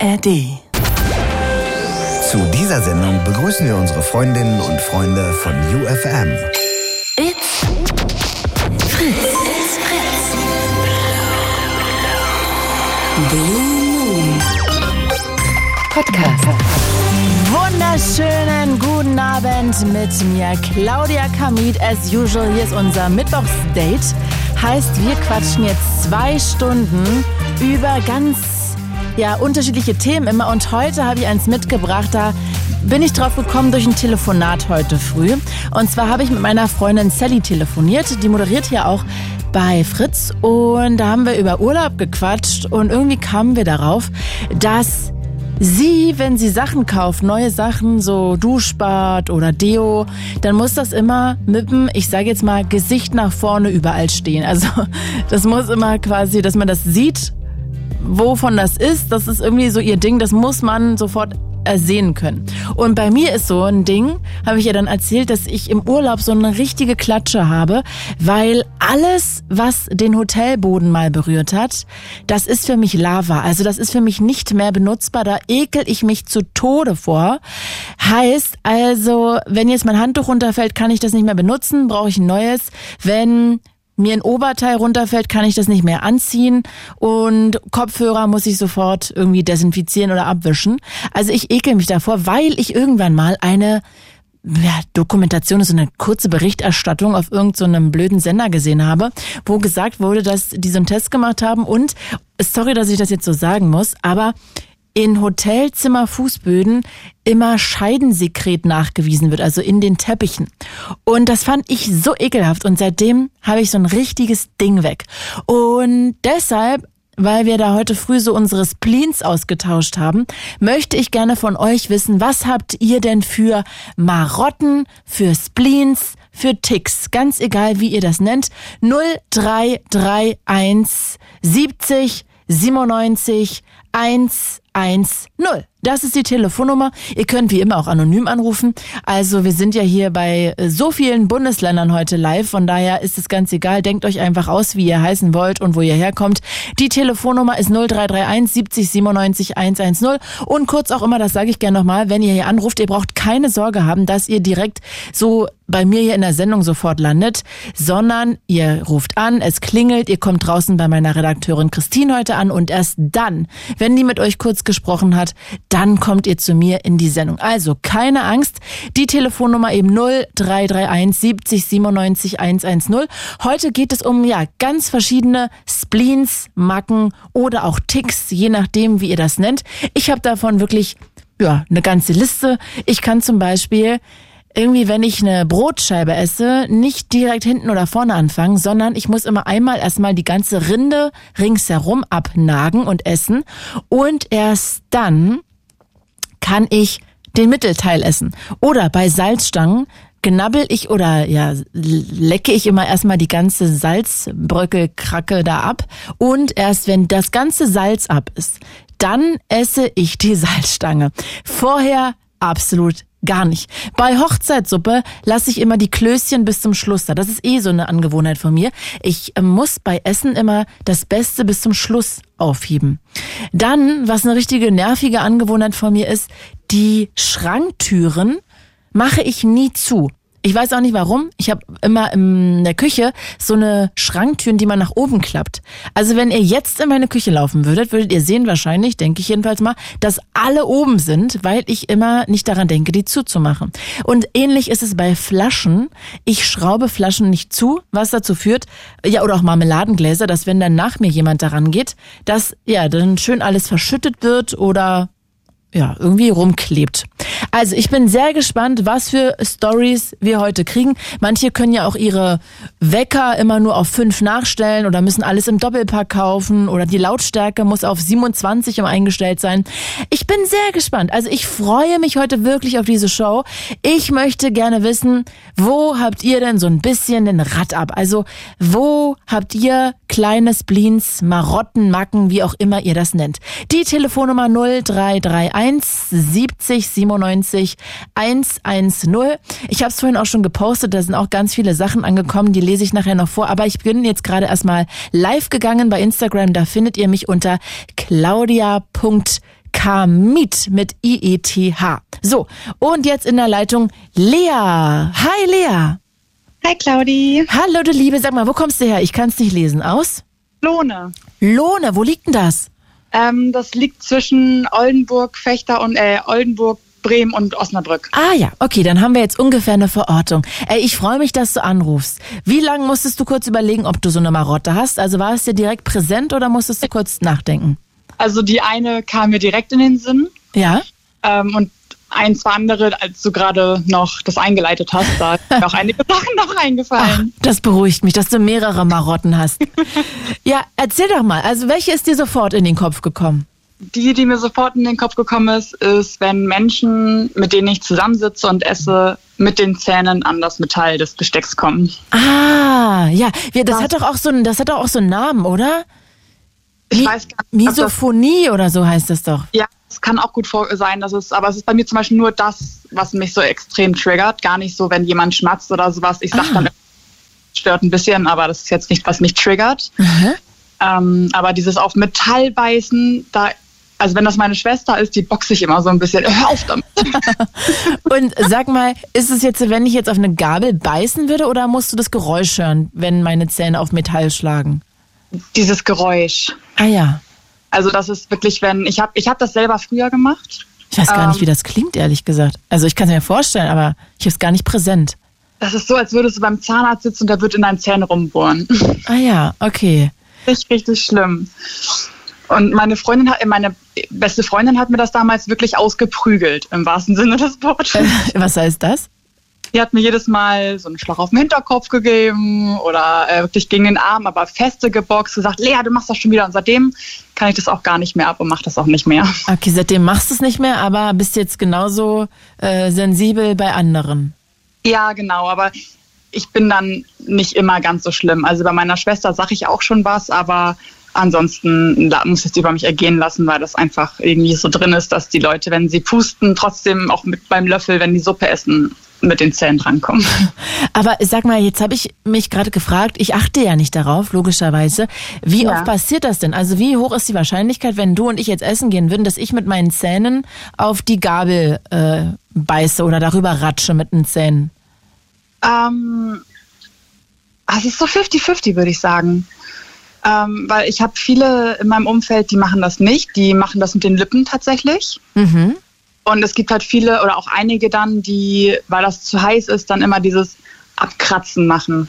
ARD. Zu dieser Sendung begrüßen wir unsere Freundinnen und Freunde von UFM. It's Fritz. It's Fritz. Blue Moon Podcast. Wunderschönen guten Abend mit mir, Claudia Kamit. As usual, hier ist unser Mittwochsdate. Heißt, wir quatschen jetzt zwei Stunden über ganz ja, unterschiedliche Themen immer. Und heute habe ich eins mitgebracht, da bin ich drauf gekommen durch ein Telefonat heute früh. Und zwar habe ich mit meiner Freundin Sally telefoniert. Die moderiert hier auch bei Fritz. Und da haben wir über Urlaub gequatscht. Und irgendwie kamen wir darauf, dass Sie, wenn sie Sachen kauft, neue Sachen, so Duschbad oder Deo, dann muss das immer mit dem, ich sage jetzt mal, Gesicht nach vorne überall stehen. Also das muss immer quasi, dass man das sieht wovon das ist, das ist irgendwie so ihr Ding, das muss man sofort sehen können. Und bei mir ist so ein Ding, habe ich ja dann erzählt, dass ich im Urlaub so eine richtige Klatsche habe, weil alles, was den Hotelboden mal berührt hat, das ist für mich Lava. Also das ist für mich nicht mehr benutzbar. Da ekel ich mich zu Tode vor. Heißt also, wenn jetzt mein Handtuch runterfällt, kann ich das nicht mehr benutzen, brauche ich ein neues. Wenn mir ein Oberteil runterfällt, kann ich das nicht mehr anziehen und Kopfhörer muss ich sofort irgendwie desinfizieren oder abwischen. Also ich ekel mich davor, weil ich irgendwann mal eine ja, Dokumentation, so eine kurze Berichterstattung auf irgendeinem so blöden Sender gesehen habe, wo gesagt wurde, dass die so einen Test gemacht haben und, sorry, dass ich das jetzt so sagen muss, aber in Hotelzimmer Fußböden immer Scheidensekret nachgewiesen wird, also in den Teppichen. Und das fand ich so ekelhaft und seitdem habe ich so ein richtiges Ding weg. Und deshalb weil wir da heute früh so unsere Spleens ausgetauscht haben, möchte ich gerne von euch wissen, was habt ihr denn für Marotten, für Spleens, für Ticks, ganz egal wie ihr das nennt, 0331 70 97 110. Das ist die Telefonnummer. Ihr könnt wie immer auch anonym anrufen. Also wir sind ja hier bei äh, so vielen Bundesländern heute live. Von daher ist es ganz egal. Denkt euch einfach aus, wie ihr heißen wollt und wo ihr herkommt. Die Telefonnummer ist 0331 70 97 110. Und kurz auch immer, das sage ich gerne nochmal, wenn ihr hier anruft, ihr braucht keine Sorge haben, dass ihr direkt so bei mir hier in der Sendung sofort landet, sondern ihr ruft an, es klingelt, ihr kommt draußen bei meiner Redakteurin Christine heute an und erst dann, wenn die mit euch kurz gesprochen hat, dann kommt ihr zu mir in die Sendung. Also keine Angst, die Telefonnummer eben 0331 70 97 110. Heute geht es um ja ganz verschiedene Spleens, Macken oder auch Ticks, je nachdem, wie ihr das nennt. Ich habe davon wirklich ja eine ganze Liste. Ich kann zum Beispiel irgendwie, wenn ich eine Brotscheibe esse, nicht direkt hinten oder vorne anfangen, sondern ich muss immer einmal erstmal die ganze Rinde ringsherum abnagen und essen und erst dann kann ich den Mittelteil essen. Oder bei Salzstangen knabbel ich oder ja, lecke ich immer erstmal die ganze Salzbröckelkracke da ab und erst wenn das ganze Salz ab ist, dann esse ich die Salzstange. Vorher absolut Gar nicht. Bei Hochzeitssuppe lasse ich immer die Klößchen bis zum Schluss da. Das ist eh so eine Angewohnheit von mir. Ich äh, muss bei Essen immer das Beste bis zum Schluss aufheben. Dann, was eine richtige nervige Angewohnheit von mir ist, die Schranktüren mache ich nie zu. Ich weiß auch nicht warum. Ich habe immer in der Küche so eine Schranktüren, die man nach oben klappt. Also wenn ihr jetzt in meine Küche laufen würdet, würdet ihr sehen wahrscheinlich, denke ich jedenfalls mal, dass alle oben sind, weil ich immer nicht daran denke, die zuzumachen. Und ähnlich ist es bei Flaschen. Ich schraube Flaschen nicht zu, was dazu führt, ja, oder auch Marmeladengläser, dass wenn dann nach mir jemand daran geht, dass ja dann schön alles verschüttet wird oder ja, irgendwie rumklebt. Also ich bin sehr gespannt, was für Stories wir heute kriegen. Manche können ja auch ihre Wecker immer nur auf fünf nachstellen oder müssen alles im Doppelpack kaufen oder die Lautstärke muss auf 27 immer eingestellt sein. Ich bin sehr gespannt. Also ich freue mich heute wirklich auf diese Show. Ich möchte gerne wissen, wo habt ihr denn so ein bisschen den Rad ab? Also wo habt ihr kleine Spleens, Marotten, Macken, wie auch immer ihr das nennt? Die Telefonnummer 0331 70 97 110. Ich habe es vorhin auch schon gepostet, da sind auch ganz viele Sachen angekommen, die lese ich nachher noch vor. Aber ich bin jetzt gerade erstmal live gegangen bei Instagram, da findet ihr mich unter claudia.kamit Kamit mit I-E-T-H. So, und jetzt in der Leitung Lea. Hi Lea. Hi Claudi. Hallo du Liebe, sag mal, wo kommst du her? Ich kann es nicht lesen. Aus? Lohne. Lohne, wo liegt denn das? Ähm, das liegt zwischen Oldenburg, Fechter und äh, Oldenburg, Bremen und Osnabrück. Ah ja, okay, dann haben wir jetzt ungefähr eine Verortung. Ey, ich freue mich, dass du anrufst. Wie lange musstest du kurz überlegen, ob du so eine Marotte hast? Also war es dir direkt präsent oder musstest du kurz nachdenken? Also die eine kam mir direkt in den Sinn Ja? ähm, und ein, zwei andere, als du gerade noch das eingeleitet hast, da sind auch einige Sachen noch Ach, eingefallen. das beruhigt mich, dass du mehrere Marotten hast. ja, erzähl doch mal, also welche ist dir sofort in den Kopf gekommen? Die, die mir sofort in den Kopf gekommen ist, ist, wenn Menschen, mit denen ich zusammensitze und esse, mit den Zähnen an das Metall des Bestecks kommen. Ah, ja, wir, das Was? hat doch auch so einen, das hat doch auch so einen Namen, oder? Ich Mi- weiß gar nicht, Misophonie oder so heißt das doch. Ja, es kann auch gut sein, dass es, aber es ist bei mir zum Beispiel nur das, was mich so extrem triggert. Gar nicht so, wenn jemand schmatzt oder sowas. Ich sag Ah. dann, stört ein bisschen, aber das ist jetzt nicht, was mich triggert. Mhm. Ähm, aber dieses auf Metall beißen, da, also wenn das meine Schwester ist, die boxe ich immer so ein bisschen. Hör auf damit. Und sag mal, ist es jetzt, wenn ich jetzt auf eine Gabel beißen würde oder musst du das Geräusch hören, wenn meine Zähne auf Metall schlagen? Dieses Geräusch. Ah ja, Also das ist wirklich, wenn ich habe, ich habe das selber früher gemacht. ich weiß gar Ähm. nicht, wie das klingt, ehrlich gesagt. Also ich kann es mir vorstellen, aber ich habe es gar nicht präsent. Das ist so, als würdest du beim Zahnarzt sitzen und der wird in deinen Zähnen rumbohren. Ah ja, okay. richtig, richtig schlimm. Und meine Freundin hat, meine beste Freundin hat mir das damals wirklich ausgeprügelt, im wahrsten Sinne des Wortes. Was heißt das? Die hat mir jedes Mal so einen Schlag auf den Hinterkopf gegeben oder äh, wirklich gegen den Arm, aber feste geboxt, gesagt, Lea, du machst das schon wieder. Und seitdem kann ich das auch gar nicht mehr ab und mache das auch nicht mehr. Okay, seitdem machst du es nicht mehr, aber bist jetzt genauso äh, sensibel bei anderen. Ja, genau, aber ich bin dann nicht immer ganz so schlimm. Also bei meiner Schwester sage ich auch schon was, aber ansonsten muss ich es über mich ergehen lassen, weil das einfach irgendwie so drin ist, dass die Leute, wenn sie pusten, trotzdem auch mit beim Löffel, wenn die Suppe essen, mit den Zähnen drankommen. Aber sag mal, jetzt habe ich mich gerade gefragt, ich achte ja nicht darauf, logischerweise. Wie Ja. oft passiert das denn? Also wie hoch ist die Wahrscheinlichkeit, wenn du und ich jetzt essen gehen würden, dass ich mit meinen Zähnen auf die Gabel äh, beiße oder darüber ratsche mit den Zähnen? Ähm, also es ist so 50-50, würde ich sagen. Ähm, weil ich habe viele in meinem Umfeld, die machen das nicht. Die machen das mit den Lippen tatsächlich. Mhm. Und es gibt halt viele oder auch einige dann, die, weil das zu heiß ist, dann immer dieses Abkratzen machen.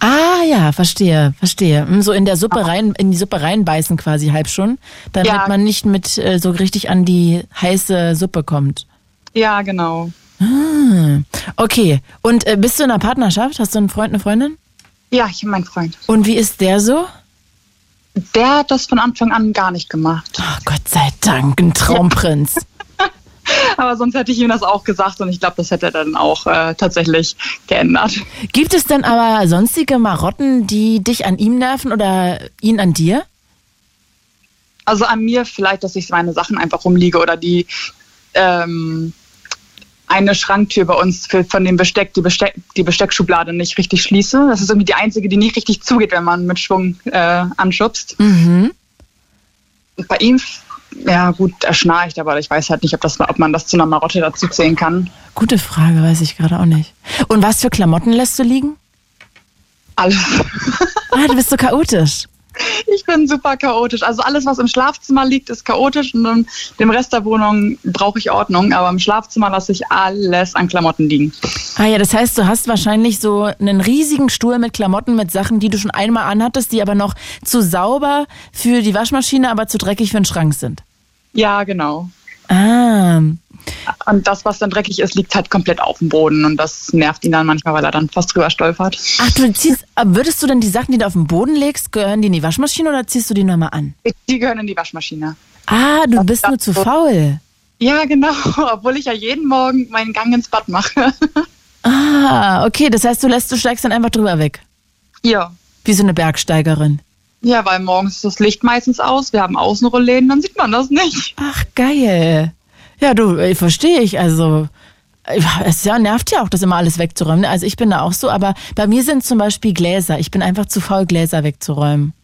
Ah ja, verstehe, verstehe. Hm, So in der Suppe rein, in die Suppe reinbeißen quasi halb schon, damit Ja. man nicht mit äh, so richtig an die heiße Suppe kommt. Ja, genau. Hm. Okay. Und äh, bist du in einer Partnerschaft? Hast du einen Freund, eine Freundin? Ja, ich habe meinen Freund. Und wie ist der so? Der hat das von Anfang an gar nicht gemacht. Ach, Gott sei Dank, ein Traumprinz. Aber sonst hätte ich ihm das auch gesagt und ich glaube, das hätte er dann auch äh, tatsächlich geändert. Gibt es denn aber sonstige Marotten, die dich an ihm nerven oder ihn an dir? Also an mir vielleicht, dass ich meine Sachen einfach rumliege oder die ähm, eine Schranktür bei uns für, von dem Besteck die, Besteck, die Besteckschublade nicht richtig schließe. Das ist irgendwie die einzige, die nicht richtig zugeht, wenn man mit Schwung äh, anschubst. Mhm. Bei ihm, ja gut, er schnarcht, aber ich weiß halt nicht, ob, das, ob man das zu einer Marotte dazu zählen kann. Gute Frage, weiß ich gerade auch nicht. Und was für Klamotten lässt du liegen? Alles. Ah, du bist so chaotisch. Ich bin super chaotisch. Also alles, was im Schlafzimmer liegt, ist chaotisch und in dem Rest der Wohnung brauche ich Ordnung. Aber im Schlafzimmer lasse ich alles an Klamotten liegen. Ah ja, das heißt, du hast wahrscheinlich so einen riesigen Stuhl mit Klamotten, mit Sachen, die du schon einmal anhattest, die aber noch zu sauber für die Waschmaschine, aber zu dreckig für den Schrank sind. Ja, genau. Ah, Und das, was dann dreckig ist, liegt halt komplett auf dem Boden und das nervt ihn dann manchmal, weil er dann fast drüber stolpert. ach, du ziehst, würdest du denn die Sachen, die du auf den Boden legst, gehören die in die Waschmaschine oder ziehst du die nochmal an? Die gehören in die Waschmaschine. Ah, du bist nur zu faul. Ja, genau. Obwohl ich ja jeden Morgen meinen Gang ins Bad mache. Ah, okay, das heißt, du lässt, du steigst dann einfach drüber weg. ja. Wie so eine Bergsteigerin. Ja, weil morgens ist das Licht meistens aus. Wir haben Außenrollläden, dann sieht man das nicht. Ach, geil. Ja, du, äh, verstehe ich. Also, äh, es ja, nervt ja auch, das immer alles wegzuräumen. Also ich bin da auch so, aber bei mir sind zum Beispiel Gläser. Ich bin einfach zu faul, Gläser wegzuräumen.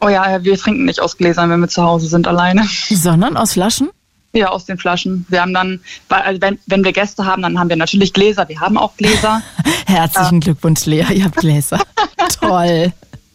Oh ja, wir trinken nicht aus Gläsern, wenn wir zu Hause sind alleine. Sondern aus Flaschen? Ja, aus den Flaschen. Wir haben dann, also wenn, wenn wir Gäste haben, dann haben wir natürlich Gläser. Wir haben auch Gläser. Herzlichen Glückwunsch, Lea, ihr habt Gläser. Toll.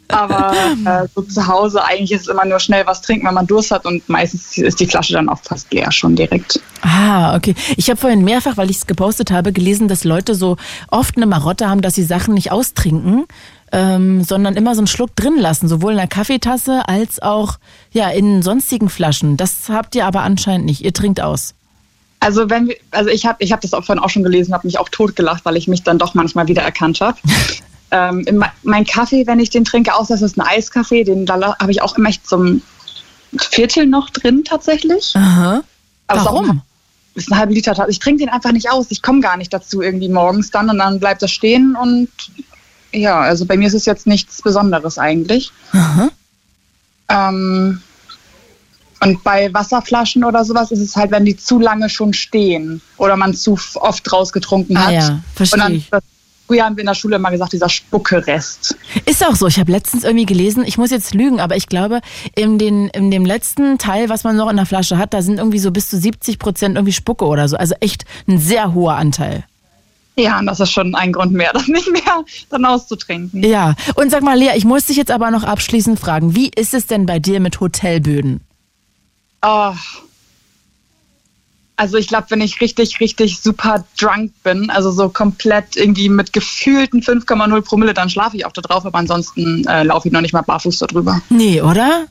Aber äh, so zu Hause eigentlich ist es immer nur schnell was trinken, wenn man Durst hat und meistens ist die Flasche dann auch fast leer schon direkt. Ah, okay. Ich habe vorhin mehrfach, weil ich es gepostet habe, gelesen, dass Leute so oft eine Marotte haben, dass sie Sachen nicht austrinken, ähm, sondern immer so einen Schluck drin lassen, sowohl in der Kaffeetasse als auch ja in sonstigen Flaschen. Das habt ihr aber anscheinend nicht. Ihr trinkt aus. Also wenn wir, also ich habe ich hab das auch vorhin auch schon gelesen, habe mich auch totgelacht, weil ich mich dann doch manchmal wieder erkannt habe. ähm, in mein, Kaffee, wenn ich den trinke, außer es ist ein Eiskaffee, den da habe ich auch immer echt ein Viertel noch drin tatsächlich. Aha. Aber es ist Warum? ein halber Liter. Ich trinke den einfach nicht aus. Ich komme gar nicht dazu irgendwie morgens dann und dann bleibt das stehen und ja, also bei mir ist es jetzt nichts Besonderes eigentlich. Aha. Ähm, und bei Wasserflaschen oder sowas ist es halt, wenn die zu lange schon stehen oder man zu oft rausgetrunken Ah hat. ja, verstehe Und dann, das, früher haben wir in der Schule immer gesagt, dieser Spuckerest. Ist auch so. Ich habe letztens irgendwie gelesen, ich muss jetzt lügen, aber ich glaube, in, den, in dem letzten Teil, was man noch in der Flasche hat, da sind irgendwie so bis zu 70 Prozent irgendwie Spucke oder so. Also echt ein sehr hoher Anteil. Ja, und das ist schon ein Grund mehr, das nicht mehr dann auszutrinken. Ja. Und sag mal, Lea, ich muss dich jetzt aber noch abschließend fragen, wie ist es denn bei dir mit Hotelböden? Oh. Also ich glaube, wenn ich richtig, richtig super drunk bin, also so komplett irgendwie mit gefühlten 5,0 Promille, dann schlafe ich auch da drauf, aber ansonsten äh, laufe ich noch nicht mal barfuß da drüber. Nee, oder?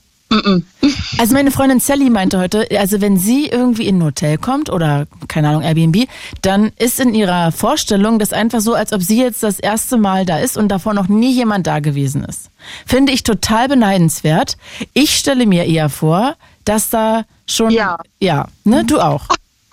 Also meine Freundin Sally meinte heute, also wenn sie irgendwie in ein Hotel kommt oder keine Ahnung Airbnb, dann ist in ihrer Vorstellung das einfach so, als ob sie jetzt das erste Mal da ist und davor noch nie jemand da gewesen ist. Finde ich total beneidenswert. Ich stelle mir eher vor, dass da schon Ja. ja, ne, du auch.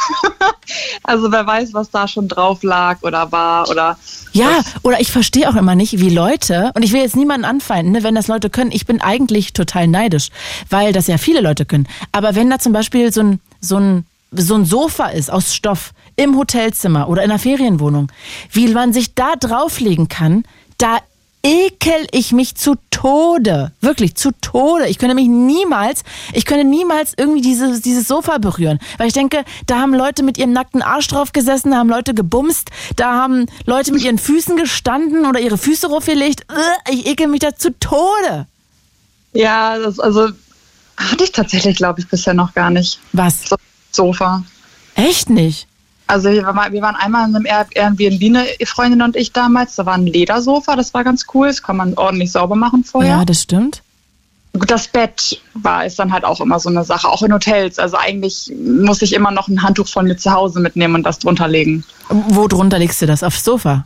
Also wer weiß, was da schon drauf lag oder war oder Ja, oder ich verstehe auch immer nicht, wie Leute, und ich will jetzt niemanden anfeinden, ne, wenn das Leute können, ich bin eigentlich total neidisch, weil das ja viele Leute können. Aber wenn da zum Beispiel so ein, so ein, so ein Sofa ist aus Stoff im Hotelzimmer oder in einer Ferienwohnung, wie man sich da drauflegen kann, da ekel ich mich zu Tode. Wirklich, zu Tode. Ich könnte mich niemals, ich könnte niemals irgendwie dieses, dieses Sofa berühren. Weil ich denke, da haben Leute mit ihrem nackten Arsch drauf gesessen, da haben Leute gebumst, da haben Leute mit ihren Füßen gestanden oder ihre Füße raufgelegt. Äh, Ich ekel mich da zu Tode. ja, das, also hatte ich tatsächlich, glaube ich, bisher noch gar nicht. Was? So Sofa. Echt nicht? Also wir waren, wir waren einmal in einem Air- Airbnb, eine Freundin und ich damals. Da war ein Ledersofa, das war ganz cool. Das kann man ordentlich sauber machen vorher. Ja, das stimmt. Gut, Das Bett war ist dann halt auch immer so eine Sache, auch in Hotels. Also eigentlich muss ich immer noch ein Handtuch von mir zu Hause mitnehmen und das drunter legen. Wo drunter legst du das? Aufs Sofa?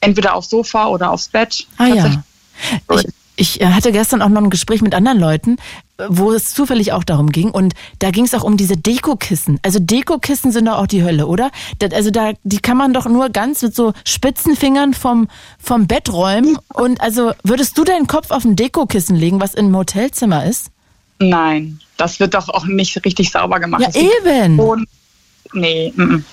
Entweder aufs Sofa oder aufs Bett. Ah ja. Ich, ich äh, hatte gestern auch noch ein Gespräch mit anderen Leuten, äh, wo es zufällig auch darum ging. Und da ging es auch um diese Dekokissen. Also Dekokissen sind doch auch die Hölle, oder? Das, also da, die kann man doch nur ganz mit so spitzen Fingern vom, vom Bett räumen. Und also würdest du deinen Kopf auf ein Dekokissen legen, was im Hotelzimmer ist? Nein, das wird doch auch nicht richtig sauber gemacht. Ja, Das eben. schon- Nee, mm, mm.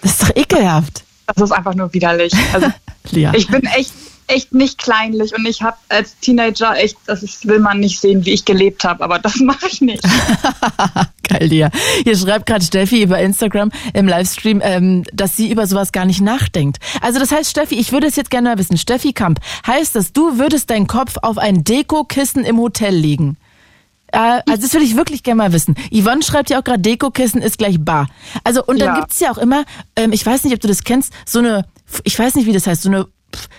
Das ist doch ekelhaft. das ist einfach nur widerlich. Also Lia. ich bin echt echt nicht kleinlich und ich habe als Teenager echt, das ist, will man nicht sehen, wie ich gelebt habe, aber das mache ich nicht. Geil, Lia. Hier schreibt gerade Steffi über Instagram im Livestream, ähm, dass sie über sowas gar nicht nachdenkt. Also das heißt, Steffi, ich würde es jetzt gerne mal wissen. Steffi Kamp, heißt das, du würdest deinen Kopf auf ein Dekokissen im Hotel legen? Äh, also das würde ich wirklich gerne mal wissen. Yvonne schreibt ja auch gerade, Dekokissen ist gleich bar. Also und dann Ja. gibt's ja auch immer, ähm, ich weiß nicht, ob du das kennst, so eine, ich weiß nicht, wie das heißt, so eine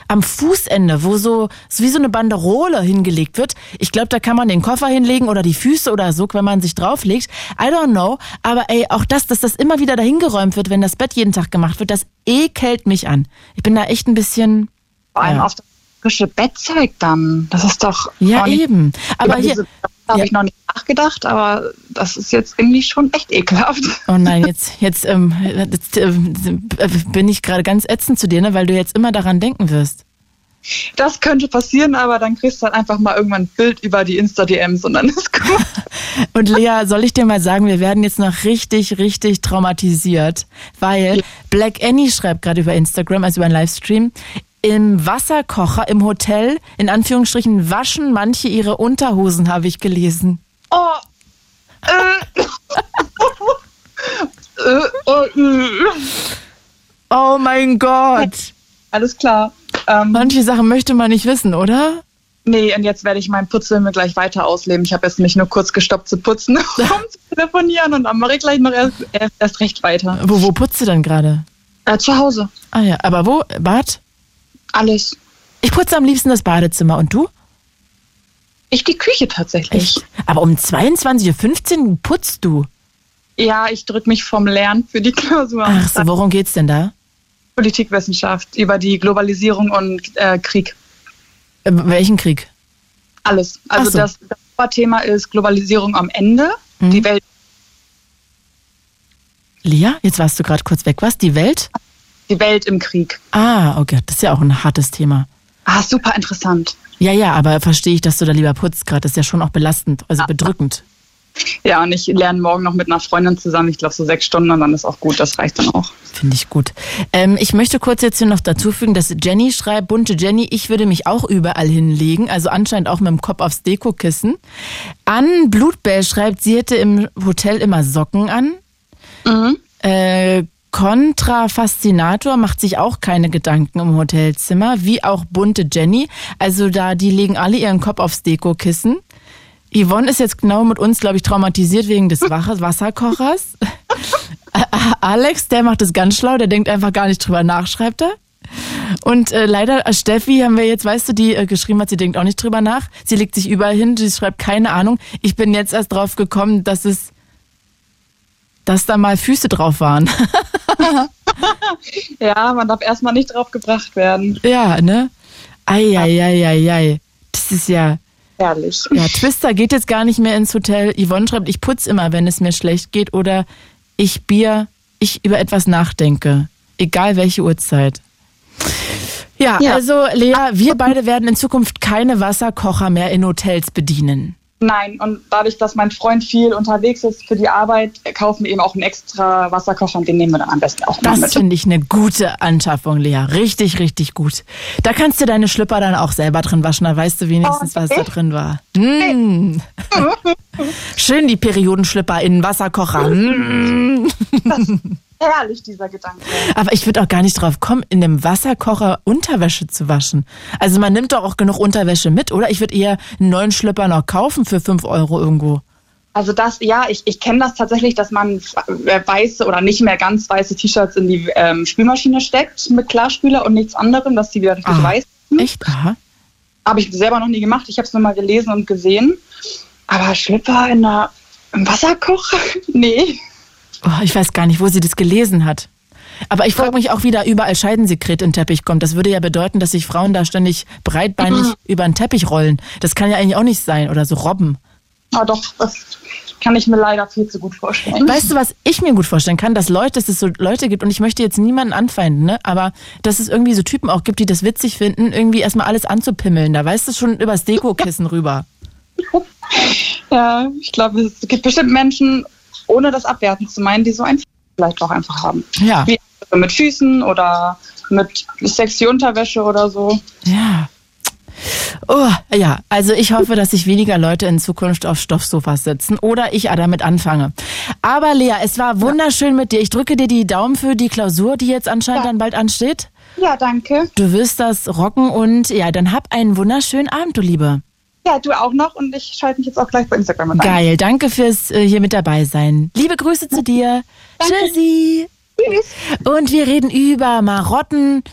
am Fußende, wo so, so wie so eine Banderole hingelegt wird. Ich glaube, da kann man den Koffer hinlegen oder die Füße oder so, wenn man sich drauflegt. I don't know. Aber ey, auch das, dass das immer wieder dahin geräumt wird, wenn das Bett jeden Tag gemacht wird, das ekelt mich an. Ich bin da echt ein bisschen, Vor allem Ja. auf das frische Bettzeug dann. Das ist doch. ja eben. Aber hier, Da habe Ja. ich noch nicht nachgedacht, aber das ist jetzt irgendwie schon echt ekelhaft. Oh nein, jetzt, jetzt, ähm, jetzt äh, bin ich gerade ganz ätzend zu dir, ne, weil du jetzt immer daran denken wirst. Das könnte passieren, aber dann kriegst du halt einfach mal irgendwann ein Bild über die Insta-DMs und dann ist gut. Und Lea, soll ich dir mal sagen, wir werden jetzt noch richtig, richtig traumatisiert, weil Black Annie schreibt gerade über Instagram, also über einen Livestream, im Wasserkocher im Hotel, in Anführungsstrichen, waschen manche ihre Unterhosen, habe ich gelesen. Oh. Äh. äh, oh, äh. Oh mein Gott. Alles klar. Ähm, Manche Sachen möchte man nicht wissen, oder? nee, und jetzt werde ich meinen Putzfilm gleich weiter ausleben. Ich habe jetzt mich nur kurz gestoppt zu putzen, um zu telefonieren und dann mache ich gleich noch erst, erst, erst recht weiter. Wo, wo putzt du denn gerade? Äh, zu Hause. Ah ja, aber wo? Bad? Alles. Ich putze am liebsten das Badezimmer. Und du? Ich die Küche tatsächlich. Aber um 22.15 Uhr putzt du. Ja, ich drücke mich vom Lernen für die Klausur. Ach so, worum geht's denn da? Politikwissenschaft über die Globalisierung und äh, Krieg. Äh, welchen Krieg? Alles. Also so. das, das Oberthema ist Globalisierung am Ende. Mhm. Die Welt, Lia, jetzt warst du gerade kurz weg. Was? Die Welt? Die Welt im Krieg. Ah, okay, das ist ja auch ein hartes Thema. Ah, super interessant. Ja, ja, aber verstehe ich, dass du da lieber putzt gerade. Das ist ja schon auch belastend, also bedrückend. Ja, und ich lerne morgen noch mit einer Freundin zusammen. Ich glaube so sechs Stunden und dann ist auch gut. Das reicht dann auch. Finde ich gut. Ähm, ich möchte kurz jetzt hier noch dazu fügen, dass Jenny schreibt, bunte Jenny, ich würde mich auch überall hinlegen, also anscheinend auch mit dem Kopf aufs Dekokissen. Ann Blutbell schreibt, sie hätte im Hotel immer Socken an. Mhm. Äh, Contra Fascinator macht sich auch keine Gedanken im Hotelzimmer, wie auch bunte Jenny. Also da, die legen alle ihren Kopf aufs Dekokissen. Yvonne ist jetzt genau mit uns, glaube ich, traumatisiert wegen des Wasserkochers. Alex, der macht es ganz schlau, der denkt einfach gar nicht drüber nach, schreibt er. Und äh, leider, äh, Steffi haben wir jetzt, weißt du, die äh, geschrieben hat, sie denkt auch nicht drüber nach. Sie legt sich überall hin, sie schreibt keine Ahnung. Ich bin jetzt erst drauf gekommen, dass es, dass da mal Füße drauf waren. Ja, man darf erstmal nicht drauf gebracht werden. ja, ne? Eieieiei. Das ist ja, Herrlich. ja, Twister geht jetzt gar nicht mehr ins Hotel. Yvonne schreibt, ich putz immer, wenn es mir schlecht geht oder ich Bier, ich über etwas nachdenke. Egal welche Uhrzeit. Ja, Ja. also Lea, wir beide werden in Zukunft keine Wasserkocher mehr in Hotels bedienen. Nein, und dadurch, dass mein Freund viel unterwegs ist für die Arbeit, kaufen wir eben auch einen extra Wasserkocher und den nehmen wir dann am besten auch Das mit. finde ich eine gute Anschaffung, Lea. Richtig, richtig gut. Da kannst du deine Schlüpper dann auch selber drin waschen. Da weißt du wenigstens, was da drin war. Mm. Schön die Periodenschlüpper in den Wasserkocher. Mm. Herrlich, dieser Gedanke. Aber ich würde auch gar nicht drauf kommen, in einem Wasserkocher Unterwäsche zu waschen. Also man nimmt doch auch genug Unterwäsche mit, oder? Ich würde eher einen neuen Schlüpper noch kaufen für 5 Euro irgendwo. Also das, ja, ich, ich kenne das tatsächlich, dass man äh, weiße oder nicht mehr ganz weiße T-Shirts in die ähm, Spülmaschine steckt mit Klarspüler und nichts anderem, dass die wieder richtig Ah. weiß sind. Echt? Aha. Habe ich selber noch nie gemacht. Ich habe es nur mal gelesen und gesehen. Aber Schlüpper in einer, im Wasserkocher? nee. Oh, ich weiß gar nicht, wo sie das gelesen hat. Aber ich frage mich auch, wie da überall Scheidensekret in den Teppich kommt. Das würde ja bedeuten, dass sich Frauen da ständig breitbeinig über den Teppich rollen. Das kann ja eigentlich auch nicht sein. Oder so Robben. Aber doch, das kann ich mir leider viel zu gut vorstellen. Weißt du, was ich mir gut vorstellen kann? Dass Leute, dass es so Leute gibt, und ich möchte jetzt niemanden anfeinden, ne? aber dass es irgendwie so Typen auch gibt, die das witzig finden, irgendwie erstmal alles anzupimmeln. Da weißt du schon übers Dekokissen rüber. Ja, ich glaube, es gibt bestimmt Menschen, ohne das abwerten zu meinen, die so ein vielleicht auch einfach haben. Ja. Wie mit Füßen oder mit sexy Unterwäsche oder so. Ja. Oh, ja, also ich hoffe, dass sich weniger Leute in Zukunft auf Stoffsofas sitzen oder ich damit anfange. Aber Lea, es war wunderschön mit dir. Ich drücke dir die Daumen für die Klausur, die jetzt anscheinend Ja. dann bald ansteht. Ja, danke. Du wirst das rocken und ja, dann hab einen wunderschönen Abend, du Liebe. Ja, du auch noch und ich schalte mich jetzt auch gleich bei Instagram ein. Geil, danke fürs äh, hier mit dabei sein. Liebe Grüße zu dir. Danke. Tschüssi. Tschüss. Und wir reden über Marotten,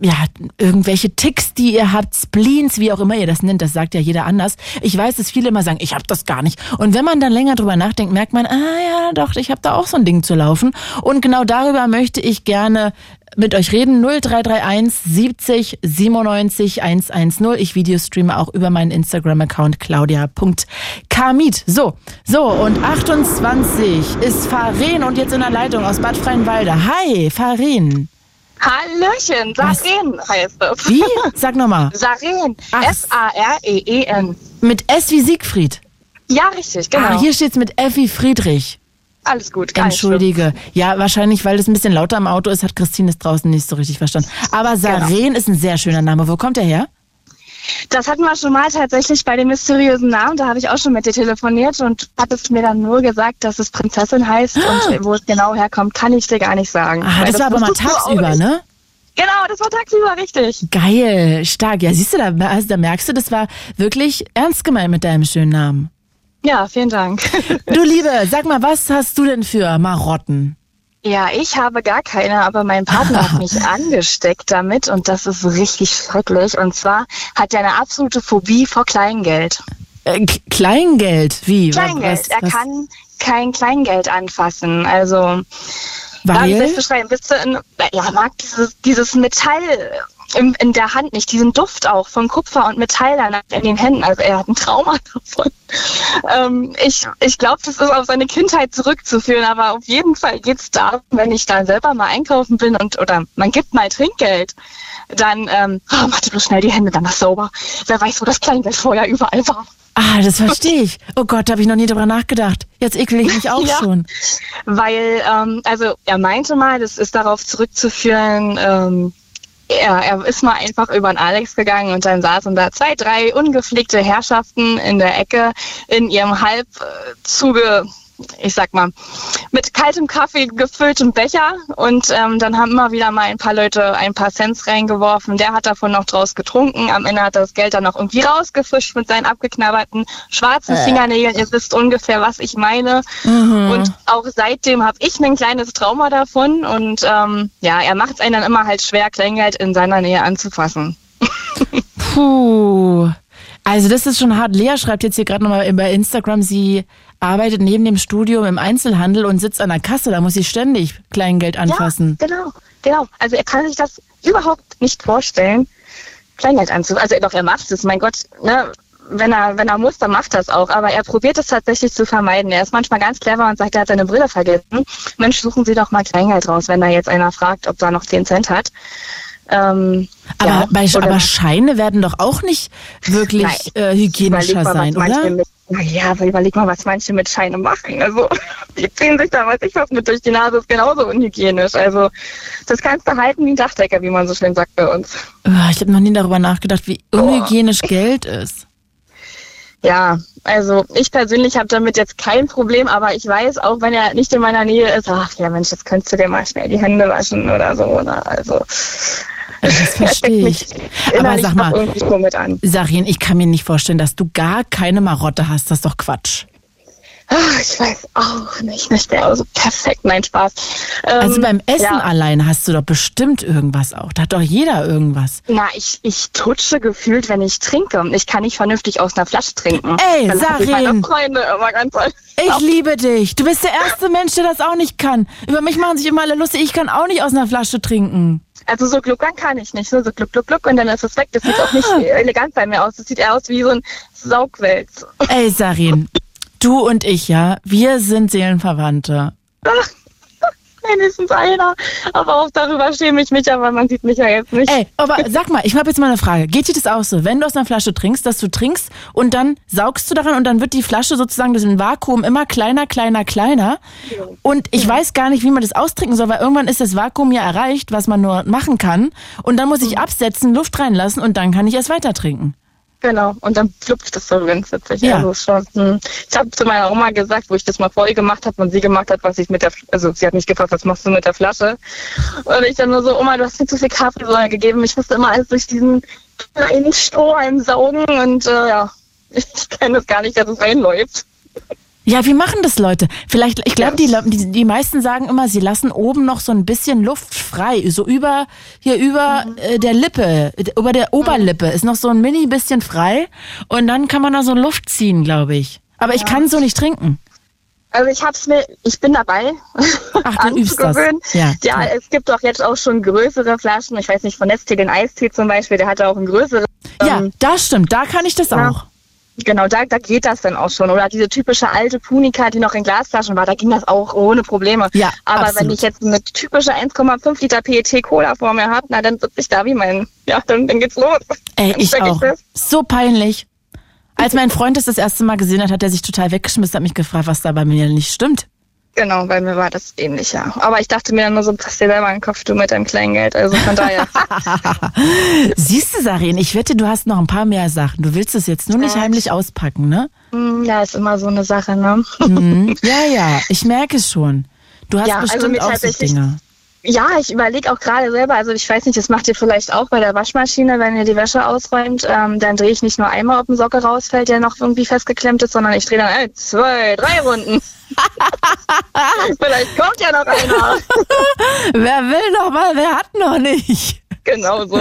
ja, irgendwelche Ticks, die ihr habt, Spleens, wie auch immer ihr das nennt, das sagt ja jeder anders. Ich weiß, dass viele immer sagen, ich hab das gar nicht. Und wenn man dann länger drüber nachdenkt, merkt man, ah ja, doch, ich habe da auch so ein Ding zu laufen. Und genau darüber möchte ich gerne mit euch reden. 0331 70 97 110. Ich Videostreame auch über meinen Instagram-Account claudia.kamit. So, so, und 28 ist Farin und jetzt in der Leitung aus Bad Freienwalde. Hi, Farin. Hallöchen, Saren heißt es. Wie? Sag nochmal. Saren. S-A-R-E-E-N. Mit S wie Siegfried. Ja, richtig, genau. Ah, hier steht's mit F wie Friedrich. alles gut. gar. Entschuldige. Ja, wahrscheinlich, weil es ein bisschen lauter im Auto ist, hat Christine es draußen nicht so richtig verstanden. Aber Genau. Saren ist ein sehr schöner Name. Wo kommt er her? Das hatten wir schon mal tatsächlich bei dem mysteriösen Namen. Da habe ich auch schon mit dir telefoniert und hattest mir dann nur gesagt, dass es Prinzessin heißt. Und wo es genau herkommt, kann ich dir gar nicht sagen. Ah, das war aber mal tagsüber, ne? Genau, das war tagsüber, richtig. Geil, stark. Ja, siehst du, da, also, da merkst du, das war wirklich ernst gemeint mit deinem schönen Namen. Ja, vielen Dank. Du Liebe, sag mal, was hast du denn für Marotten? Ja, ich habe gar keine, aber mein Partner hat mich angesteckt damit und das ist richtig schrecklich. Und zwar hat er eine absolute Phobie vor Kleingeld. Äh, Kleingeld, wie? Kleingeld. Was- er was- kann kein Kleingeld anfassen. Also, wie soll ich Weil? beschreiben? Bist du in, ja, er mag dieses, dieses Metall in, in der Hand nicht, diesen Duft auch von Kupfer und Metall danach in den Händen. Also er hat ein Trauma davon. Ähm, ich ich glaube, das ist auf seine Kindheit zurückzuführen, aber auf jeden Fall geht's darum, wenn ich dann selber mal einkaufen bin und oder man gibt mal Trinkgeld, dann ähm, oh, mach dir bloß schnell die Hände danach sauber. Wer weiß, wo das Kleingeld vorher überall war. Ah, das verstehe ich. Oh Gott, da habe ich noch nie drüber nachgedacht. Jetzt ekel ich mich auch Ja. schon. Weil, ähm, also er meinte mal, das ist darauf zurückzuführen, ähm, er, er ist mal einfach über den Alex gegangen und dann saßen da zwei, drei ungepflegte Herrschaften in der Ecke in ihrem halb zuge, ich sag mal, mit kaltem Kaffee gefülltem Becher und ähm, dann haben immer wieder mal ein paar Leute ein paar Cents reingeworfen. Der hat davon noch draus getrunken. Am Ende hat er das Geld dann noch irgendwie rausgefischt mit seinen abgeknabberten schwarzen Fingernägeln. Ihr wisst ungefähr, was ich meine. Und auch seitdem habe ich ein kleines Trauma davon. Und ähm, ja, er macht es einem dann immer halt schwer, Kleingeld in seiner Nähe anzufassen. Puh. Also das ist schon hart. Lea schreibt jetzt hier gerade nochmal bei Instagram, sie arbeitet neben dem Studium im Einzelhandel und sitzt an der Kasse. Da muss sie ständig Kleingeld anfassen. Ja, genau, genau. Also er kann sich das überhaupt nicht vorstellen, Kleingeld anzufassen. Also doch, er macht es, mein Gott, ne? Wenn er, wenn er muss, dann macht er es auch. Aber er probiert es tatsächlich zu vermeiden. Er ist manchmal ganz clever und sagt, er hat seine Brille vergessen. Mensch, suchen Sie doch mal Kleingeld raus, wenn da jetzt einer fragt, ob da noch 10 Cent hat. Ähm, Aber, ja, bei, aber Scheine werden doch auch nicht wirklich äh, hygienischer sein, manche oder? Mit, naja, aber überleg mal, was manche mit Scheine machen. Also, die ziehen sich da, weiß ich was, mit durch die Nase, ist genauso unhygienisch. Also, das kannst du halten wie ein Dachdecker, wie man so schön sagt bei uns. Ah, Ich habe noch nie darüber nachgedacht, wie unhygienisch Geld ist. Ja, also ich persönlich habe damit jetzt kein Problem, aber ich weiß, auch wenn er nicht in meiner Nähe ist, ach ja Mensch, jetzt könntest du dir mal schnell die Hände waschen oder so. Oder? Also, Das verstehe ich. Aber sag mal. Sarin, ich kann mir nicht vorstellen, dass du gar keine Marotte hast. Das ist doch Quatsch. Ach, ich weiß auch nicht, nicht der so perfekt, nein, Spaß. Ähm, Also beim Essen ja. allein hast du doch bestimmt irgendwas auch. Da hat doch jeder irgendwas. Na, ich, ich tutsche gefühlt, wenn ich trinke. Ich kann nicht vernünftig aus einer Flasche trinken. Ey, Dann ich Sarin. meine Freunde immer ganz Ich liebe dich. Du bist der erste Mensch, der das auch nicht kann. Über mich machen sich immer alle lustig. Ich kann auch nicht aus einer Flasche trinken. Also so gluckern kann ich nicht. Nur so gluck, gluck, gluck und dann ist es weg. Das sieht auch nicht elegant bei mir aus. Das sieht eher aus wie so ein Saugwälz. Ey, Sarin, du und ich, ja, wir sind Seelenverwandte. Ach, Mindestens einer. Aber auch darüber schäme ich mich, aber man sieht mich ja jetzt nicht. Ey, aber sag mal, ich habe jetzt mal eine Frage. Geht dir das auch so, wenn du aus einer Flasche trinkst, dass du trinkst und dann saugst du daran und dann wird die Flasche sozusagen das Vakuum immer kleiner, kleiner, kleiner. Und ich weiß gar nicht, wie man das austrinken soll, weil irgendwann ist das Vakuum ja erreicht, was man nur machen kann. Und dann muss ich absetzen, Luft reinlassen und dann kann ich erst weiter trinken. Genau, und dann flupft es so ganz witzig. Ja. Also schon, hm. Ich habe zu meiner Oma gesagt, wo ich das mal vor ihr gemacht habe und sie gemacht hat, was ich mit der, also sie hat mich gefragt, was machst du mit der Flasche? Und ich dann nur so, Oma, du hast mir zu viel Kaffeesäure gegeben. Ich musste immer alles durch diesen kleinen Strohhalm saugen und äh, ja, ich kenne es gar nicht, dass es reinläuft. Ja, wie machen das Leute? Vielleicht, ich glaube, die, Le- die, die meisten sagen immer, sie lassen oben noch so ein bisschen Luft frei. So über, hier über äh, der Lippe, über der Oberlippe ist noch so ein mini bisschen frei. Und dann kann man da so Luft ziehen, glaube ich. Aber ich kann so nicht trinken. Also ich hab's mir, ich bin dabei, Ach, du übst das. anzugewöhnen. Ja, ja, es gibt auch jetzt auch schon größere Flaschen. Ich weiß nicht, von Nestle den Eistee zum Beispiel, der hatte auch ein größeres. Ja, ähm, das stimmt. Da kann ich das ja. auch. Genau, da, da geht das dann auch schon. Oder diese typische alte Punika, die noch in Glasflaschen war, da ging das auch ohne Probleme. Ja, Aber absolut. wenn ich jetzt eine typische 1,5 Liter PET Cola vor mir habe, na dann sitze ich da wie mein, ja, dann, dann geht's los. Ey, Dann ich auch. So peinlich. Als mein Freund das das erste Mal gesehen hat, hat er sich total weggeschmissen, hat mich gefragt, was da bei mir nicht stimmt. Genau, bei mir war das ähnlich, ja. Aber ich dachte mir dann nur so, passt dir selber in den Kopf, du mit deinem Kleingeld. Also von daher. Siehst du, Sarin, ich wette, du hast noch ein paar mehr Sachen. Du willst es jetzt nur nicht Ja. heimlich auspacken, ne? Hm, ja, ist immer so eine Sache, ne? Mhm. Ja, ja, ich merke es schon. Du hast Ja, also bestimmt mir auch so Dinge. Ja, ich überlege auch gerade selber, also ich weiß nicht, das macht ihr vielleicht auch bei der Waschmaschine, wenn ihr die Wäsche ausräumt, ähm, dann drehe ich nicht nur einmal, ob ein Socke rausfällt, der noch irgendwie festgeklemmt ist, sondern ich drehe dann ein, zwei, drei Runden. vielleicht kommt ja noch einer. Wer will noch mal, wer hat noch nicht? genau so.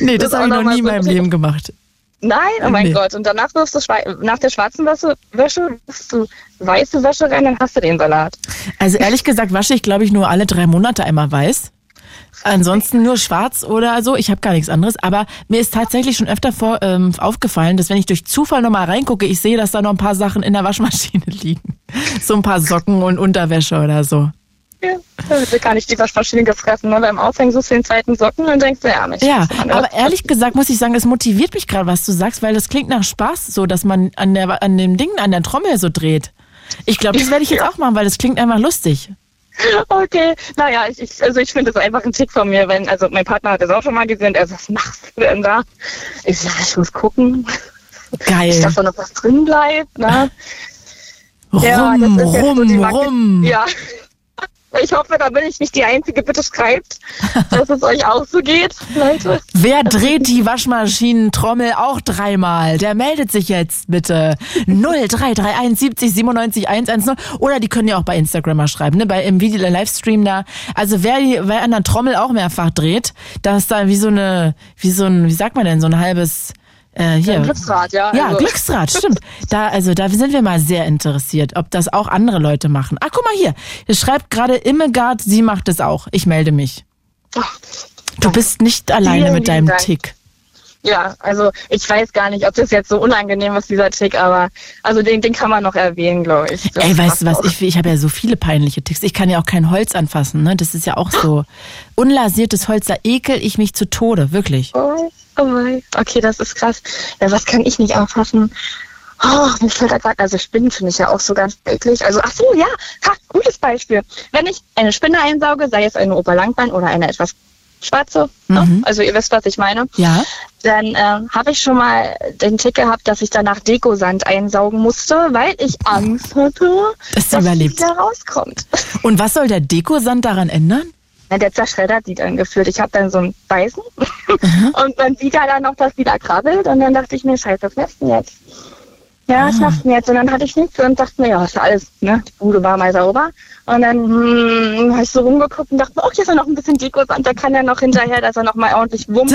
Nee, das, Das habe ich noch nie in so meinem ein- Leben gemacht. Nein, oh mein Nee. Gott. Und danach wirfst du nach der schwarzen Wäsche, Wäsche wirfst du weiße Wäsche rein, dann hast du den Salat. Also ehrlich gesagt wasche ich, glaube ich, nur alle drei Monate einmal weiß. Ansonsten nur schwarz oder so. Ich habe gar nichts anderes. Aber mir ist tatsächlich schon öfter vor, ähm, aufgefallen, dass wenn ich durch Zufall nochmal reingucke, ich sehe, dass da noch ein paar Sachen in der Waschmaschine liegen. So ein paar Socken und Unterwäsche oder so. Ja, da gar nicht die Waschmaschine gefressen. Ne? Beim Aufhängen suchst du den zweiten Socken und denkst, du, ja, Mensch, Ja, aber ehrlich gesagt muss ich sagen, es motiviert mich gerade, was du sagst, weil das klingt nach Spaß, so dass man an der an dem Ding, an der Trommel so dreht. Ich glaube, das werde ich jetzt auch machen, weil das klingt einfach lustig. Okay, naja, ich, ich, also ich finde das einfach ein Tick von mir, wenn, also mein Partner hat das auch schon mal gesehen, er sagt, was machst du denn da? Ich sag, ich muss gucken, Geil. dass da noch was drin bleibt, ne? Rum, Ja, das ist so rum, Macke. rum. Ja. Ich hoffe, da bin ich nicht die Einzige. Bitte schreibt, dass es euch auch so geht, Leute. Wer dreht die Waschmaschinentrommel auch dreimal? Der meldet sich jetzt bitte. 0331 70 97 110. Oder die können ja auch bei Instagram mal schreiben, ne? Bei im Video der Livestream da. Also wer die, wer an der Trommel auch mehrfach dreht, da ist da wie so eine, wie so ein, wie sagt man denn, so ein halbes äh, hier. Glücksrad, ja. Ja, also. Glücksrad, stimmt. Da, also, da sind wir mal sehr interessiert, ob das auch andere Leute machen. Ah, guck mal hier. Hier schreibt gerade Immegard, sie macht es auch. Ich melde mich. Du bist nicht alleine Vielen mit deinem Dank. Tick. Ja, also ich weiß gar nicht, ob das jetzt so unangenehm ist, dieser Tick, aber also den, den kann man noch erwähnen, glaube ich. Das Ey, weißt du was, auch. ich, ich habe ja so viele peinliche Ticks. Ich kann ja auch kein Holz anfassen, ne? Das ist ja auch so. Unlasiertes Holz, da ekel ich mich zu Tode, wirklich. Oh, oh mein. Okay, das ist krass. Ja, was kann ich nicht anfassen? Oh, mir fällt da gerade, also Spinnen finde ich ja auch so ganz eklig. Also, ach so, ja, ha, gutes Beispiel. Wenn ich eine Spinne einsauge, sei es eine Oberlangbein oder eine etwas schwarze, ne? also ihr wisst, was ich meine, Ja? dann ähm, habe ich schon mal den Tick gehabt, dass ich danach Dekosand einsaugen musste, weil ich Angst hatte, Dass sie dass die wieder rauskommt. Und was soll der Dekosand daran ändern? Der zerschreddert die dann gefühlt. Ich habe dann so ein Beißen Mhm. und man sieht ja dann noch, dass die da krabbelt und dann dachte ich mir, scheiße, was machst du denn jetzt? Ja, Ah. was machst du denn jetzt? Und dann hatte ich nichts und dachte mir, ja, ist alles, ne? Die Bude war mal sauber. Und dann hm, habe ich so rumgeguckt und dachte mir, oh, hier ist ja noch ein bisschen Dekosand, da kann er noch hinterher, dass er noch mal ordentlich Wumms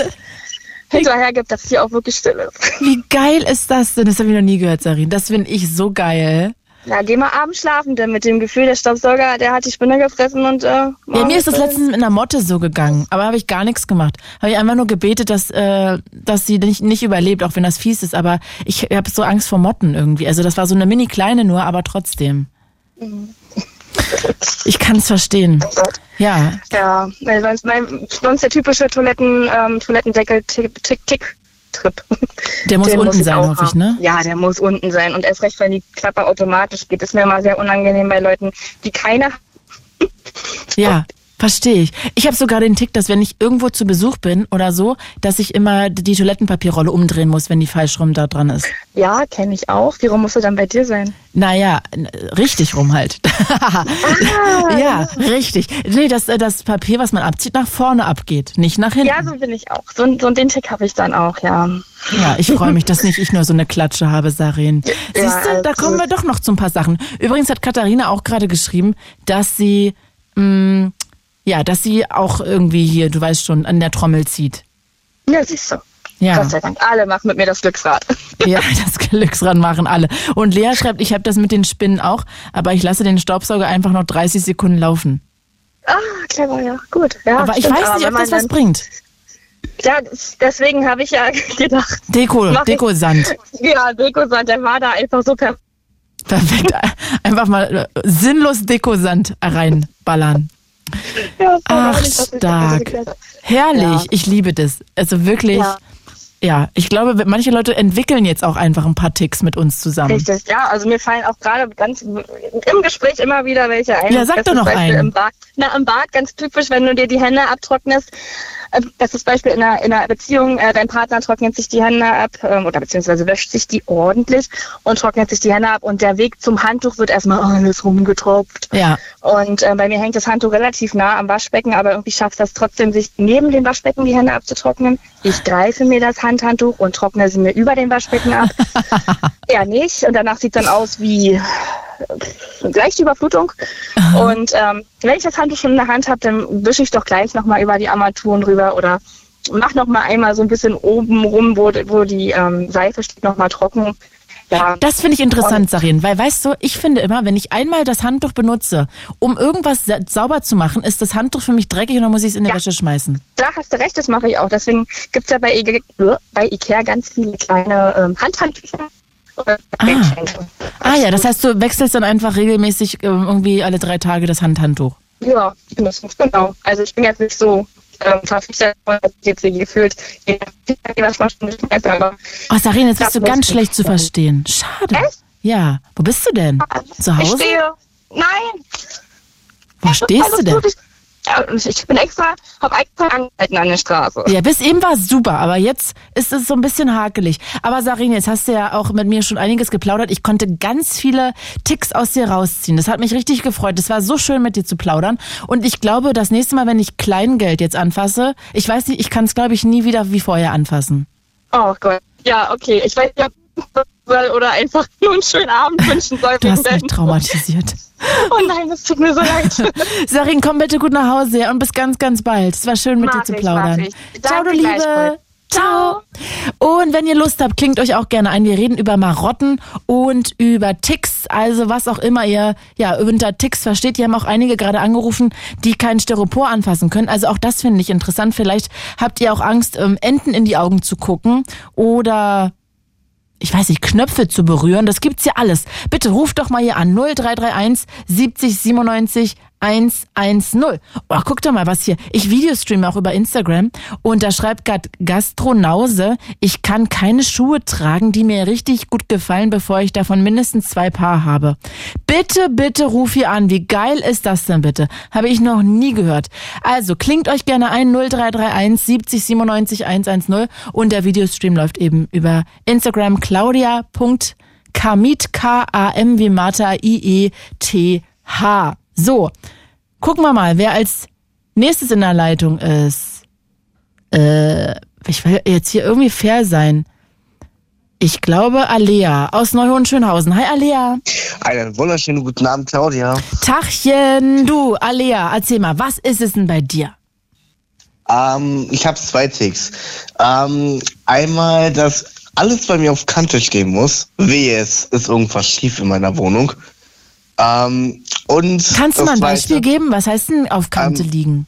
hinterher gibt, dass hier auch wirklich still ist. Wie geil ist das denn? Das habe ich noch nie gehört, Sarin. Das finde ich so geil. Ja, geh mal abends schlafen, denn mit dem Gefühl, der Staubsauger, der hat die Spinne gefressen und äh, Ja, mir ist das letztens mit einer Motte so gegangen, aber habe ich gar nichts gemacht. Habe ich einfach nur gebetet, dass, äh, dass sie nicht, nicht überlebt, auch wenn das fies ist. Aber ich habe so Angst vor Motten irgendwie. Also das war so eine mini kleine nur, aber trotzdem. Ich kann es verstehen. Ja, Ja, weil sonst, mein, sonst der typische Toiletten, ähm, Toilettendeckel Tick, Tick, Tick Trip. der muss Den unten ich sein, auch hoffe ich, ne? Ja, der muss unten sein. Und erst recht, wenn die Klappe automatisch geht, ist mir immer sehr unangenehm bei Leuten, die keine Ja, verstehe ich. Ich habe sogar den Tick, dass wenn ich irgendwo zu Besuch bin oder so, dass ich immer die Toilettenpapierrolle umdrehen muss, wenn die falsch rum da dran ist. Ja, kenne ich auch. Wie rum muss er dann bei dir sein? Naja, richtig rum halt. ja, richtig. Nee, dass äh, das Papier, was man abzieht, nach vorne abgeht, nicht nach hinten. Ja, so bin ich auch. So, so den Tick habe ich dann auch, ja. Ja, ich freue mich, dass nicht ich nur so eine Klatsche habe, Sarin. Siehst du, da also- kommen wir doch noch zu ein paar Sachen. Übrigens hat Katharina auch gerade geschrieben, dass sie, mh, ja, dass sie auch irgendwie hier, du weißt schon, an der Trommel zieht. Ja, siehst du. Ja. Gott sei Dank. Alle machen mit mir das Glücksrad. Ja, das Glücksrad machen alle. Und Lea schreibt, ich habe das mit den Spinnen auch, aber ich lasse den Staubsauger einfach noch 30 Sekunden laufen. Ah, clever, ja. Gut. Ja, Aber ich stimmt. weiß Aber nicht, ob das was bringt. Ja, deswegen habe ich ja gedacht. Deko, ich. Dekosand. Ja, Dekosand, der war da einfach so perfekt. Perfekt. Einfach mal äh, sinnlos Dekosand reinballern. Ja, Ach, stark. Herrlich, Ja. ich liebe das. Also wirklich, Ja. Ja, ich glaube, manche Leute entwickeln jetzt auch einfach ein paar Ticks mit uns zusammen. Richtig, ja. Also mir fallen auch gerade ganz im Gespräch immer wieder welche ein. Ja, sag doch noch Beispiel einen. Im Bad. Na, im Bad ganz typisch, wenn du dir die Hände abtrocknest. Ähm, Das ist Beispiel in einer, in einer Beziehung, äh, dein Partner trocknet sich die Hände ab ähm, oder beziehungsweise wäscht sich die ordentlich und trocknet sich die Hände ab und der Weg zum Handtuch wird erstmal alles rumgetropft. Ja. Und äh, bei mir hängt das Handtuch relativ nah am Waschbecken, aber irgendwie schafft das trotzdem, sich neben dem Waschbecken die Hände abzutrocknen. Ich greife mir das Handhandtuch und trockne sie mir über dem Waschbecken ab. er nicht. Und danach sieht dann aus wie gleich die Überflutung. Und ähm, wenn ich das Handtuch schon in der Hand habe, dann wische ich doch gleich nochmal über die Armaturen rüber oder mach noch mal einmal so ein bisschen oben rum, wo, wo die ähm, Seife steht, noch mal trocken. Ja, Das finde ich interessant, Sarin, weil weißt du, ich finde immer, wenn ich einmal das Handtuch benutze, um irgendwas sa- sauber zu machen, ist das Handtuch für mich dreckig und dann muss ich es in die Ja. Wäsche schmeißen. da hast du recht, das mache ich auch. Deswegen gibt's ja bei, Ike- bei Ikea ganz viele kleine ähm, Handhandtücher. Geschenkschränke. Ah ja, das heißt, du wechselst dann einfach regelmäßig ähm, irgendwie alle drei Tage das Handhandtuch. Ja, genau. Also ich bin jetzt nicht so ähm, verpflichtet, ich jetzt gefühlt Oh, Sarin, jetzt bist du ganz schlecht zu verstehen. Schade. Echt? Ja. Wo bist du denn? Zu ich Hause? stehe. Nein, Wo stehst du denn? gut. Ich, ja, und ich bin extra, hab extra angehalten an der Straße. Ja, bis eben war es super, aber jetzt ist es so ein bisschen hakelig. Aber Sarin, jetzt hast du ja auch mit mir schon einiges geplaudert. Ich konnte ganz viele Ticks aus dir rausziehen. Das hat mich richtig gefreut. Es war so schön, mit dir zu plaudern. Und ich glaube, das nächste Mal, wenn ich Kleingeld jetzt anfasse, ich weiß nicht, ich kann es, glaube ich, nie wieder wie vorher anfassen. Oh Gott. Ja, okay. Ich weiß nicht, ob soll oder einfach nur einen schönen Abend wünschen soll. Du hast mich traumatisiert. Oh nein, das tut mir so leid. Sarin, komm bitte gut nach Hause und bis ganz, ganz bald. Es war schön, mit Mach dir zu ich, plaudern. mach ich. Ciao, du Liebe. Ciao. Und wenn ihr Lust habt, klingt euch auch gerne ein. Wir reden über Marotten und über Ticks, also was auch immer ihr ja unter Ticks versteht. Die haben auch einige gerade angerufen, die kein Styropor anfassen können. Also auch das finde ich interessant. Vielleicht habt ihr auch Angst, ähm, Enten in die Augen zu gucken oder ich weiß nicht, Knöpfe zu berühren. Das gibt's ja alles. Bitte ruft doch mal hier an 0331 70 97 110. Oh, guck doch mal, was hier. Ich Videostreame auch über Instagram und da schreibt grad Gastronause, ich kann keine Schuhe tragen, die mir richtig gut gefallen, bevor ich davon mindestens zwei Paar habe. Bitte, bitte ruf hier an. Wie geil ist das denn bitte? Habe ich noch nie gehört. Also, klingt euch gerne ein 0331 70 97 110 und der Videostream läuft eben über Instagram claudia.kamit, K-A-M wie Martha, I-E-T-H. So, gucken wir mal, wer als nächstes in der Leitung ist. Äh, ich will jetzt hier irgendwie fair sein. Ich glaube Alea aus Neuhohenschönhausen. Hi Alea. Einen wunderschönen guten Abend, Claudia. Tachchen, du Alea, erzähl mal, was ist es denn bei dir? Ähm, ich habe zwei Ticks. Ähm, einmal, dass alles bei mir auf Kante stehen muss. Wehe, es ist irgendwas schief in meiner Wohnung. Ähm, und Kannst du mal ein Beispiel geben? Was heißt denn auf Kante Ähm, liegen?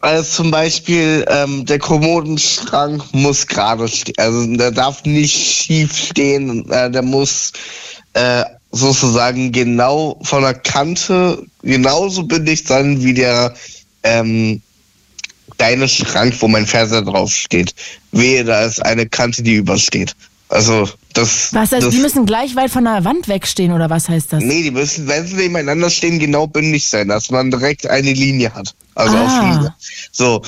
Also zum Beispiel, ähm, der Kommodenschrank muss gerade stehen. Also der darf nicht schief stehen. Äh, der muss äh, sozusagen genau von der Kante genauso belegt sein wie der ähm, deine Schrank, wo mein Fernseher drauf steht. Wehe, da ist eine Kante, die übersteht. Also das. Was heißt, das, die müssen gleich weit von der Wand wegstehen oder was heißt das? Nee, die müssen, wenn sie nebeneinander stehen, genau bündig sein, dass man direkt eine Linie hat. Also Ah. auf Linie. So.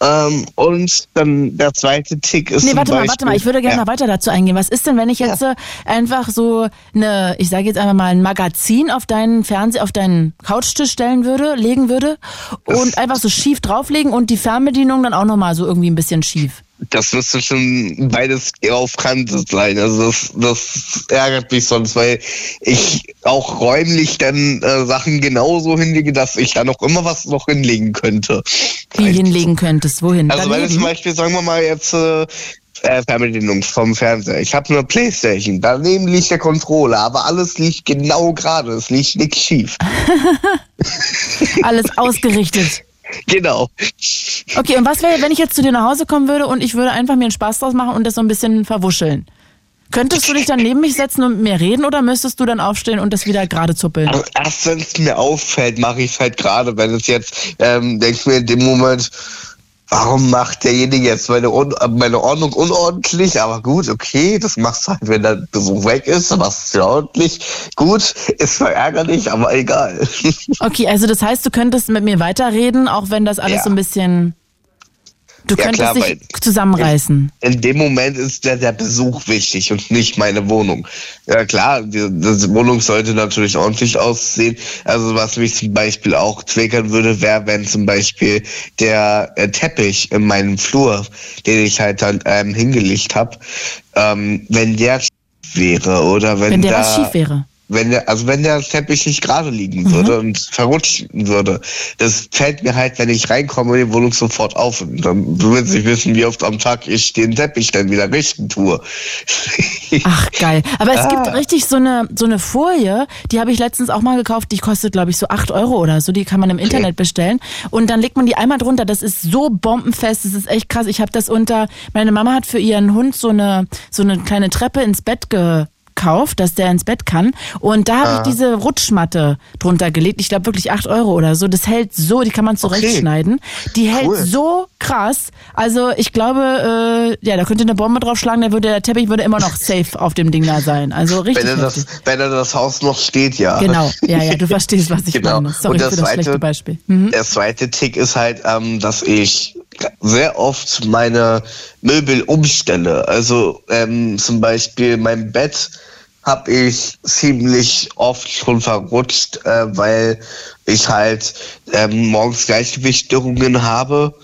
Ähm, und dann der zweite Tick ist. Nee, warte mal, Beispiel, warte mal, ich würde gerne ja. noch weiter dazu eingehen. Was ist denn, wenn ich jetzt äh, einfach so eine, ich sage jetzt einfach mal ein Magazin auf deinen Fernseher, auf deinen Couchtisch stellen würde, legen würde und einfach so schief drauflegen und die Fernbedienung dann auch nochmal so irgendwie ein bisschen schief? Das müsste schon beides auf Kante sein. Also das, das ärgert mich sonst, weil ich auch räumlich dann äh, Sachen genauso hinlege, dass ich da noch immer was noch hinlegen könnte. Wie hinlegen könntest, wohin? Also weil zum Daneben? Beispiel, sagen wir mal jetzt äh, äh, Fernbedienung vom Fernseher. Ich habe eine Playstation, daneben liegt der Controller, aber alles liegt genau gerade, es liegt nichts schief. Alles ausgerichtet. Genau. Okay, und was wäre, wenn ich jetzt zu dir nach Hause kommen würde und ich würde einfach mir einen Spaß draus machen und das so ein bisschen verwuscheln? Könntest du dich dann neben mich setzen und mit mir reden oder müsstest du dann aufstehen und das wieder gerade zuppeln? Also erst wenn es mir auffällt, mache ich es halt gerade. Wenn es jetzt, ähm, denke ich mir in dem Moment, warum macht derjenige jetzt meine, Un meine Ordnung unordentlich? Aber gut, okay, das machst du halt, wenn der Besuch weg ist, dann machst du es ja ordentlich. Gut, ist zwar ärgerlich, aber egal. Okay, also das heißt, du könntest mit mir weiterreden, auch wenn das alles Ja. so ein bisschen. Du Ja, könntest klar, dich zusammenreißen. In dem Moment ist der, der Besuch wichtig und nicht meine Wohnung. Ja klar, die, die Wohnung sollte natürlich ordentlich aussehen. Also was mich zum Beispiel auch triggern würde, wäre, wenn zum Beispiel der äh, Teppich in meinem Flur, den ich halt dann ähm, hingelegt habe, ähm, wenn der schief wäre oder wenn, Wenn der da, was schief wäre. Wenn der, also wenn der Teppich nicht gerade liegen würde und verrutschen würde, das fällt mir halt, wenn ich reinkomme in die Wohnung sofort auf. Und dann will ich wissen, wie oft am Tag ich den Teppich dann wieder richten tue. Ach geil. Aber es Ah. gibt richtig so eine so eine Folie, die habe ich letztens auch mal gekauft, die kostet glaube ich so 8 Euro oder so, die kann man im Internet bestellen und dann legt man die einmal drunter, das ist so bombenfest, das ist echt krass. Ich habe das unter, meine Mama hat für ihren Hund so eine so eine kleine Treppe ins Bett gekauft, dass der ins Bett kann. Und da habe Ah. ich diese Rutschmatte drunter gelegt, ich glaube wirklich 8 Euro oder so, das hält so, die kann man zurechtschneiden, die hält Cool. so krass, also ich glaube, äh, ja, da könnte eine Bombe draufschlagen, der würde der Teppich würde immer noch safe auf dem Ding da sein. Also richtig. Wenn er das, wenn er das Haus noch steht, ja. Genau, ja, ja, du verstehst, was ich Genau. meine. Sorry Und das für das zweite- schlechte Beispiel. Mhm. Der zweite Tick ist halt, ähm, dass ich sehr oft meine Möbel umstelle. Also ähm, zum Beispiel mein Bett habe ich ziemlich oft schon verrutscht, äh, weil ich halt ähm, morgens Gleichgewichtsstörungen habe.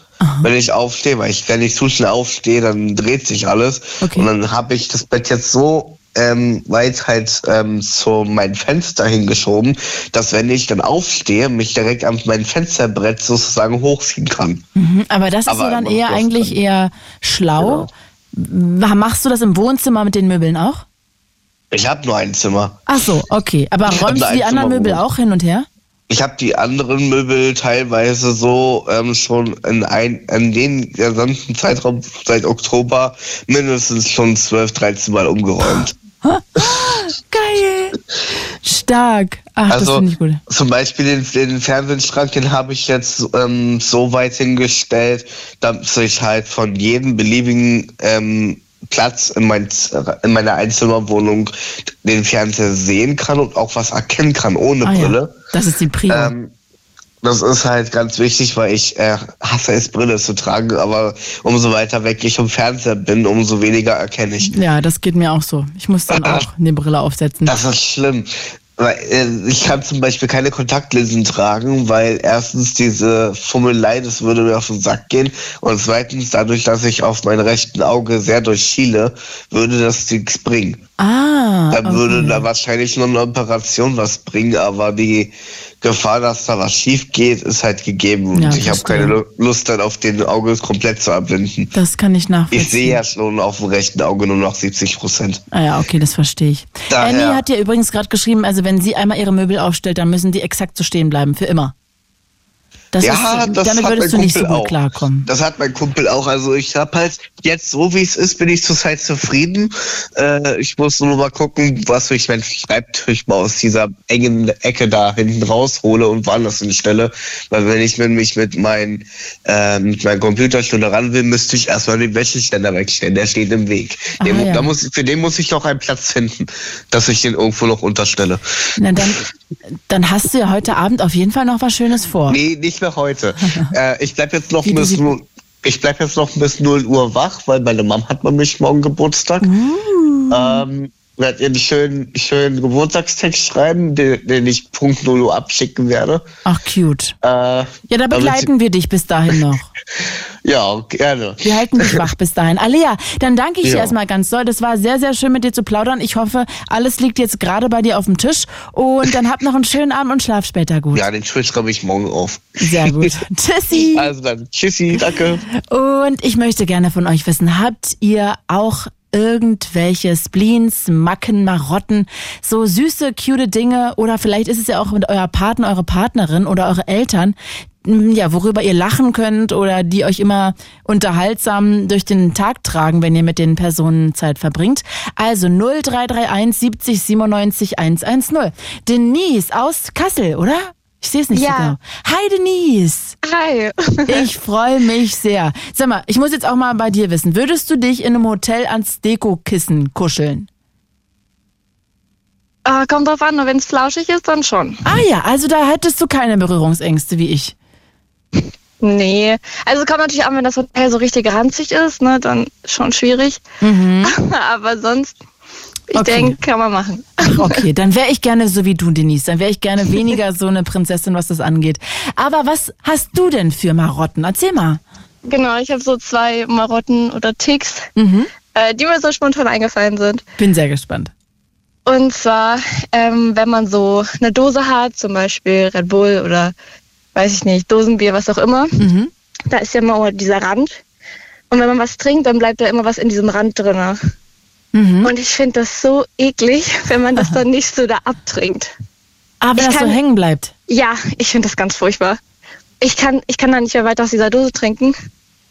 Wenn ich aufstehe, weil ich, wenn ich zu schnell aufstehe, dann dreht sich alles. Okay. Und dann habe ich das Bett jetzt so ähm, weit halt ähm, zu mein Fenster hingeschoben, dass wenn ich dann aufstehe, mich direkt an mein Fensterbrett sozusagen hochziehen kann. Mhm, Aber das ist Aber ja dann eher eigentlich dann- eher schlau. Ma- Machst du das im Wohnzimmer mit den Möbeln auch? Ich habe nur ein Zimmer. Ach so, okay. Aber räumst du die anderen Möbel auch hin und her? Ich habe die anderen Möbel teilweise so ähm, schon in, ein, in den gesamten Zeitraum seit Oktober mindestens schon 12, 13 Mal umgeräumt. Geil. Stark. Ach, das Also finde ich gut. zum Beispiel den, den Fernsehschrank, den habe ich jetzt ähm, so weit hingestellt, dass ich halt von jedem beliebigen ähm, Platz in, mein, in meiner Einzimmerwohnung den Fernseher sehen kann und auch was erkennen kann ohne Ah, ja. Brille. Das ist die Prio. Ähm, das ist halt ganz wichtig, weil ich äh, hasse es, Brille zu tragen, aber umso weiter weg ich vom Fernseher bin, umso weniger erkenne ich. ja, das geht mir auch so. Ich muss dann auch eine Brille aufsetzen. Das ist schlimm. Äh, ich kann zum Beispiel keine Kontaktlinsen tragen, weil erstens diese Fummelei, das würde mir auf den Sack gehen. Und zweitens, dadurch, dass ich auf mein rechten Auge sehr durchschiele, würde das nichts bringen. Ah, Dann würde okay. da wahrscheinlich nur eine Operation was bringen, aber die Gefahr, dass da was schief geht, ist halt gegeben. Und Ja, ich habe keine Lu- Lust, dann auf den Auge komplett zu abwenden. das kann ich nachvollziehen. Ich sehe ja schon auf dem rechten Auge nur noch 70 Prozent. Ah ja, okay, das verstehe ich. Daher- Annie hat ja übrigens gerade geschrieben, also wenn sie einmal ihre Möbel aufstellt, dann müssen die exakt so stehen bleiben, für immer. Das ja, ist, das damit hat würdest mein du nicht so Kumpel gut auch. klarkommen. Das hat mein Kumpel auch. Also ich habe halt jetzt so wie es ist, bin ich zurzeit zufrieden. Äh, ich muss nur mal gucken, was ich meinen Schreibtisch mal aus dieser engen Ecke da hinten raushole und woanders hinstelle. Weil wenn ich mich mit meinem äh, mit meinem Computerstuhl ran will, müsste ich erstmal den Wäscheständer wegstellen. Der steht im Weg. Ah, Den, ja. da muss, für den muss ich noch einen Platz finden, dass ich den irgendwo noch unterstelle. Na dann, dann hast du ja heute Abend auf jeden Fall noch was Schönes vor. Nee, nicht mehr heute. äh, ich bleib jetzt noch bis ich bleib jetzt noch bis 0 Uhr wach, weil meine Mom hat nämlich morgen Geburtstag. Mm. Ähm, werde ihr einen schönen, schönen Geburtstagstext schreiben, den, den ich Punkt 0 Uhr abschicken werde. Ach, cute. Äh, Ja, da begleiten wir dich bis dahin noch. Ja, gerne. Wir halten dich wach bis dahin. Alea, dann danke ich dir Ja. erstmal ganz doll. Das war sehr, sehr schön mit dir zu plaudern. Ich hoffe, alles liegt jetzt gerade bei dir auf dem Tisch. Und dann habt noch einen schönen Abend und schlaf später gut. Ja, den Twitch schreibe ich morgen auf. Sehr gut. Tschüssi. Also dann, tschüssi, danke. Und ich möchte gerne von euch wissen, habt ihr auch irgendwelche Spleens, Macken, Marotten, so süße, cute Dinge oder vielleicht ist es ja auch mit euer Partner, eure Partnerin oder eure Eltern, ja, worüber ihr lachen könnt oder die euch immer unterhaltsam durch den Tag tragen, wenn ihr mit den Personen Zeit verbringt. Also 0331 70 97 110. Denise aus Kassel, oder? Ich sehe es nicht Ja. so genau. Hi Denise. Hi. Ich freue mich sehr. Sag mal, ich muss jetzt auch mal bei dir wissen. Würdest du dich in einem Hotel ans Dekokissen kuscheln? Ah, kommt drauf an, wenn es flauschig ist, dann schon. Ah ja, also da hättest du keine Berührungsängste wie ich. Nee. Also kommt natürlich an, wenn das Hotel so richtig ranzig ist, ne, dann schon schwierig. Aber sonst, ich. Okay. denke, kann man machen. Ach, okay, dann wäre ich gerne so wie du, Denise. Dann wäre ich gerne weniger so eine Prinzessin, was das angeht. Aber was hast du denn für Marotten? Erzähl mal. Genau, ich habe so zwei Marotten oder Ticks, Mhm. äh, die mir so spontan eingefallen sind. Bin sehr gespannt. Und zwar, ähm, wenn man so eine Dose hat, zum Beispiel Red Bull oder weiß ich nicht, Dosenbier, was auch immer, Mhm. da ist ja immer dieser Rand. Und wenn man was trinkt, dann bleibt da immer was in diesem Rand drin. Mhm. Und ich finde das so eklig, wenn man das dann nicht so da abtrinkt. Aber Ich das so kann- hängen bleibt. Ja, ich finde das ganz furchtbar. Ich kann, ich kann da nicht mehr weiter aus dieser Dose trinken.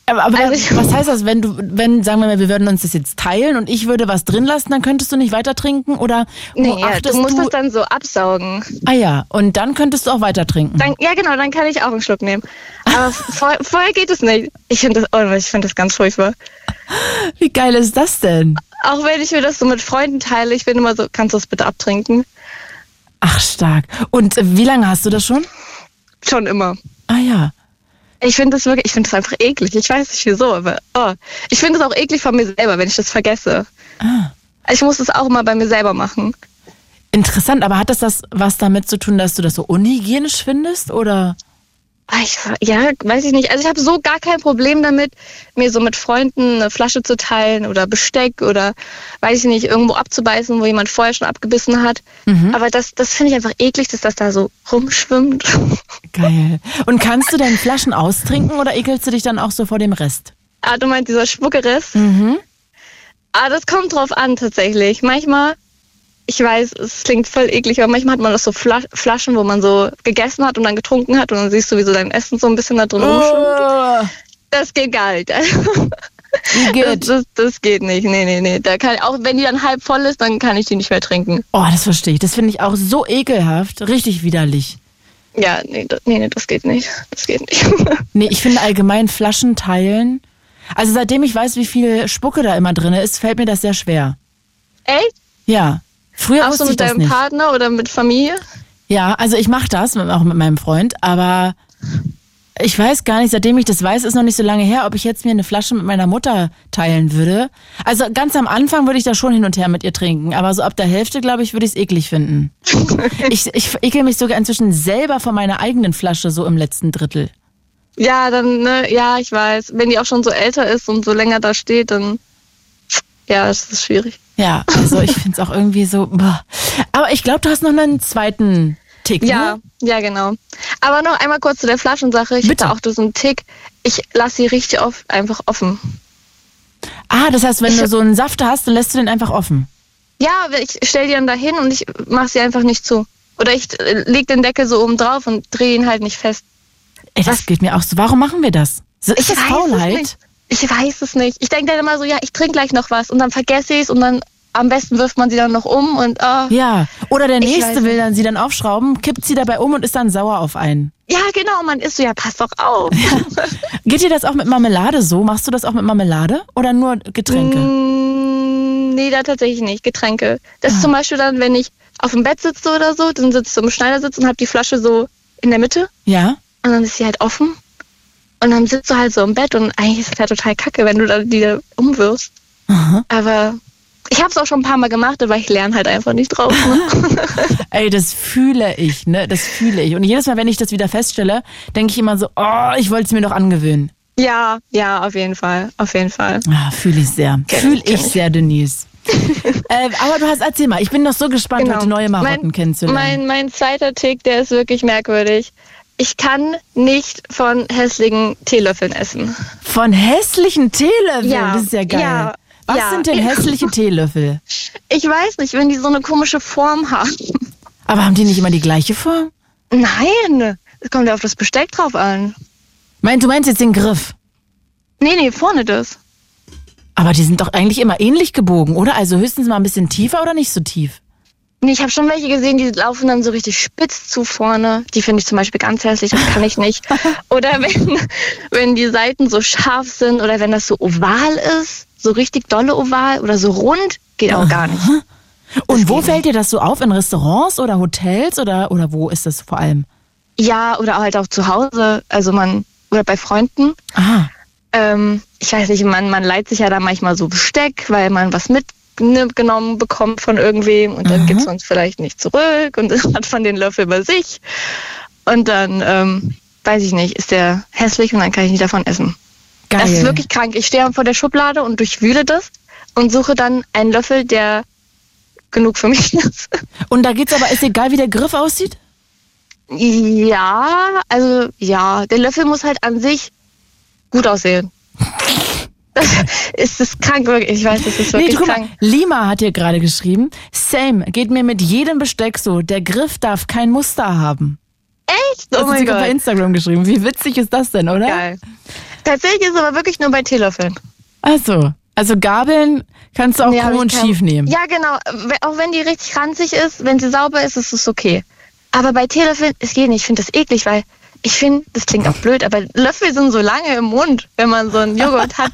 Aber, Also was heißt das, wenn du, wenn, sagen wir mal, wir würden uns das jetzt teilen und ich würde was drin lassen, dann könntest du nicht weiter trinken oder Nee, du musst das dann so absaugen. Ah ja, und dann könntest du auch weiter trinken. Dann, ja, genau, dann kann ich auch einen Schluck nehmen. Aber vor, vorher geht es nicht. Ich finde das, oh, ich finde das ganz furchtbar. Wie geil ist das denn? Auch wenn ich mir das so mit Freunden teile, ich bin immer so, kannst du das bitte abtrinken? Ach stark. Und äh, wie lange hast du das schon? Schon immer. Ah ja. Ich finde das wirklich, ich finde das einfach eklig. Ich weiß nicht wieso, aber oh. ich finde es auch eklig von mir selber, wenn ich das vergesse. Ah. Ich muss das auch immer bei mir selber machen. Interessant, aber hat das, das was damit zu tun, dass du das so unhygienisch findest oder? Ah, Ich, ja, weiß ich nicht. Also ich habe so gar kein Problem damit, mir so mit Freunden eine Flasche zu teilen oder Besteck oder weiß ich nicht, irgendwo abzubeißen, wo jemand vorher schon abgebissen hat. Aber das, das finde ich einfach eklig, dass das da so rumschwimmt. Geil. Und kannst du deine Flaschen austrinken oder ekelst du dich dann auch so vor dem Rest? ah, du meinst dieser Spuckeriss? Mhm. Ah, das kommt drauf an tatsächlich. Manchmal, ich weiß, es klingt voll eklig, aber manchmal hat man das so Fla Flaschen, wo man so gegessen hat und dann getrunken hat und dann siehst du, wie so dein Essen so ein bisschen da drin rumschwimmt. Oh, Das geht gar nicht. wie Das, geht? das, das geht nicht. Nee, nee, nee. Da kann, auch wenn die dann halb voll ist, dann kann ich die nicht mehr trinken. Oh, das verstehe ich. Das finde ich auch so ekelhaft. Richtig widerlich. Ja, nee, das, nee, nee, das geht nicht. Das geht nicht. Nee, ich finde allgemein Flaschen teilen. Also seitdem ich weiß, wie viel Spucke da immer drin ist, fällt mir das sehr schwer. Echt? Ja. Früher Auch so mit deinem nicht. Partner oder mit Familie? Ja, also ich mache das auch mit meinem Freund, aber ich weiß gar nicht, seitdem ich das weiß, ist noch nicht so lange her, ob ich jetzt mir eine Flasche mit meiner Mutter teilen würde. Also ganz am Anfang würde ich da schon hin und her mit ihr trinken, aber so ab der Hälfte, glaube ich, würde ich es eklig finden. ich, ich ekel mich sogar inzwischen selber von meiner eigenen Flasche so im letzten Drittel. Ja, dann, ne, ja, ich weiß. Wenn die auch schon so älter ist und so länger da steht, dann, ja, das ist schwierig. Ja, also ich finde es auch irgendwie so. Boah. Aber ich glaube, du hast noch einen zweiten Tick. Ja, Ne? ja, genau. Aber noch einmal kurz zu der Flaschensache. Ich Bitte. habe auch so einen Tick. Ich lasse sie richtig oft einfach offen. Ah, das heißt, wenn Ich- du so einen Saft hast, dann lässt du den einfach offen. Ja, ich stell die dann dahin und ich mache sie einfach nicht zu. Oder ich äh, leg den Deckel so oben drauf und drehe ihn halt nicht fest. Ey, das Was? geht mir auch so. Warum machen wir das? So, ist Ich das weiß es Faulheit? Ich weiß es nicht. Ich denke dann immer so, ja, ich trinke gleich noch was und dann vergesse ich es und dann am besten wirft man sie dann noch um und ah. Ja. Oder der nächste will dann sie dann aufschrauben, kippt sie dabei um und ist dann sauer auf einen. Ja, genau, man ist so, ja, pass doch auf. Geht dir das auch mit Marmelade so? Machst du das auch mit Marmelade oder nur Getränke? Mm, nee, da tatsächlich nicht. Getränke. Ah. Das ist zum Beispiel dann, wenn ich auf dem Bett sitze oder so, dann sitze ich im Schneidersitz und habe die Flasche so in der Mitte Ja. und dann ist sie halt offen. Und dann sitzt du halt so im Bett und eigentlich ist es halt total kacke, wenn du da die umwirfst. Aha. Aber ich habe es auch schon ein paar Mal gemacht, aber ich lerne halt einfach nicht drauf. Ne? Ey, das fühle ich, ne? Das fühle ich. Und jedes Mal, wenn ich das wieder feststelle, denke ich immer so, oh, ich wollte es mir doch angewöhnen. ja, ja, auf jeden Fall. Auf jeden Fall. Ah, fühle ich sehr. Fühle ich, ich sehr, Denise. äh, aber du hast, erzähl mal, ich bin noch so gespannt, heute neue Marotten Genau. mein, kennenzulernen. Mein, mein zweiter Tick, der ist wirklich merkwürdig. Ich kann nicht von hässlichen Teelöffeln essen. Von hässlichen Teelöffeln, Ja, das ist ja geil. ja, Was ja. sind denn hässliche Teelöffel? Ich weiß nicht, wenn die so eine komische Form haben. Aber haben die nicht immer die gleiche Form? Nein, es kommt ja auf das Besteck drauf an. Mein, du meinst jetzt den Griff. Nee, nee, vorne das. Aber die sind doch eigentlich immer ähnlich gebogen, oder? Also höchstens mal ein bisschen tiefer oder nicht so tief? Nee, ich habe schon welche gesehen, die laufen dann so richtig spitz zu vorne. Die finde ich zum Beispiel ganz hässlich, das kann ich nicht. Oder wenn, wenn die Seiten so scharf sind oder wenn das so oval ist, so richtig dolle oval oder so rund, geht auch gar nicht. Und wo fällt dir das so auf? In Restaurants oder Hotels oder, oder wo ist das vor allem? Ja, oder halt auch zu Hause, also man, oder bei Freunden. Ah, Ähm, ich weiß nicht, man, man leiht sich ja da manchmal so Besteck, weil man was mitgenommen bekommt von irgendwem und dann Mhm. gibt's uns vielleicht nicht zurück und hat von den Löffel bei sich. Und dann, ähm, weiß ich nicht, ist der hässlich und dann kann ich nicht davon essen. geil. Das ist wirklich krank. Ich stehe vor der Schublade und durchwühle das und suche dann einen Löffel, der genug für mich ist. Und da geht's aber, ist egal, wie der Griff aussieht? Ja, also ja, der Löffel muss halt an sich gut aussehen. Ist das krank wirklich. Ich weiß, das ist Nee, wirklich guck mal, krank. Lima hat hier gerade geschrieben, same, geht mir mit jedem Besteck so, der Griff darf kein Muster haben. Echt? Das Oh hat sie gerade bei. Instagram geschrieben. Wie witzig ist das denn, oder? Geil. Tatsächlich ist es aber wirklich nur bei Teelöffeln. Also, also Gabeln kannst du auch Nee, krumm und schief nehmen. Ja, genau. Auch wenn die richtig ranzig ist, wenn sie sauber ist, ist es okay. Aber bei Teelöffeln, es geht nicht. Ich finde das eklig, weil ich finde, das klingt auch blöd, aber Löffel sind so lange im Mund, wenn man so einen Joghurt hat.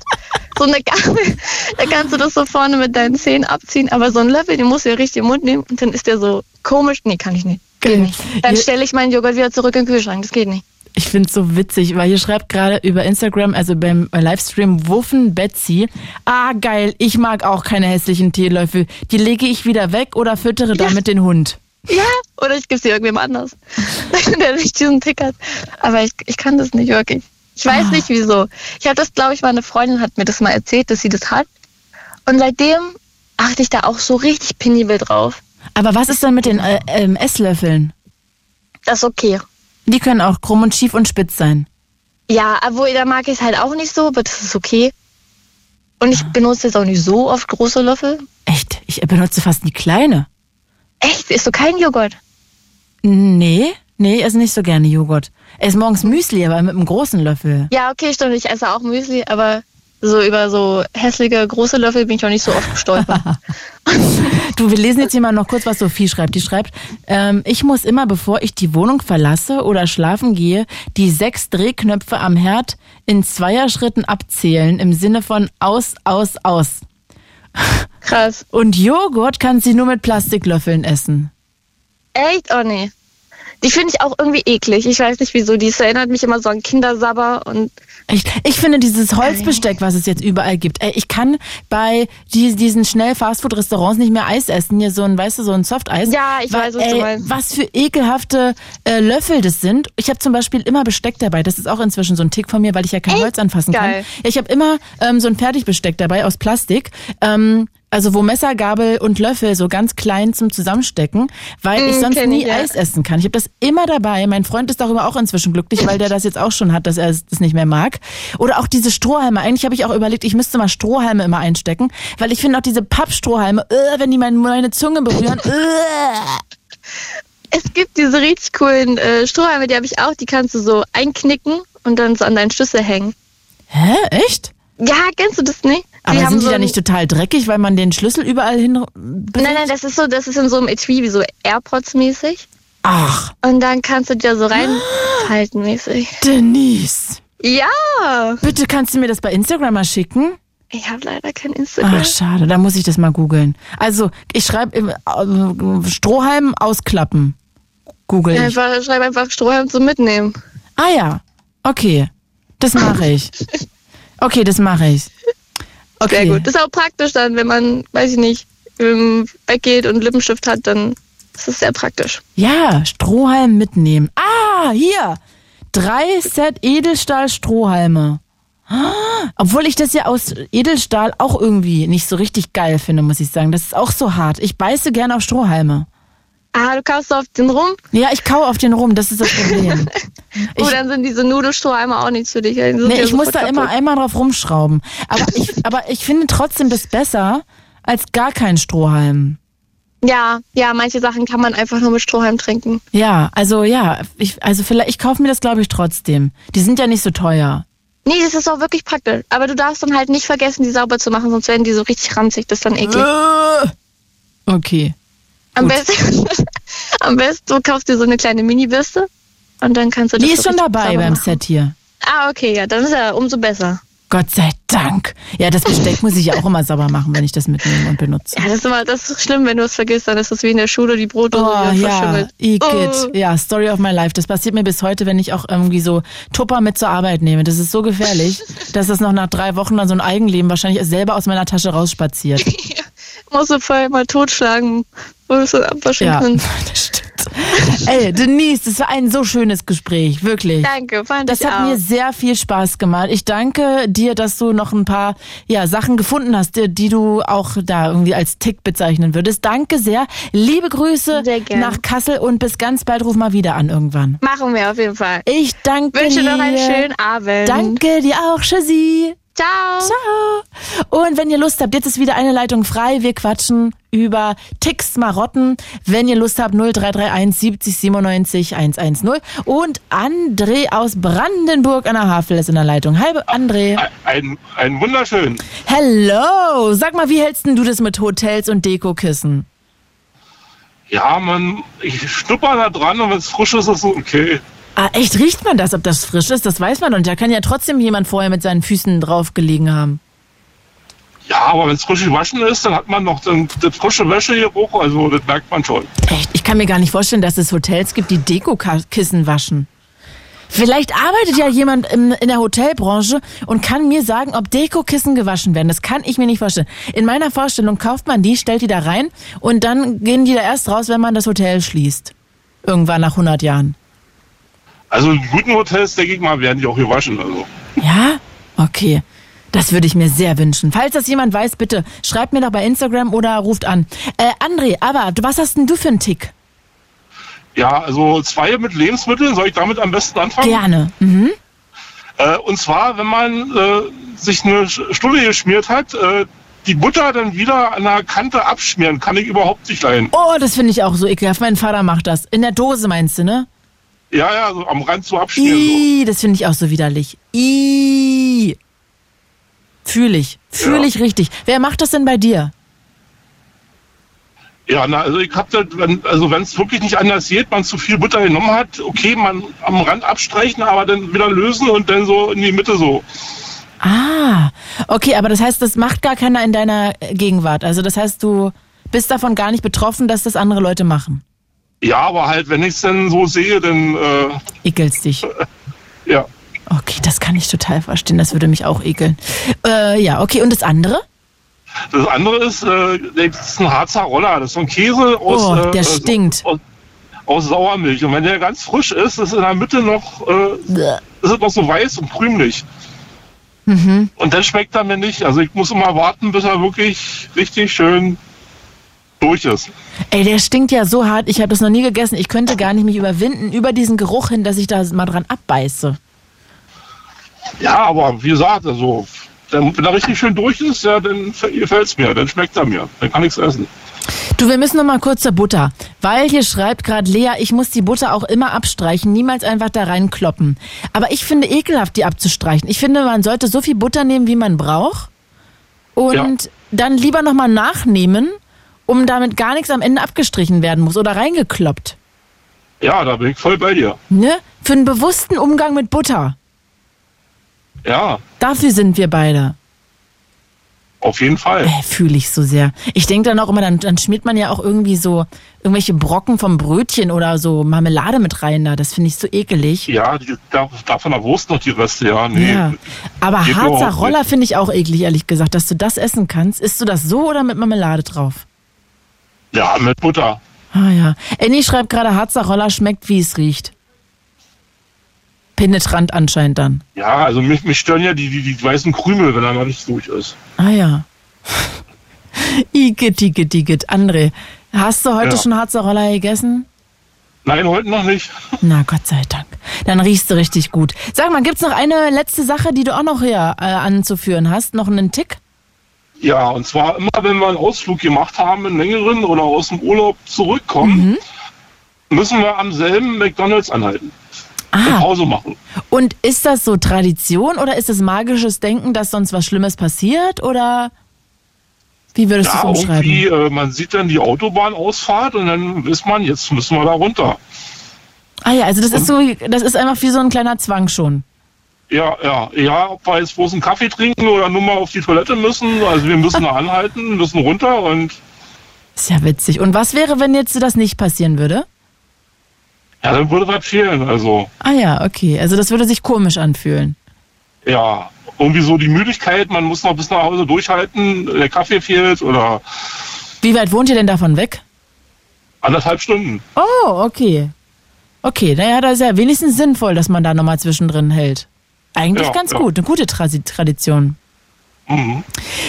So eine Gabel, da kannst du das so vorne mit deinen Zähnen abziehen. Aber so ein Löffel, den musst du ja richtig im Mund nehmen und dann ist der so komisch. Nee, kann ich nicht. Geht nicht. Dann stelle ich meinen Joghurt wieder zurück in den Kühlschrank. Das geht nicht. Ich find's so witzig, weil hier schreibt gerade über Instagram, also beim Livestream Wuffen Betsy, ah geil, ich mag auch keine hässlichen Teelöffel. Die lege ich wieder weg oder füttere damit den Hund. Ja, oder ich gebe sie irgendwem anders, der nicht diesen Tick hat. Aber ich, ich kann das nicht wirklich. Ich weiß Ah. nicht wieso. Ich habe das, glaube ich, meine Freundin hat mir das mal erzählt, dass sie das hat. Und seitdem achte ich da auch so richtig penibel drauf. Aber was ist denn mit den äh, ähm, Esslöffeln? Das ist okay. Die können auch krumm und schief und spitz sein. Ja, obwohl da mag ich es halt auch nicht so, aber das ist okay. Und ich benutze jetzt auch nicht so oft große Löffel. Echt? Ich benutze fast die kleine. Echt? Isst du keinen Joghurt? Nee, nee, ich esse nicht so gerne Joghurt. Ich esse morgens Müsli, aber mit einem großen Löffel. Ja, okay, stimmt. Ich esse auch Müsli, aber so über so hässliche große Löffel bin ich auch nicht so oft gestolpert. Du, wir lesen jetzt hier mal noch kurz, was Sophie schreibt. Die schreibt, ähm, ich muss immer, bevor ich die Wohnung verlasse oder schlafen gehe, die sechs Drehknöpfe am Herd in Zweierschritten abzählen, im Sinne von aus, aus, aus. Krass. Und Joghurt kann sie nur mit Plastiklöffeln essen. Echt? Oh nee. Die finde ich auch irgendwie eklig. Ich weiß nicht wieso. Die erinnert mich immer so an Kindersabber und Ich, ich finde dieses Holzbesteck, was es jetzt überall gibt, ey, ich kann bei die, diesen schnell Fastfood-Restaurants nicht mehr Eis essen. Hier so ein, weißt du, so ein Softeis. Ja, ich weiß, was du ey, meinst. Was für ekelhafte äh, Löffel das sind. Ich habe zum Beispiel immer Besteck dabei. Das ist auch inzwischen so ein Tick von mir, weil ich ja kein Echt? Holz anfassen Geil. kann. Ja, ich habe immer ähm, so ein Fertigbesteck dabei aus Plastik. Ähm, also wo Messer, Gabel und Löffel so ganz klein zum Zusammenstecken, weil ich Mm, sonst kenn nie ich, ja. Eis essen kann. Ich habe das immer dabei. Mein Freund ist darüber auch inzwischen glücklich, weil der das jetzt auch schon hat, dass er es das nicht mehr mag. Oder auch diese Strohhalme. Eigentlich habe ich auch überlegt, ich müsste mal Strohhalme immer einstecken, weil ich finde auch diese Pappstrohhalme, äh, wenn die meine, meine Zunge berühren, äh. es gibt diese richtig coolen äh, Strohhalme, die habe ich auch. Die kannst du so einknicken und dann so an deinen Schlüssel hängen. Hä, echt? Ja, kennst du das nicht? Aber sind die so da nicht total dreckig, weil man den Schlüssel überall hin bewegt? Nein, nein, das ist so, das ist in so einem Etui wie so Airpods mäßig. Ach, Und dann kannst du dir so reinhalten mäßig. Denise. Ja! Bitte kannst du mir das bei Instagram mal schicken? Ich habe leider kein Instagram. Ach, schade, da muss ich das mal googeln. Also, ich schreibe äh, Strohhalm ausklappen. Google ich. Einfach, schreib einfach Strohhalm zum Mitnehmen. Ah ja, okay. Das mache ich. Okay, das mache ich. Okay. Sehr gut. Das ist auch praktisch dann, wenn man, weiß ich nicht, weggeht und Lippenstift hat, dann ist es sehr praktisch. Ja, Strohhalm mitnehmen. Ah, hier. Drei Set Edelstahl-Strohhalme. Ah, Obwohl ich das ja aus Edelstahl auch irgendwie nicht so richtig geil finde, muss ich sagen. Das ist auch so hart. Ich beiße gerne auf Strohhalme. Ah, du kaufst auf den rum? Ja, ich kau auf den rum, das ist das Problem. oh, Ich- dann sind diese Nudelstrohhalme auch nichts für dich. Nee, ich muss da immer kaputt. einmal drauf rumschrauben. Aber ich, aber ich finde trotzdem das besser als gar kein Strohhalm. Ja, ja, manche Sachen kann man einfach nur mit Strohhalm trinken. Ja, also ja, ich, also vielleicht, ich kaufe mir das glaube ich trotzdem. Die sind ja nicht so teuer. Nee, das ist auch wirklich praktisch. Aber du darfst dann halt nicht vergessen, die sauber zu machen, sonst werden die so richtig ranzig. Das ist dann eklig. Äh. Okay. Am besten, am besten du kaufst dir so eine kleine Mini-Bürste und dann kannst du das Die ist schon dabei beim. Set hier. Ah, okay, ja, dann ist ja umso besser. Gott sei Dank. Ja, das Besteck muss ich ja auch immer sauber machen, wenn ich das mitnehme und benutze. Ja, das ist immer, das ist schlimm, wenn du es vergisst, dann ist das wie in der Schule, die Brotdose Oh ja, verschimmelt. Oh. Ja, Story of my life. Das passiert mir bis heute, wenn ich auch irgendwie so Tupper mit zur Arbeit nehme. Das ist so gefährlich, dass das noch nach drei Wochen dann so ein Eigenleben wahrscheinlich selber aus meiner Tasche rausspaziert. Musst du vorher mal totschlagen, wo du es dann abwaschen Ja, kannst. das stimmt. Ey, Denise, das war ein so schönes Gespräch, wirklich. Danke, fand Das ich hat auch. mir sehr viel Spaß gemacht. Ich danke dir, dass du noch ein paar ja, Sachen gefunden hast, die, die du auch da irgendwie als Tick bezeichnen würdest. Danke sehr. Liebe Grüße Sehr nach Kassel und bis ganz bald ruf mal wieder an irgendwann. Machen wir auf jeden Fall. Ich danke Wünsche dir. noch einen schönen Abend. Danke dir auch, Tschüssi. Ciao. Ciao. Und wenn ihr Lust habt, jetzt ist wieder eine Leitung frei. Wir quatschen über Ticks, Marotten. Wenn ihr Lust habt, 0331 70 97 110. Und André aus Brandenburg an der Havel ist in der Leitung. Hi, André. Ein, ein wunderschön. Hello. Sag mal, wie hältst denn du das mit Hotels und Dekokissen? Ja, man, ich schnupper da dran und wenn es frisch ist, ist es okay. Ah, echt, riecht man das, ob das frisch ist? Das weiß man. Und da kann ja trotzdem jemand vorher mit seinen Füßen drauf gelegen haben. Ja, aber wenn es frisch gewaschen ist, dann hat man noch den, den frische Wäschegeruch, also das merkt man schon. Echt? Ich kann mir gar nicht vorstellen, dass es Hotels gibt, die Dekokissen waschen. Vielleicht arbeitet ja jemand im, in der Hotelbranche und kann mir sagen, ob Dekokissen gewaschen werden. Das kann ich mir nicht vorstellen. In meiner Vorstellung kauft man die, stellt die da rein und dann gehen die da erst raus, wenn man das Hotel schließt. Irgendwann nach 100 Jahren. Also in guten Hotels, denke ich mal, werden die auch gewaschen. Also. Ja? Okay. Das würde ich mir sehr wünschen. Falls das jemand weiß, bitte schreibt mir doch bei Instagram oder ruft an. Äh, André, aber was hast denn du für einen Tick? Ja, also zwei mit Lebensmitteln, soll ich damit am besten anfangen? Gerne. Mhm. Äh, und zwar, wenn man äh, sich eine Stulle geschmiert hat, äh, die Butter dann wieder an der Kante abschmieren, kann ich überhaupt nicht leiden. Oh, das finde ich auch so ekelhaft. Mein Vater macht das. In der Dose meinst du, ne? Ja, ja, so am Rand so abschmieren. So. Ih, das finde ich auch so widerlich. Ih. Fühl ich. Fühl Ja. ich richtig. Wer macht das denn bei dir? Ja, na, also ich hab das, wenn, also wenn es wirklich nicht anders geht, man zu viel Butter genommen hat, okay, man am Rand abstreichen, aber dann wieder lösen und dann so in die Mitte so. Ah, okay, aber das heißt, das macht gar keiner in deiner Gegenwart. Also das heißt, du bist davon gar nicht betroffen, dass das andere Leute machen. Ja, aber halt, wenn ich es dann so sehe, dann äh, Ekelst dich. ja. Okay, das kann ich total verstehen. Das würde mich auch ekeln. Äh, ja, okay. Und das andere? Das andere ist, äh, das ist ein Harzer Roller. Das ist so ein Käse aus, Oh, der äh, stinkt. aus, aus Sauermilch. Und wenn der ganz frisch ist, ist in der Mitte noch, äh, ist es noch so weiß und krümelig. Mhm. Und dann schmeckt er mir nicht. Also ich muss immer warten, bis er wirklich richtig schön durch ist. Ey, der stinkt ja so hart. Ich habe das noch nie gegessen. Ich könnte gar nicht mich überwinden über diesen Geruch hin, dass ich da mal dran abbeiße. Ja, aber wie gesagt, also wenn er richtig schön durch ist, ja, dann gefällt es mir, dann schmeckt er mir, dann kann ich es essen. Du, wir müssen noch mal kurz zur Butter. Weil hier schreibt gerade Lea, ich muss die Butter auch immer abstreichen, niemals einfach da reinkloppen. Aber ich finde ekelhaft, die abzustreichen. Ich finde, man sollte so viel Butter nehmen, wie man braucht. Und Ja. dann lieber noch mal nachnehmen, um damit gar nichts am Ende abgestrichen werden muss oder reingekloppt. Ja, da bin ich voll bei dir. Ne? Für einen bewussten Umgang mit Butter. Ja, Dafür sind wir beide. auf jeden Fall. Äh, Fühle ich so sehr. Ich denke dann auch immer, dann, dann schmiert man ja auch irgendwie so irgendwelche Brocken vom Brötchen oder so Marmelade mit rein da. Das finde ich so ekelig. Ja, die, da, da von der Wurst noch die Reste, ja. Nee. Ja. Aber Harzer Roller finde ich auch eklig, ehrlich gesagt, dass du das essen kannst. Isst du das so oder mit Marmelade drauf? Ja, mit Butter. Ah ja. Annie schreibt gerade, Harzer Roller schmeckt, wie es riecht. Penetrant anscheinend dann. Ja, also mich, mich stören ja die, die, die weißen Krümel, wenn er noch nicht durch ist. Ah ja. Igitt, igitt, igitt. André, hast du heute Ja. schon Harzer Roller gegessen? Nein, heute noch nicht. Na, Gott sei Dank. Dann riechst du richtig gut. Sag mal, gibt's noch eine letzte Sache, die du auch noch hier äh, anzuführen hast? Noch einen Tick? Ja, und zwar immer, wenn wir einen Ausflug gemacht haben, einen längeren oder aus dem Urlaub zurückkommen, müssen wir am selben McDonalds anhalten. Und Ah, Pause machen. und ist das so Tradition oder ist das magisches Denken, dass sonst was Schlimmes passiert? Oder Wie würdest du Ja, es irgendwie, umschreiben? äh, man sieht dann die Autobahnausfahrt und dann ist man, jetzt müssen wir da runter. Ah ja, also das ist so, das ist einfach wie so ein kleiner Zwang schon. Ja, ja, ja, ob wir jetzt bloß einen Kaffee trinken oder nur mal auf die Toilette müssen. Also wir müssen da anhalten, müssen runter und Ist ja witzig. Und was wäre, wenn jetzt das nicht passieren würde? ja, dann würde was fehlen. Also Ah ja, okay. Also das würde sich komisch anfühlen. ja, irgendwie so die Müdigkeit, man muss noch bis nach Hause durchhalten, der Kaffee fehlt oder Wie weit wohnt ihr denn davon weg? anderthalb Stunden. Oh, okay. Okay, naja, das ist ja wenigstens sinnvoll, dass man da nochmal zwischendrin hält. Eigentlich Ja, ganz ja. gut, eine gute Trasi- Tradition. Mhm.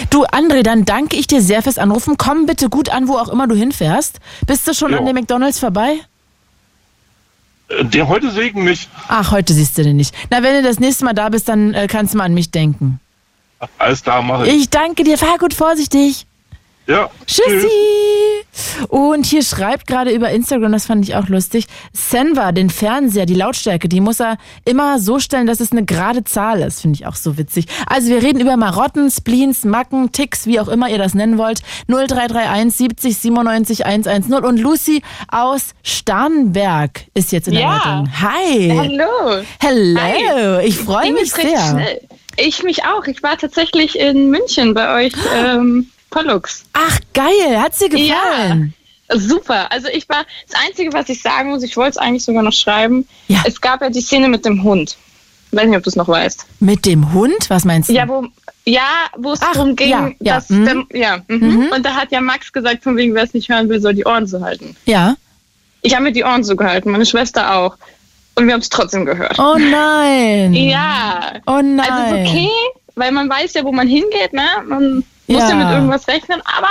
Du, André, dann danke ich dir sehr fürs Anrufen. Komm bitte gut an, wo auch immer du hinfährst. Bist du schon Ja. an dem McDonalds vorbei? Äh, Der heute Segen nicht. Ach, heute siehst du den nicht. Na, wenn du das nächste Mal da bist, dann äh, kannst du mal an mich denken. Alles klar, mache ich. Ich danke dir. Fahr gut vorsichtig. Ja. Tschüssi! Und hier schreibt gerade über Instagram, das fand ich auch lustig, Senva, den Fernseher, die Lautstärke, die muss er immer so stellen, dass es eine gerade Zahl ist. Finde ich auch so witzig. Also wir reden über Marotten, Spleens, Macken, Ticks, wie auch immer ihr das nennen wollt. 0331 70 97 110. Und Lucy aus Starnberg ist jetzt in der Ja. Leitung. Hi! Hallo. Hello! Ich freue mich sehr. schnell. Ich mich auch. Ich war tatsächlich in München bei euch, ähm, Pollux. Ach, geil! Hat's dir gefallen? Super. Also ich war, das Einzige, was ich sagen muss, ich wollte es eigentlich sogar noch schreiben. Ja. Es gab ja die Szene mit dem Hund. Weiß nicht, ob du es noch weißt. Mit dem Hund? Was meinst du? Ja, wo, ja, wo es darum ging, ja, ja, dass, mhm. der, ja, mhm. und da hat ja Max gesagt, von wegen, wer es nicht hören will, soll die Ohren so halten. ja. Ich habe mir die Ohren so gehalten, meine Schwester auch. Und wir haben es trotzdem gehört. Oh nein! Ja. Oh nein! Also ist okay, weil man weiß ja, wo man hingeht, ne? Man muss ja, Ja. mit irgendwas rechnen, aber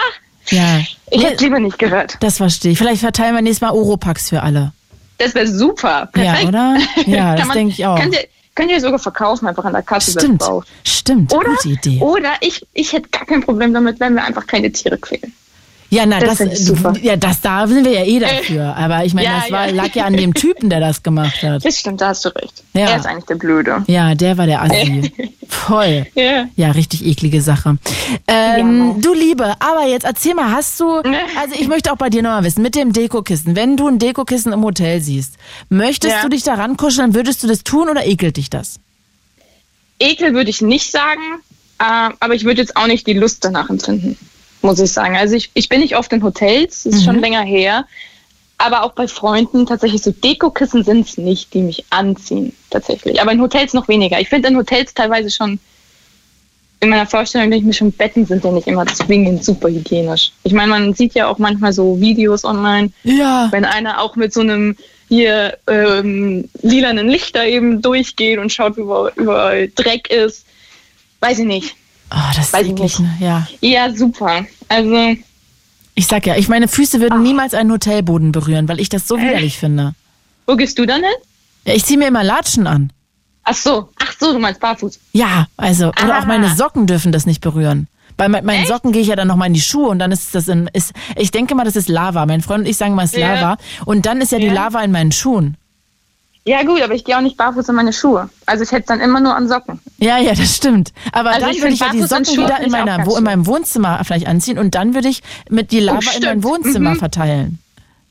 Ja, ich hätte es lieber nicht gehört. das verstehe ich. Vielleicht verteilen wir nächstes Mal Oropax für alle. Das wäre super. Perfekt. Ja, oder? Ja, das denke ich auch. Könnt ihr, könnt ihr sogar verkaufen, einfach an der Kasse, Stimmt, stimmt. Oder, Gute Idee. oder ich, ich hätte gar kein Problem damit, wenn wir einfach keine Tiere quälen. Ja, na, Das das, super. ja, das da sind wir ja eh dafür. Aber ich meine, Ja, das war, ja. lag ja an dem Typen, der das gemacht hat. Das stimmt, da hast du recht. Ja. Er ist eigentlich der Blöde. Ja, der war der Assi. Voll. Ja. Ja, richtig eklige Sache. Ähm, Du Liebe, aber jetzt erzähl mal, hast du, also ich möchte auch bei dir nochmal wissen, mit dem Dekokissen, wenn du ein Dekokissen im Hotel siehst, möchtest Ja. du dich da rankuscheln, würdest du das tun oder ekelt dich das? Ekel würde ich nicht sagen, äh, aber ich würde jetzt auch nicht die Lust danach empfinden, muss ich sagen. Also ich, ich bin nicht oft in Hotels, ist schon länger her, aber auch bei Freunden tatsächlich so Dekokissen sind es nicht, die mich anziehen, tatsächlich. Aber in Hotels noch weniger. Ich finde in Hotels teilweise schon, in meiner Vorstellung denke ich mir schon, Betten sind ja nicht immer zwingend super hygienisch. Ich meine, man sieht ja auch manchmal so Videos online, Ja. wenn einer auch mit so einem hier ähm, lilanen Lichter eben durchgeht und schaut, wie überall Dreck ist. Weiß ich nicht. Oh, das ist Weiß eklig, ne? Ja. Ja, super. Also, Ich sag ja, ich meine Füße würden niemals einen Hotelboden berühren, weil ich das so widerlich finde. wo gehst du dann hin? Ja, ich ziehe mir immer Latschen an. Ach so, ach so, du meinst barfuß. Ja, also, oder auch Ah. meine Socken dürfen das nicht berühren. Bei me- meinen Echt? Socken gehe ich ja dann noch mal in die Schuhe und dann ist das in, ist, ich denke mal, das ist Lava. Mein Freund und ich sagen mal, es ist Ja. Lava. Und dann ist ja die Ja. Lava in meinen Schuhen. Ja gut, aber ich gehe auch nicht barfuß in meine Schuhe. Also ich hätte dann immer nur an Socken. Ja, ja, das stimmt. Aber Also dann ich würde ich ja die Socken wieder in, ich meiner, wo, in meinem Wohnzimmer vielleicht anziehen und dann würde ich mit die Lava in mein. Wohnzimmer Mhm. verteilen.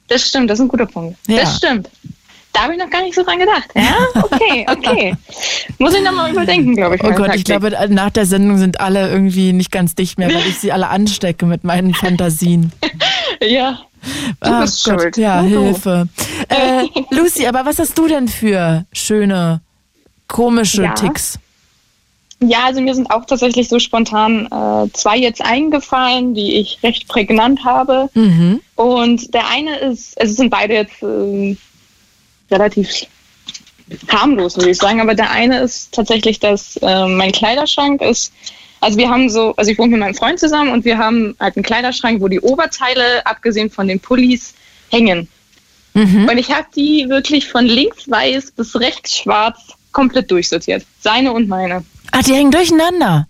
Das stimmt, das ist ein guter Punkt. Ja. Das stimmt. Da habe ich noch gar nicht so dran gedacht. Ja, okay, okay. Muss ich nochmal überdenken, glaube ich. Oh Gott, ich Taktik. glaube, nach der Sendung sind alle irgendwie nicht ganz dicht mehr, weil ich sie alle anstecke mit meinen Fantasien. Ja. Du Ach bist Gott, schuld. Ja, Du. Hilfe. Äh, Lucy, aber was hast du denn für schöne, komische Ja. Ticks? Ja, also mir sind auch tatsächlich so spontan äh, zwei jetzt eingefallen, die ich recht prägnant habe. Mhm. Und der eine ist, also es sind beide jetzt ähm, relativ harmlos, würde ich sagen, aber der eine ist tatsächlich, dass äh, mein Kleiderschrank ist. Also wir haben so, also ich wohne mit meinem Freund zusammen und wir haben halt einen Kleiderschrank, wo die Oberteile, abgesehen von den Pullis, hängen. Und ich habe die wirklich von links weiß bis rechts schwarz komplett durchsortiert. Seine und meine. Ach, die hängen durcheinander.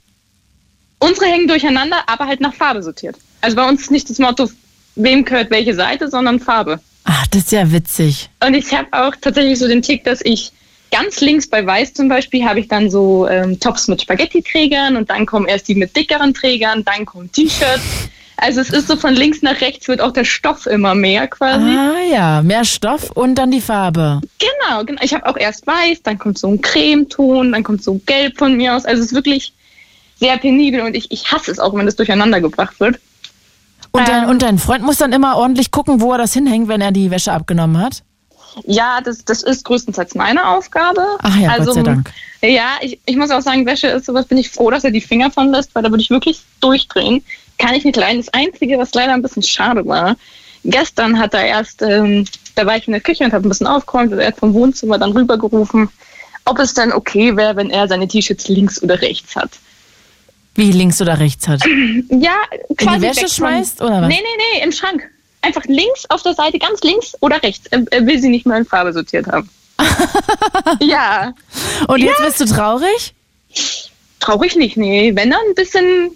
Unsere hängen durcheinander, aber halt nach Farbe sortiert. Also bei uns ist nicht das Motto, wem gehört welche Seite, sondern Farbe. Ach, das ist ja witzig. Und ich habe auch tatsächlich so den Tick, dass ich ganz links bei Weiß zum Beispiel habe ich dann so ähm, Tops mit Spaghetti-Trägern und dann kommen erst die mit dickeren Trägern, dann kommen T-Shirts. Also es ist so von links nach rechts wird auch der Stoff immer mehr quasi. Ah ja, mehr Stoff und dann die Farbe. Genau, genau. Ich habe auch erst weiß, dann kommt so ein Cremeton, dann kommt so gelb von mir aus. Also es ist wirklich sehr penibel und ich, ich hasse es auch, wenn das durcheinander gebracht wird. Und, dein, Ähm. und dein Freund muss dann immer ordentlich gucken, wo er das hinhängt, wenn er die Wäsche abgenommen hat? Ja, das, das ist größtenteils meine Aufgabe. Ach ja, also, Gott sei Dank. Ja, ich, ich muss auch sagen, Wäsche ist sowas, bin ich froh, dass er die Finger von lässt, weil da würde ich wirklich durchdrehen. Kann ich nicht leiden. Das Einzige, was leider ein bisschen schade war, gestern hat er erst, ähm, da war ich in der Küche und habe ein bisschen aufgeräumt und er hat vom Wohnzimmer dann rübergerufen, ob es dann okay wäre, wenn er seine T-Shirts links oder rechts hat. Wie links oder rechts hat. Ja, quasi Wäsche weg von- schmeißt, oder was? Nee, nee, nee, im Schrank. Einfach links auf der Seite, ganz links oder rechts. Er, will sie nicht mehr in Farbe sortiert haben. ja, Und jetzt bist du traurig? traurig nicht, nee. Wenn dann ein bisschen.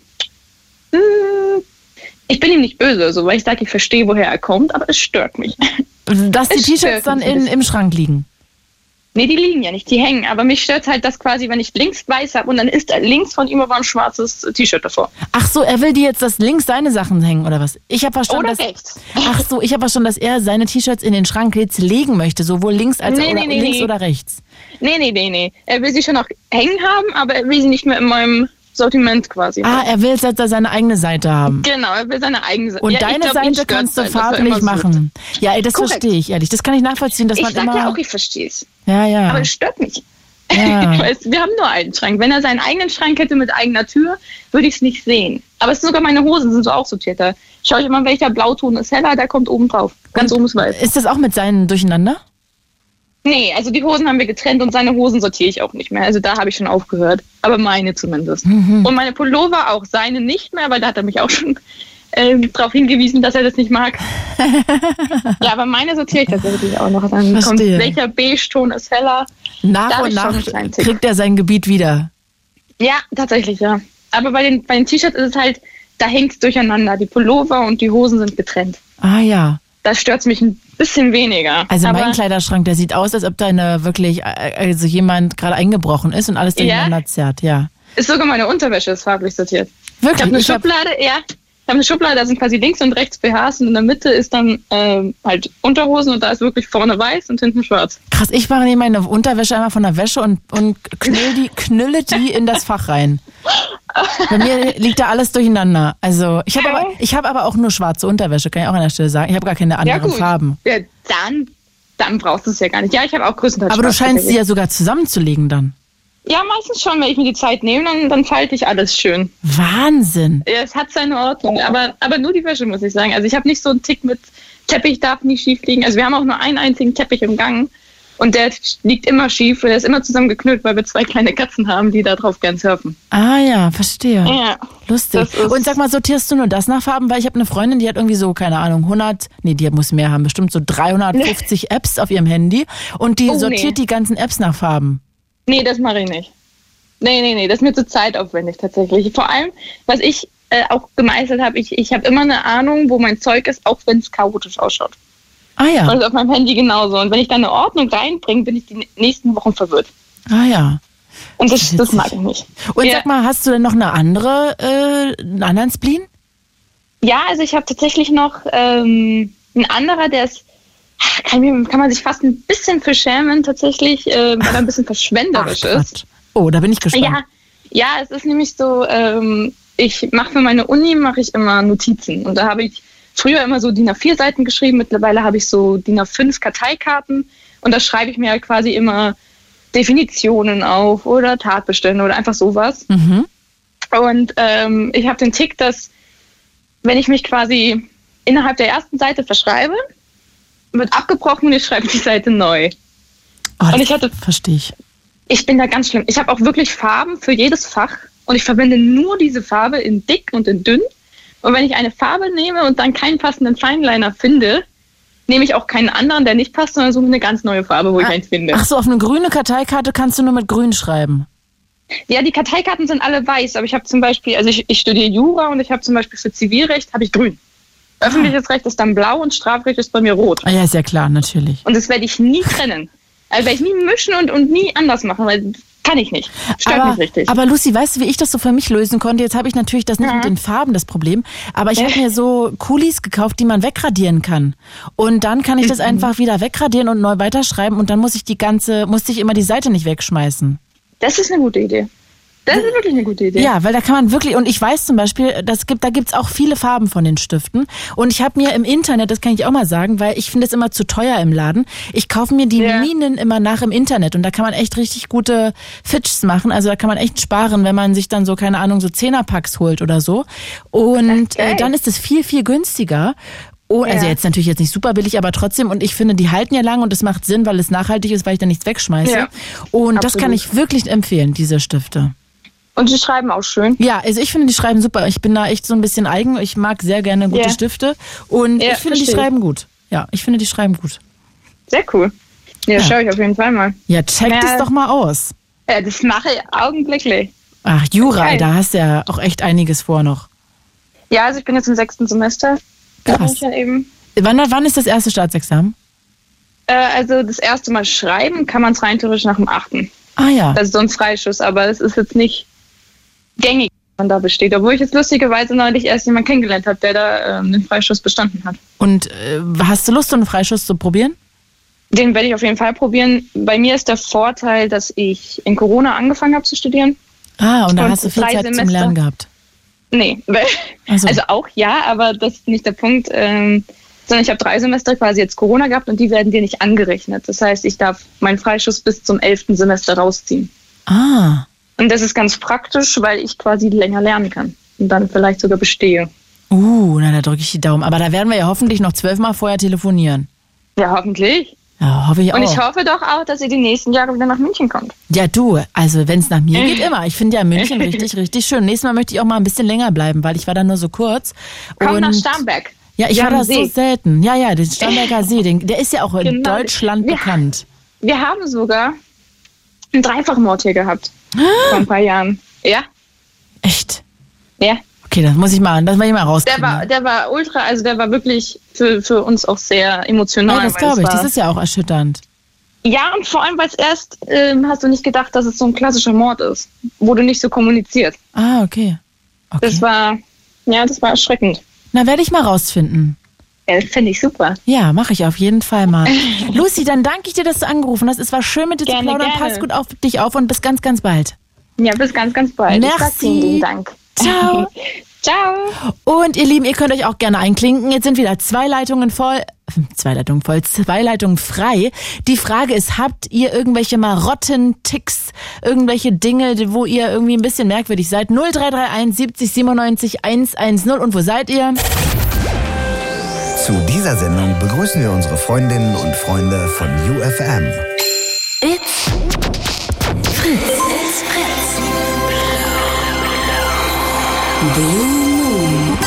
Mh, ich bin ihm nicht böse, so, weil ich sage, ich verstehe, woher er kommt, aber es stört mich. Dass die T-Shirts dann in, im Schrank liegen. Nee, die liegen ja nicht, die hängen. Aber mich stört halt das quasi, wenn ich links weiß habe und dann ist links von ihm aber ein schwarzes T-Shirt davor. Ach so, er will dir jetzt, dass links seine Sachen hängen, oder was? Ich habe verstanden, Oder dass... rechts. Ach so, ich habe verstanden, dass er seine T-Shirts in den Schrank jetzt legen möchte, sowohl links als Nee, oder, nee, nee, links oder rechts. Nee, nee, nee, nee. Er will sie schon noch hängen haben, aber er will sie nicht mehr in meinem Sortiment quasi. Ah, er will jetzt seine eigene Seite haben. Genau, er will seine eigene Seite. Und Ja, ich deine glaub, Seite kannst du halt, farblich machen. Ja, ey, das Korrekt. verstehe ich ehrlich. Das kann ich nachvollziehen, dass Ich man immer. ja auch, ich verstehe es. ja, ja. Aber es stört mich. Ja. Ich weiß, wir haben nur einen Schrank. Wenn er seinen eigenen Schrank hätte mit eigener Tür, würde ich es nicht sehen. Aber es sind sogar meine Hosen sind so auch sortiert. Da schaue ich immer, welcher Blauton ist heller, der kommt oben drauf. Ganz oben ist weiß. Ist das auch mit seinen durcheinander? Nee, also die Hosen haben wir getrennt und seine Hosen sortiere ich auch nicht mehr. Also da habe ich schon aufgehört. Aber meine zumindest. Mhm. Und meine Pullover auch. Seine nicht mehr, weil da hat er mich auch schon ähm, darauf hingewiesen, dass er das nicht mag. ja, aber meine sortiere ich tatsächlich auch noch. Dann kommt, welcher Beige-Ton ist heller. Nach Da und nach kriegt er sein Gebiet wieder. Ja, tatsächlich, ja. Aber bei den, bei den T-Shirts ist es halt, da hängt es durcheinander. Die Pullover und die Hosen sind getrennt. Ah ja. Da stört es mich ein bisschen weniger. Also Aber, mein Kleiderschrank, der sieht aus, als ob da eine wirklich, äh, also jemand gerade eingebrochen ist und alles durcheinander zerrt, ja. Ist sogar meine Unterwäsche ist farblich sortiert. Ich Wirklich? habe eine Ich hab- Schublade, ja. Ich habe eine Schublade, da sind quasi links und rechts BHs und in der Mitte ist dann ähm, halt Unterhosen und da ist wirklich vorne weiß und hinten schwarz. Krass, ich mache nehme meine Unterwäsche einmal von der Wäsche und, und knüll die, knülle die in das Fach rein. Bei mir liegt da alles durcheinander. Also ich habe aber, ich habe aber auch nur schwarze Unterwäsche, kann ich auch an der Stelle sagen. Ich habe gar keine anderen Farben. Ja, dann, dann brauchst du es ja gar nicht. Ja, ich habe auch größtenteils Aber du scheinst sie ja sogar zusammenzulegen dann. Ja, meistens schon, wenn ich mir die Zeit nehme, dann, dann falte ich alles schön. Wahnsinn. Ja, es hat seine Ordnung, aber, aber nur die Wäsche, muss ich sagen. Also ich habe nicht so einen Tick mit Teppich darf nie schief liegen. Also wir haben auch nur einen einzigen Teppich im Gang und der liegt immer schief, der ist immer zusammengeknüllt, weil wir zwei kleine Katzen haben, die da drauf gern surfen. Ah ja, verstehe. Ja. Lustig. Und sag mal, sortierst du nur das nach Farben? Weil ich habe eine Freundin, die hat irgendwie so, keine Ahnung, 100, nee, die muss mehr haben, bestimmt so 350 Apps auf ihrem Handy und die Oh, sortiert nee. die ganzen Apps nach Farben. Nee, das mache ich nicht. Nee, nee, nee, das ist mir zu zeitaufwendig tatsächlich. Vor allem, was ich äh, auch gemeistert habe, ich, ich habe immer eine Ahnung, wo mein Zeug ist, auch wenn es chaotisch ausschaut. Ah ja, Und auf meinem Handy genauso. Und wenn ich da eine Ordnung reinbringe, bin ich die nächsten Wochen verwirrt. ah ja. Und das, das mag ich nicht. Und Ja. sag mal, hast du denn noch eine andere, äh, einen anderen Spleen? Ja, also ich habe tatsächlich noch ähm, ein anderer, der ist, kann, man sich fast ein bisschen für schämen tatsächlich, äh, weil er ein bisschen verschwenderisch ist. Quatsch. Oh, da bin ich gespannt. Ja, ja, es ist nämlich so, ähm, ich mache für meine Uni mache ich immer Notizen und da habe ich früher immer so DIN A4 Seiten geschrieben, mittlerweile habe ich so DIN A5 Karteikarten und da schreibe ich mir halt quasi immer Definitionen auf oder Tatbestände oder einfach sowas. Mhm. Und ähm, ich habe den Tick, dass wenn ich mich quasi innerhalb der ersten Seite verschreibe, wird abgebrochen und ich schreibe die Seite neu. Oh, Und ich hatte- verstehe ich. Ich bin da ganz schlimm. Ich habe auch wirklich Farben für jedes Fach und ich verwende nur diese Farbe in dick und in dünn. Und wenn ich eine Farbe nehme und dann keinen passenden Fineliner finde, nehme ich auch keinen anderen, der nicht passt, sondern suche eine ganz neue Farbe, wo ich einen finde. Ach so, auf eine grüne Karteikarte kannst du nur mit grün schreiben. Ja, die Karteikarten sind alle weiß, aber ich habe zum Beispiel, also ich, ich studiere Jura und ich habe zum Beispiel für Zivilrecht habe ich grün. Öffentliches Recht ist dann blau und Strafrecht ist bei mir rot. Ah ja, ist ja klar, natürlich. Und das werde ich nie trennen. Also werde ich nie mischen und, und nie anders machen, weil kann ich nicht. Stört aber, mich richtig. aber Lucy, weißt du, wie ich das so für mich lösen konnte? Jetzt habe ich natürlich das nicht mit den Farben das Problem, aber ich habe mir so Kulis gekauft, die man wegradieren kann. Und dann kann ich Mhm. das einfach wieder wegradieren und neu weiterschreiben und dann muss ich die ganze, musste ich immer die Seite nicht wegschmeißen. das ist eine gute Idee. Das ist wirklich eine gute Idee. Ja, weil da kann man wirklich, und ich weiß zum Beispiel, das gibt, da gibt's auch viele Farben von den Stiften. Und ich habe mir im Internet, das kann ich auch mal sagen, weil ich finde es immer zu teuer im Laden, ich kaufe mir die Ja. Minen immer nach im Internet und da kann man echt richtig gute Fitchs machen. Also da kann man echt sparen, wenn man sich dann so, keine Ahnung, so Zehnerpacks holt oder so. Und äh, dann ist es viel, viel günstiger. Oh, also Ja. jetzt natürlich jetzt nicht super billig, aber trotzdem. Und ich finde, die halten ja lang und es macht Sinn, weil es nachhaltig ist, weil ich da nichts wegschmeiße. Ja, und das kann absolut. ich wirklich empfehlen, diese Stifte. Und sie schreiben auch schön. Ja, also ich finde, die schreiben super. Ich bin da echt so ein bisschen eigen. Ich mag sehr gerne gute Ja. Stifte. Und Ja, ich finde, die verstehe schreiben gut. Ja, ich finde, die schreiben gut. Sehr cool. Ja, Ja. schaue ich auf jeden Fall mal. Ja, check Ja. das doch mal aus. Ja, das mache ich augenblicklich. Ach, Jura, Geil. da hast du ja auch echt einiges vor noch. Ja, also ich bin jetzt im sechsten Semester. Krass. ja eben. Wann, wann ist das erste Staatsexamen? Äh, also das erste Mal schreiben kann man es rein theoretisch nach dem achten. Ah ja. Das ist so ein Freischuss, aber es ist jetzt nicht gängig, man da besteht. Obwohl ich jetzt lustigerweise neulich erst jemanden kennengelernt habe, der da ähm, den Freischuss bestanden hat. Und äh, hast du Lust, so einen Freischuss zu probieren? Den werde ich auf jeden Fall probieren. Bei mir ist der Vorteil, dass ich in Corona angefangen habe zu studieren. Ah, und da hast du viel Zeit zum Semester. Lernen gehabt. Nee, weil, so. also auch ja, aber das ist nicht der Punkt. Ähm, sondern ich habe drei Semester quasi jetzt Corona gehabt und die werden dir nicht angerechnet. Das heißt, ich darf meinen Freischuss bis zum elften Semester rausziehen. Ah. Und das ist ganz praktisch, weil ich quasi länger lernen kann und dann vielleicht sogar bestehe. Uh, na, da drücke ich die Daumen. Aber da werden wir ja hoffentlich noch zwölfmal vorher telefonieren. Ja, hoffentlich. Ja, hoffe ich auch. Und ich hoffe doch auch, dass ihr die nächsten Jahre wieder nach München kommt. Ja, du, also wenn es nach mir geht, immer. Ich finde ja München richtig, richtig schön. Nächstes Mal möchte ich auch mal ein bisschen länger bleiben, weil ich war da nur so kurz. Komm und nach Starnberg. Ja, ich Wir war da so See. selten. Ja, ja, den Starnberger See, den, der ist ja auch in Genau. Deutschland Ja. bekannt. Wir haben sogar einen Dreifachmord hier gehabt. Vor ein paar Jahren. Ja, Echt? ja. Okay, das muss ich mal, das ich mal Der rauskriegen. war, der war ultra, also der war wirklich für, für uns auch sehr emotional. ja, das glaube ich. Das ist ja auch erschütternd. ja, und vor allem, weil es erst, ähm, hast du nicht gedacht, dass es so ein klassischer Mord ist. Wurde nicht so kommuniziert. Ah, okay. okay. Das war, ja, das war erschreckend. Na, werde ich mal rausfinden. Ja, das finde ich super. Ja, mache ich auf jeden Fall mal. Lucy, dann danke ich dir, dass du angerufen hast. Es war schön mit dir zu Gerne, plaudern. gerne. Pass gut auf dich auf und bis ganz, ganz bald. Ja, bis ganz, ganz bald. Ich Merci. vielen lieben Dank. Ciao. Ciao. Und ihr Lieben, ihr könnt euch auch gerne einklinken. Jetzt sind wieder zwei Leitungen voll. Zwei Leitungen voll, zwei Leitungen frei. Die Frage ist, habt ihr irgendwelche Marotten, Ticks, irgendwelche Dinge, wo ihr irgendwie ein bisschen merkwürdig seid? 0331 70 97 110. Und wo seid ihr? Zu dieser Sendung begrüßen wir unsere Freundinnen und Freunde von UFM. It's Fritz. It's Fritz. Blue Moon.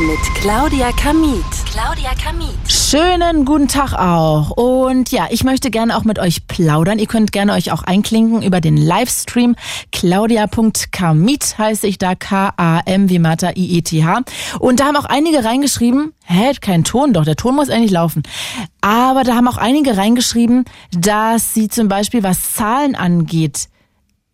Mit Claudia Kamit. Claudia Kamit. Schönen guten Tag auch. Und ja, ich möchte gerne auch mit euch plaudern. Ihr könnt gerne euch auch einklinken über den Livestream. Claudia.kamit heiße ich da. K-A-M wie Martha I-E-T-H. Und da haben auch einige reingeschrieben, hä, kein Ton, doch, der Ton muss eigentlich laufen. Aber da haben auch einige reingeschrieben, dass sie zum Beispiel, was Zahlen angeht,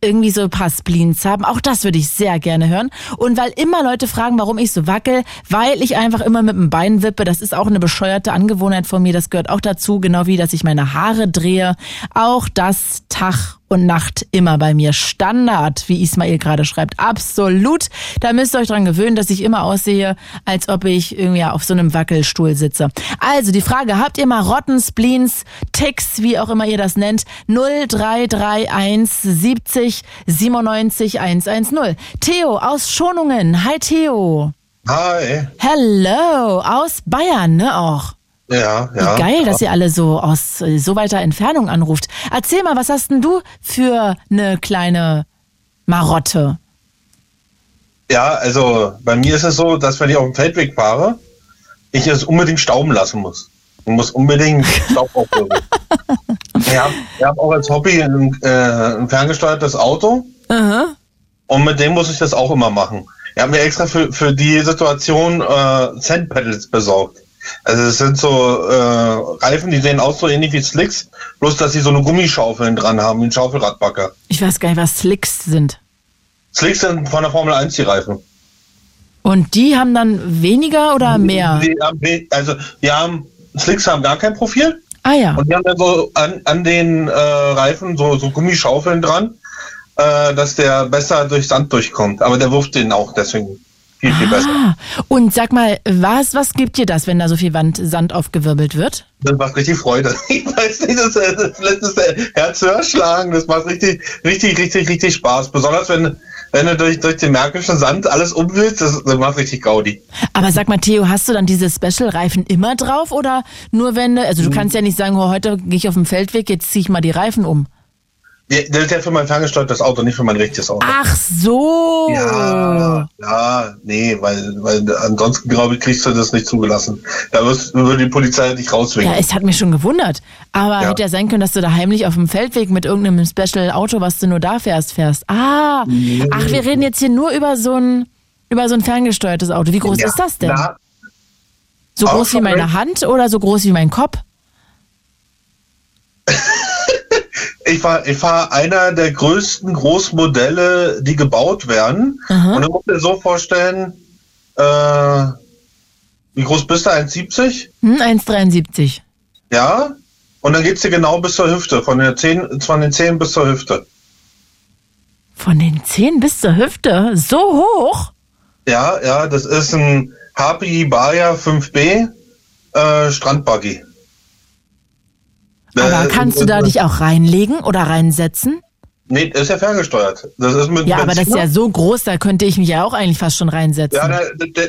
irgendwie so ein paar Spleens haben. Auch das würde ich sehr gerne hören. Und weil immer Leute fragen, warum ich so wackel, weil ich einfach immer mit dem Bein wippe. Das ist auch eine bescheuerte Angewohnheit von mir. Das gehört auch dazu, genau wie, dass ich meine Haare drehe. Auch das Tag und Nacht immer bei mir Standard, wie Ismail gerade schreibt. Absolut. Da müsst ihr euch dran gewöhnen, dass ich immer aussehe, als ob ich irgendwie auf so einem Wackelstuhl sitze. Also die Frage, habt ihr Marotten, Spleens, Ticks, wie auch immer ihr das nennt? 0331 70 97 110. Theo aus Schonungen. Hi Theo. Hi. Hello. Aus Bayern, ne auch. Ja, Wie ja. geil, dass ihr alle so aus äh, so weiter Entfernung anruft. Erzähl mal, was hast denn du für eine kleine Marotte? Ja, also bei mir ist es so, dass wenn ich auf dem Feldweg fahre, ich es unbedingt stauben lassen muss. Ich muss unbedingt Staub aufhören. ich habe hab auch als Hobby ein, äh, ein ferngesteuertes Auto und mit dem muss ich das auch immer machen. Ich habe mir extra für, für die Situation äh, Sandpedals besorgt. Also es sind so äh, Reifen, die sehen aus so ähnlich wie Slicks, bloß dass sie so eine Gummischaufeln dran haben, wie ein Schaufelradbacker. Ich weiß gar nicht, was Slicks sind. Slicks sind von der Formel 1 die Reifen. Und die haben dann weniger oder mehr? Die haben, we- also die haben, Slicks haben gar kein Profil Ah ja. und die haben dann so an, an den äh, Reifen so, so Gummischaufeln dran, äh, dass der besser durch Sand durchkommt. Aber der wirft den auch deswegen viel, viel besser. Ah, und sag mal, was, was gibt dir das, wenn da so viel Wand Sand aufgewirbelt wird? Das macht richtig Freude. Ich weiß nicht, das, das lässt das Herz höher schlagen. Das macht richtig, richtig, richtig, richtig Spaß. Besonders wenn, wenn du durch, durch den märkischen Sand alles umwühlst, das, das macht richtig Gaudi. Aber sag mal, Theo, hast du dann diese Special-Reifen immer drauf oder nur wenn du, also du kannst ja nicht sagen, oh, heute gehe ich auf den Feldweg, jetzt ziehe ich mal die Reifen um. Der ist ja für mein ferngesteuertes Auto, nicht für mein richtiges Auto. Ach so. Ja, ja, nee, weil, weil ansonsten, glaube ich, kriegst du das nicht zugelassen. Da wirst, würde die Polizei dich rauswinken. Ja, es hat mich schon gewundert. Aber Ja. hätte ja sein können, dass du da heimlich auf dem Feldweg mit irgendeinem Special-Auto, was du nur da fährst, fährst. Ah, ach, wir reden jetzt hier nur über so ein, über so ein ferngesteuertes Auto. Wie groß Ja, ist das denn? na, so groß wie meine. Hand oder so groß wie mein Kopf? Ich war, ich war einer der größten Großmodelle, die gebaut werden. Aha. Und du musst dir so vorstellen, äh, wie groß bist du? 1,70? Hm, 1,73. Ja. Und dann geht's dir genau bis zur Hüfte, von, der Zehen, von den Zehen bis zur Hüfte. Von den Zehen bis zur Hüfte? So hoch? Ja, ja, das ist ein HPI Bayer 5B äh, Strandbuggy. Aber Äh, kannst du da äh, dich auch reinlegen oder reinsetzen? Nee, ist ja ferngesteuert. Das ist mit Ja, aber das ist Benziner. ja so groß, da könnte ich mich ja auch eigentlich fast schon reinsetzen. Ja, da, da,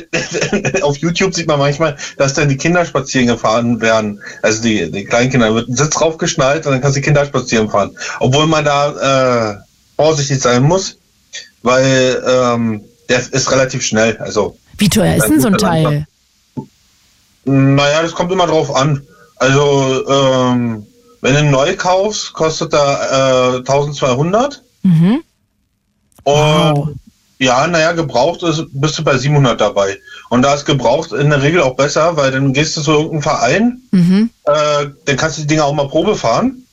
da, auf YouTube sieht man manchmal, dass dann die Kinder spazieren gefahren werden. Also die, die Kleinkinder, da wird ein Sitz draufgeschnallt und dann kannst du die Kinder spazieren fahren. Obwohl man da äh, vorsichtig sein muss, weil ähm, der ist relativ schnell. Also, Wie teuer ist denn so ein Teil? naja, das kommt immer drauf an. Also, ähm, wenn du neu kaufst, kostet er äh, 1200. Mhm. Und Wow. ja, naja, gebraucht ist, bist du bei 700 dabei. Und da ist gebraucht in der Regel auch besser, weil dann gehst du zu irgendeinem Verein, Mhm. äh, dann kannst du die Dinger auch mal Probe fahren.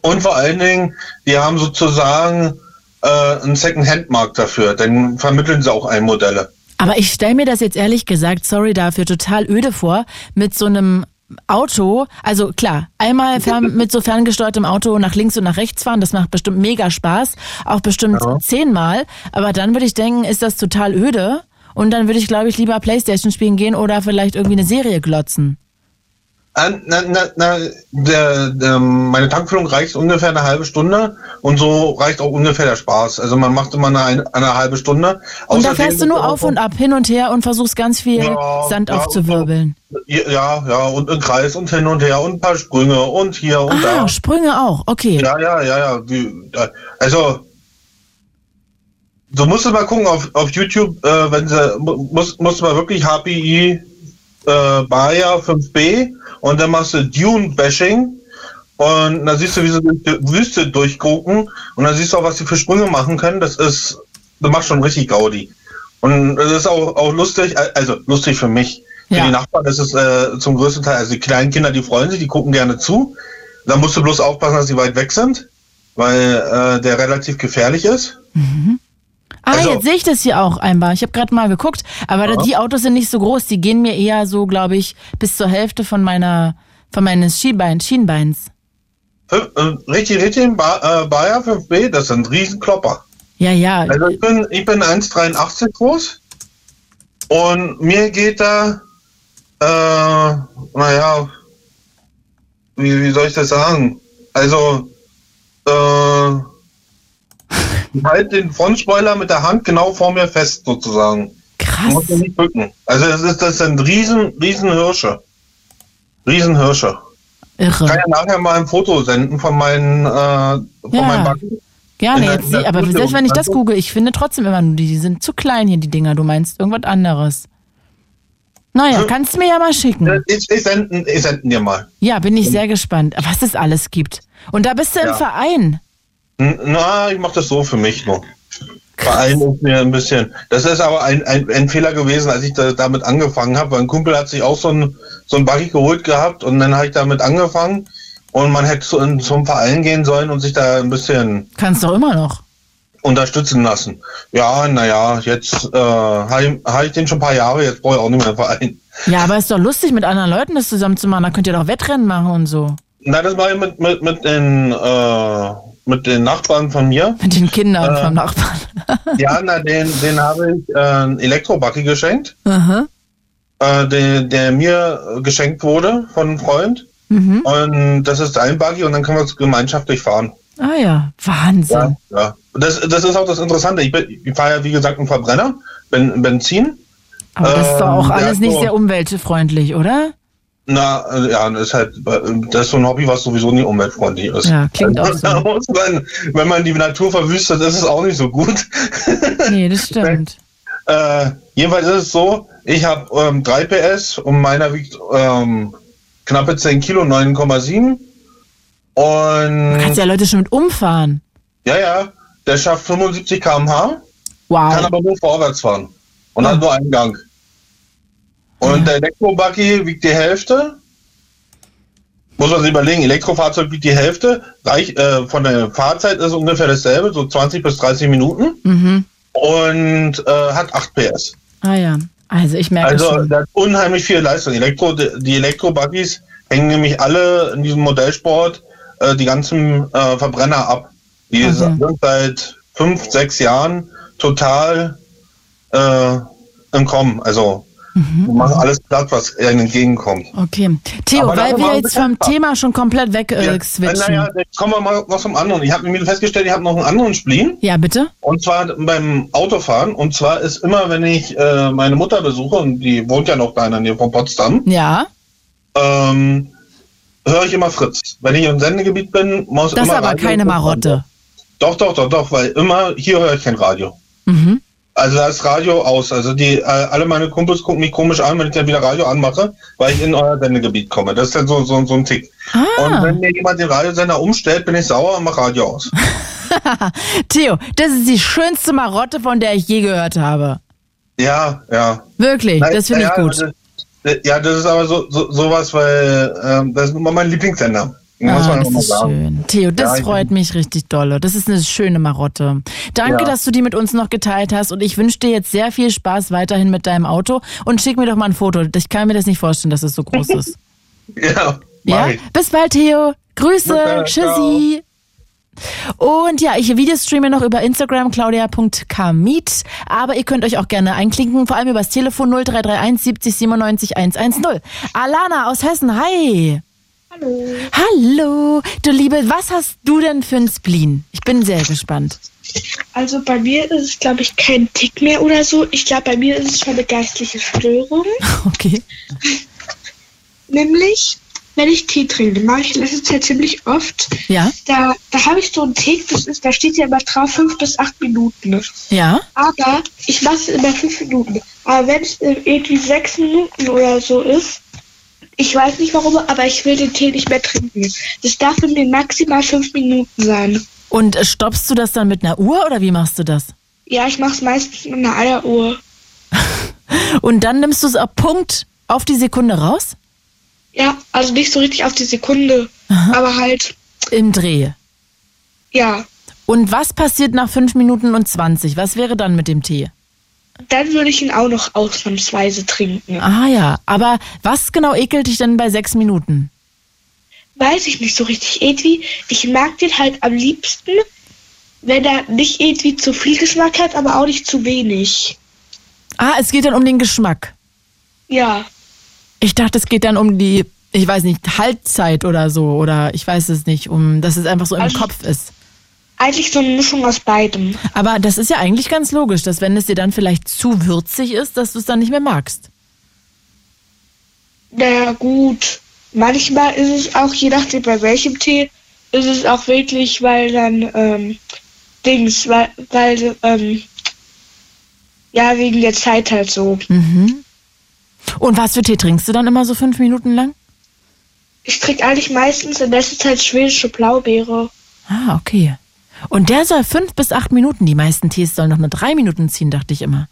Und vor allen Dingen, die haben sozusagen äh, einen Second-Hand-Markt dafür. Dann vermitteln sie auch Einmodelle. Aber ich stelle mir das jetzt ehrlich gesagt, sorry dafür, total öde vor, mit so einem Auto, also klar, einmal fern, mit so ferngesteuertem Auto nach links und nach rechts fahren, das macht bestimmt mega Spaß, auch bestimmt Ja. zehnmal, aber dann würde ich denken, ist das total öde und dann würde ich, glaube ich, lieber Playstation spielen gehen oder vielleicht irgendwie eine Serie glotzen. Äh, na, na, na, der, der, meine Tankfüllung reicht ungefähr eine halbe Stunde und so reicht auch ungefähr der Spaß. Also man macht immer eine, eine halbe Stunde. Und da Außerdem- fährst du nur auf und ab, hin und her und versuchst ganz viel Ja, Sand ja, aufzuwirbeln. Ja, ja, und im Kreis und hin und her und ein paar Sprünge und hier und Ah, da. Sprünge auch, okay. Ja, ja, ja, ja. Also, du musst mal gucken auf, auf YouTube, äh, wenn sie, mu- musst, musst du mal wirklich HPI äh, Bayer 5B und dann machst du Dune-Bashing und dann siehst du, wie sie durch die Wüste durchgucken und dann siehst du auch, was sie für Sprünge machen können. Das ist, das macht schon richtig Gaudi. Und das ist auch, auch lustig, äh, also lustig für mich. Für Ja. die Nachbarn ist es äh, zum größten Teil, also die kleinen Kinder, die freuen sich, die gucken gerne zu. Da musst du bloß aufpassen, dass sie weit weg sind, weil äh, der relativ gefährlich ist. Ah, Also- jetzt sehe ich das hier auch einmal. Ich habe gerade mal geguckt, aber Ja. die Autos sind nicht so groß. Die gehen mir eher so, glaube ich, bis zur Hälfte von meiner, von meines Schienbein, Schienbeins. Fünf, äh, richtig, richtig, ba äh, Bayer 5B, das sind Riesenklopper. Ja, ja. Also ich bin, ich bin 1,83 groß und mir geht da, äh, naja, wie, wie soll ich das sagen? Also, äh, ich halt den Frontspoiler mit der Hand genau vor mir fest sozusagen. Krass. muss nicht bücken. Also das, ist, das sind riesen, riesen Hirsche. Riesen Hirsche. Ich kann Irre. ja nachher mal ein Foto senden von meinen, äh, von Ja. meinen Backen. Gerne, jetzt der aber Mitte selbst wenn ich das und- google, ich finde trotzdem immer nur, die, die sind zu klein hier, die Dinger. Du meinst irgendwas anderes. Naja, Hm. kannst du mir ja mal schicken. Ich, ich, senden, ich senden dir mal. Ja, bin ich sehr gespannt, was es alles gibt. Und da bist du im Ja. Verein. Na, ich mache das so für mich nur. Bei allen ist mir ein bisschen. Das ist aber ein, ein, ein Fehler gewesen, als ich da, damit angefangen habe. Weil ein Kumpel hat sich auch so ein, so ein Buggy geholt gehabt und dann habe ich damit angefangen. Und man hätte zu, in, zum Verein gehen sollen und sich da ein bisschen Kannst doch immer noch. unterstützen lassen. Ja, naja, jetzt äh, habe ich, hab ich den schon ein paar Jahre, jetzt brauche ich auch nicht mehr einen Verein. Ja, aber ist doch lustig, mit anderen Leuten das zusammen zu machen. Da könnt ihr doch Wettrennen machen und so. Na, das mache ich mit, mit, mit, den, äh, mit den Nachbarn von mir. Mit den Kindern Äh. vom Nachbarn. Ja, na, den, den habe ich äh, einen Elektrobuggy geschenkt, Aha. äh, der, der mir geschenkt wurde von einem Freund. Mhm. Und das ist ein Buggy und dann können wir es gemeinschaftlich fahren. Ah ja, Wahnsinn. Ja, ja. Das, das ist auch das Interessante. Ich, bin- ich fahre ja, wie gesagt, einen Verbrenner, ben, Benzin. Aber das ist doch auch Ähm, alles nicht so. sehr umweltfreundlich, oder? Na, äh, ja, das ist halt, das ist so ein Hobby, was sowieso nicht umweltfreundlich ist. Ja, klingt auch so. Man, wenn man die Natur verwüstet, ist es auch nicht so gut. Nee, das stimmt. Äh, jedenfalls ist es so, ich habe ähm, 3 PS und meiner wiegt ähm, knappe 10 Kilo, 9,7. Du Und kannst ja Leute schon mit umfahren. ja, ja, der schafft 75 km/h, kann Wow. aber nur vorwärts fahren und hat nur einen Gang. Und der Elektrobuggy wiegt die Hälfte. Muss man sich überlegen, Elektrofahrzeug wiegt die Hälfte. Reich, äh, von der Fahrzeit ist ungefähr dasselbe, so 20 bis 30 Minuten. Mhm. Und äh, hat 8 PS. Ah ja. Also ich merke Also schon. da hat unheimlich viel Leistung. Elektro, die Elektrobuggies hängen nämlich alle in diesem Modellsport äh, die ganzen äh, Verbrenner ab. Die Okay. sind seit fünf, sechs Jahren total äh, im Kommen. Also Mhm. die machen alles platt, was ihnen entgegenkommt. Okay. Theo, Aber weil wir jetzt wir vom. Thema schon komplett weg äh, Ja, switchen. naja, jetzt kommen wir mal was zum anderen. Ich habe mir festgestellt, ich habe noch einen anderen Spleen. Ja, bitte? Und zwar beim Autofahren. Und zwar ist immer, wenn ich äh, meine Mutter besuche, und die wohnt ja noch da in der Nähe von Potsdam, Ja. ähm, höre ich immer Fritz. Wenn ich im Sendegebiet bin, muss Das ist immer aber Radio keine Marotte. Doch, doch, doch, doch, weil immer hier höre ich kein Radio. Mhm. Also da ist Radio aus. Also die äh, alle meine Kumpels gucken mich komisch an, wenn ich dann wieder Radio anmache, weil ich in euer Sendegebiet komme. Das ist dann so, so, so ein Tick. Und Ah. wenn mir jemand den Radiosender umstellt, bin ich sauer und mache Radio aus. Theo, das ist die schönste Marotte, von der ich je gehört habe. Ja, ja. Wirklich, Nein, das finde ich ja, gut. Das, ja, das ist aber so, so sowas, weil ähm, das ist immer mein Lieblingssender. Muss Ah, man das ist sagen. schön. Theo, das Ja, freut mich richtig dolle. Das ist eine schöne Marotte. Danke, Ja. dass du die mit uns noch geteilt hast und ich wünsche dir jetzt sehr viel Spaß weiterhin mit deinem Auto und schick mir doch mal ein Foto. Ich kann mir das nicht vorstellen, dass es so groß ist. Ja, ja? ich. Bis bald, Theo. Grüße. Dann, Tschüssi. Und ja, ich Videostreame noch über Instagram, claudia.kamiet. Aber ihr könnt euch auch gerne einklinken, vor allem übers Telefon 0331 70 97 110. Alana aus Hessen, hi. Hallo. Hallo, du Liebe, was hast du denn für ein Spleen? Ich bin sehr gespannt. Also bei mir ist es, glaube ich, kein Tick mehr oder so. Ich glaube, bei mir ist es schon eine geistliche Störung. Okay. Nämlich, wenn ich Tee trinke, mache ich letzter Zeit ziemlich oft. Ja? Da, da habe ich so einen Tick, das ist, da steht ja immer drauf fünf bis acht Minuten. Ja? Aber ich mache es immer fünf Minuten. Aber wenn es irgendwie sechs Minuten oder so ist, ich weiß nicht warum, aber ich will den Tee nicht mehr trinken. Das darf für mir maximal fünf Minuten sein. Und äh, stoppst du das dann mit einer Uhr oder wie machst du das? Ja, ich mache es meistens mit einer Eieruhr. Und dann nimmst du es auf Punkt auf die Sekunde raus? Ja, also nicht so richtig auf die Sekunde, aber halt, Im Dreh. ja. Und was passiert nach 5 Minuten und 20? Was wäre dann mit dem Tee? Dann würde ich ihn auch noch ausnahmsweise trinken. Ah ja, aber was genau ekelt dich denn bei 6 Minuten? Weiß ich nicht so richtig. Irgendwie, ich mag den halt am liebsten, wenn er nicht irgendwie zu viel Geschmack hat, aber auch nicht zu wenig. Ah, es geht dann um den Geschmack. Ja, Ich dachte, es geht dann um die, ich weiß nicht, Haltzeit oder so. Oder ich weiß es nicht, um, dass es einfach so im Also- Kopf ist. Eigentlich so eine Mischung aus beidem. Aber das ist ja eigentlich ganz logisch, dass wenn es dir dann vielleicht zu würzig ist, dass du es dann nicht mehr magst. Naja, gut. Manchmal ist es auch, je nachdem bei welchem Tee, ist es auch wirklich, weil dann, ähm, Dings, weil, weil, ähm, ja, wegen der Zeit halt so. Mhm. Und was für Tee trinkst du dann immer so fünf Minuten lang? Ich trinke eigentlich meistens in letzter Zeit schwedische Blaubeere. Ah, okay. Und der soll fünf bis acht Minuten. Die meisten Tees sollen noch nur drei Minuten ziehen, dachte ich immer.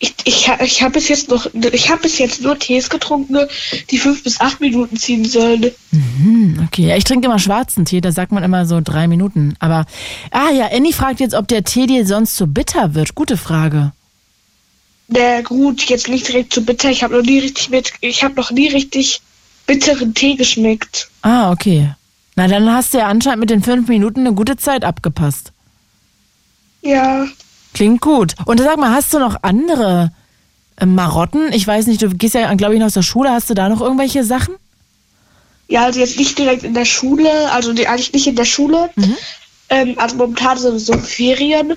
Ich, ich, ich habe bis jetzt noch, ich habe bis jetzt nur Tees getrunken, die fünf bis acht Minuten ziehen sollen. Hm, okay. Ja, ich trinke immer schwarzen Tee, da sagt man immer so drei Minuten. Aber, ah ja, Annie fragt jetzt, ob der Tee dir sonst zu bitter wird. Gute Frage. Na gut, jetzt nicht direkt zu bitter. Ich habe noch nie richtig mit, ich habe noch nie richtig bitteren Tee geschmeckt. Ah, okay. Na, dann hast du ja anscheinend mit den fünf Minuten eine gute Zeit abgepasst. Ja, Klingt gut. Und sag mal, hast du noch andere äh, Marotten? Ich weiß nicht, du gehst ja, glaube ich, noch aus der Schule. Hast du da noch irgendwelche Sachen? ja, also jetzt nicht direkt in der Schule, also die, eigentlich nicht in der Schule. Ähm, also momentan sind so Ferien.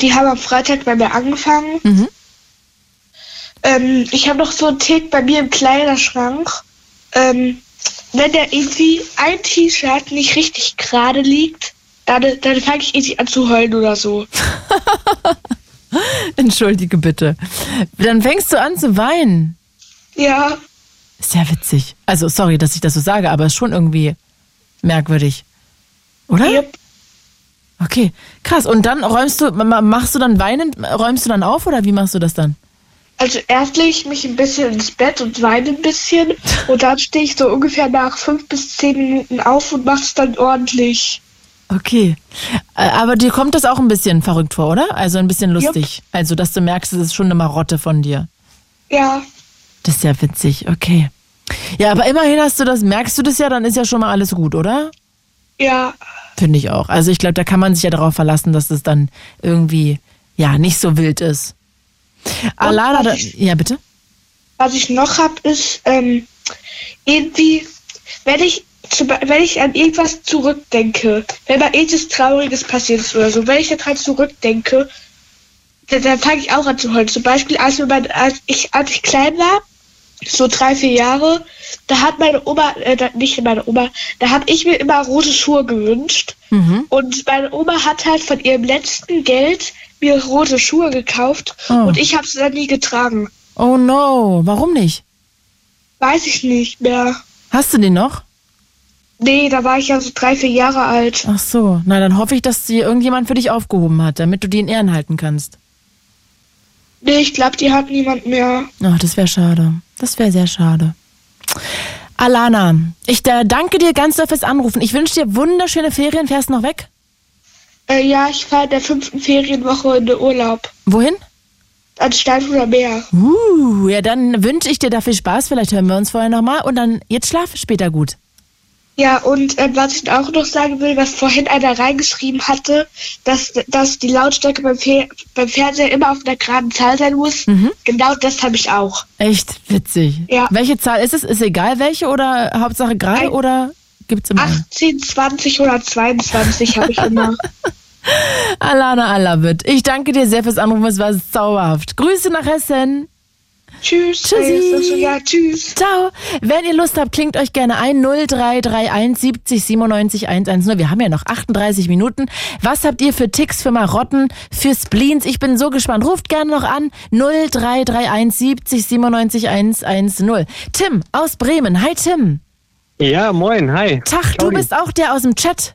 Die haben am Freitag bei mir angefangen. Mhm. Ähm, ich habe noch so einen Tick bei mir im Kleiderschrank. Ähm, wenn der irgendwie ein T-Shirt nicht richtig gerade liegt, dann, dann fange ich irgendwie an zu heulen oder so. Entschuldige bitte. Dann fängst du an zu weinen. Ja, Ist ja witzig. Also, sorry, dass ich das so sage, aber ist schon irgendwie merkwürdig. Oder? Yep. Okay, krass. Und dann räumst du, ma- machst du dann weinend, räumst du dann auf oder wie machst du das dann? Also erst lege ich mich ein bisschen ins Bett und weine ein bisschen und dann stehe ich so ungefähr nach fünf bis zehn Minuten auf und mache es dann ordentlich. Okay. Aber dir kommt das auch ein bisschen verrückt vor, oder? Also ein bisschen lustig. Also, dass du merkst, es ist schon eine Marotte von dir. Ja, Das ist ja witzig, okay. Ja, aber immerhin hast du das, merkst du das ja, dann ist ja schon mal alles gut, oder? ja, Finde ich auch. Also ich glaube, da kann man sich ja darauf verlassen, dass es dann irgendwie, ja, nicht so wild ist. Alana, da, ich- ja bitte? was ich noch hab ist ähm, irgendwie, wenn ich zum, wenn ich an irgendwas zurückdenke, wenn mal irgendwas Trauriges passiert ist oder so, wenn ich daran zurückdenke, dann, dann fange ich auch an zu heulen. Zum Beispiel, als, mein, als, ich, als ich klein war, so drei, vier Jahre, da hat meine Oma, äh, nicht meine Oma, da habe ich mir immer rote Schuhe gewünscht. Und meine Oma hat halt von ihrem letzten Geld mir rote Schuhe gekauft Oh. und ich habe sie dann nie getragen. Oh no, warum nicht? Weiß ich nicht mehr. Hast du den noch? Nee, da war ich ja so drei, vier Jahre alt. Ach so, na dann hoffe ich, dass die irgendjemand für dich aufgehoben hat, damit du die in Ehren halten kannst. Nee, ich glaube, die hat niemand mehr. Ach, das wäre schade. Das wäre sehr schade. Alana, ich äh, danke dir ganz doll fürs Anrufen. Ich wünsche dir wunderschöne Ferien. Fährst du noch weg? Äh, ja, ich fahre in der fünften Ferienwoche in den Urlaub. Wohin? Ans Steinhuder Meer. Uh, ja, dann wünsche ich dir da viel Spaß. Vielleicht hören wir uns vorher nochmal und dann jetzt schlafe später gut. Ja, und äh, was ich auch noch sagen will, was vorhin einer reingeschrieben hatte, dass, dass die Lautstärke beim, Fe beim Fernseher immer auf einer geraden Zahl sein muss. Genau das habe ich auch. Echt witzig. Ja. Welche Zahl ist es? Ist egal welche oder Hauptsache gerade oder gibt's immer einen? 18, 20 oder 22 habe ich immer. Alana Alabit, ich danke dir sehr fürs Anrufen. Es war zauberhaft. Grüße nach Hessen. Tschüss. Tschüssi. Ja, tschüss. Ciao. Wenn ihr Lust habt, klingt euch gerne ein 0331 70 97 110. Wir haben ja noch 38 Minuten. Was habt ihr für Ticks, für Marotten, für Spleens? Ich bin so gespannt. Ruft gerne noch an 0331 70 97 110. Tim aus Bremen. Hi Tim. Ja, moin, hi. Tag, du bist auch der aus dem Chat.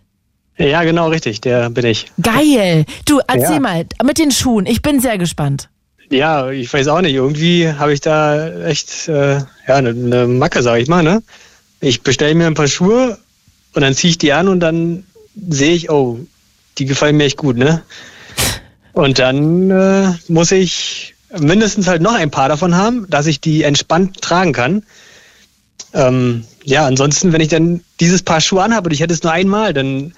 Ja, genau, richtig, der bin ich. Geil. Du, erzähl Ja. mal mit den Schuhen. Ich bin sehr gespannt. Ja, ich weiß auch nicht, irgendwie habe ich da echt äh, ja, eine ne Macke, sag ich mal. Ne? Ich bestelle mir ein paar Schuhe und dann ziehe ich die an und dann sehe ich, oh, die gefallen mir echt gut, ne? Und dann äh, muss ich mindestens halt noch ein paar davon haben, dass ich die entspannt tragen kann. Ähm, ja, ansonsten, wenn ich dann dieses Paar Schuhe anhabe und ich hätte es nur einmal, dann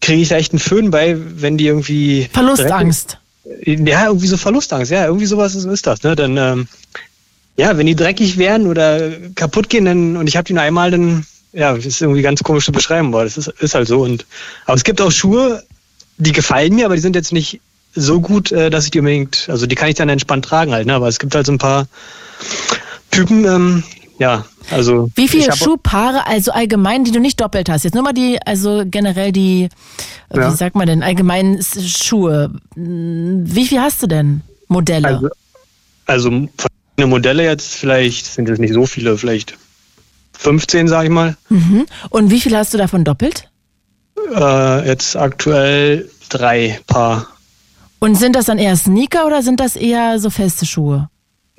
kriege ich da echt einen Föhn bei, wenn die irgendwie Verlustangst. ja, irgendwie so Verlustangst, ja, irgendwie sowas ist, ist das, ne? Dann, ähm, ja, wenn die dreckig wären oder kaputt gehen, dann, und ich habe die nur einmal, dann, ja, das ist irgendwie ganz komisch zu beschreiben, aber das ist, ist halt so. Und aber es gibt auch Schuhe, die gefallen mir, aber die sind jetzt nicht so gut, äh, dass ich die unbedingt, also die kann ich dann entspannt tragen halt, ne? Aber es gibt halt so ein paar Typen, ähm, ja, also. Wie viele Schuhpaare, also allgemein, die du nicht doppelt hast? Jetzt nur mal die, also generell die, äh, Ja. wie sagt man denn, allgemein Schuhe. Hm, Wie viel hast du denn? Modelle? Also, also verschiedene Modelle jetzt, vielleicht sind es nicht so viele, vielleicht 15, sag ich mal. mhm. Und wie viel hast du davon doppelt? äh, jetzt aktuell drei Paar. Und sind das dann eher Sneaker oder sind das eher so feste Schuhe?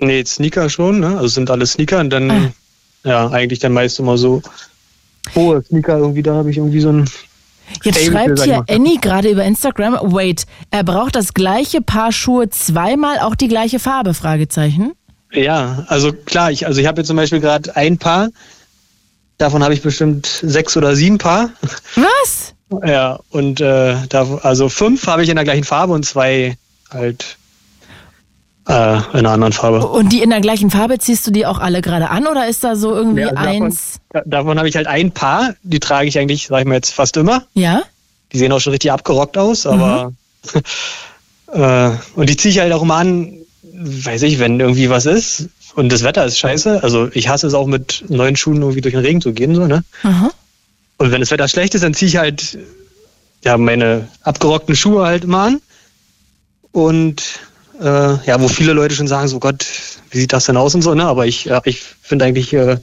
Nee, Sneaker schon, ne? Also sind alle Sneaker und dann, Ah. ja, eigentlich dann meist immer so hohe Sneaker irgendwie, da habe ich irgendwie so ein. Jetzt Stable, schreibt hier. Annie gerade über Instagram, wait, er braucht das gleiche Paar Schuhe zweimal, auch die gleiche Farbe, Fragezeichen. Ja, also klar, ich, also ich habe jetzt zum Beispiel gerade ein Paar, davon habe ich bestimmt sechs oder sieben Paar. Was? Ja, und äh, da, also fünf habe ich in der gleichen Farbe und zwei halt äh, in einer anderen Farbe. Und die in der gleichen Farbe ziehst du die auch alle gerade an oder ist da so irgendwie Ja, also davon, eins? da- davon habe ich halt ein Paar, die trage ich eigentlich, sag ich mal jetzt fast immer. Ja? Die sehen auch schon richtig abgerockt aus, aber äh, und die ziehe ich halt auch immer an, weiß ich, wenn irgendwie was ist und das Wetter ist scheiße. Also ich hasse es auch mit neuen Schuhen irgendwie durch den Regen zu gehen, so, ne? Aha. Und wenn das Wetter schlecht ist, dann ziehe ich halt ja, meine abgerockten Schuhe halt immer an. Und äh, ja, wo viele Leute schon sagen, so Gott, wie sieht das denn aus und so, ne? Aber ich, ja, ich finde eigentlich. Äh,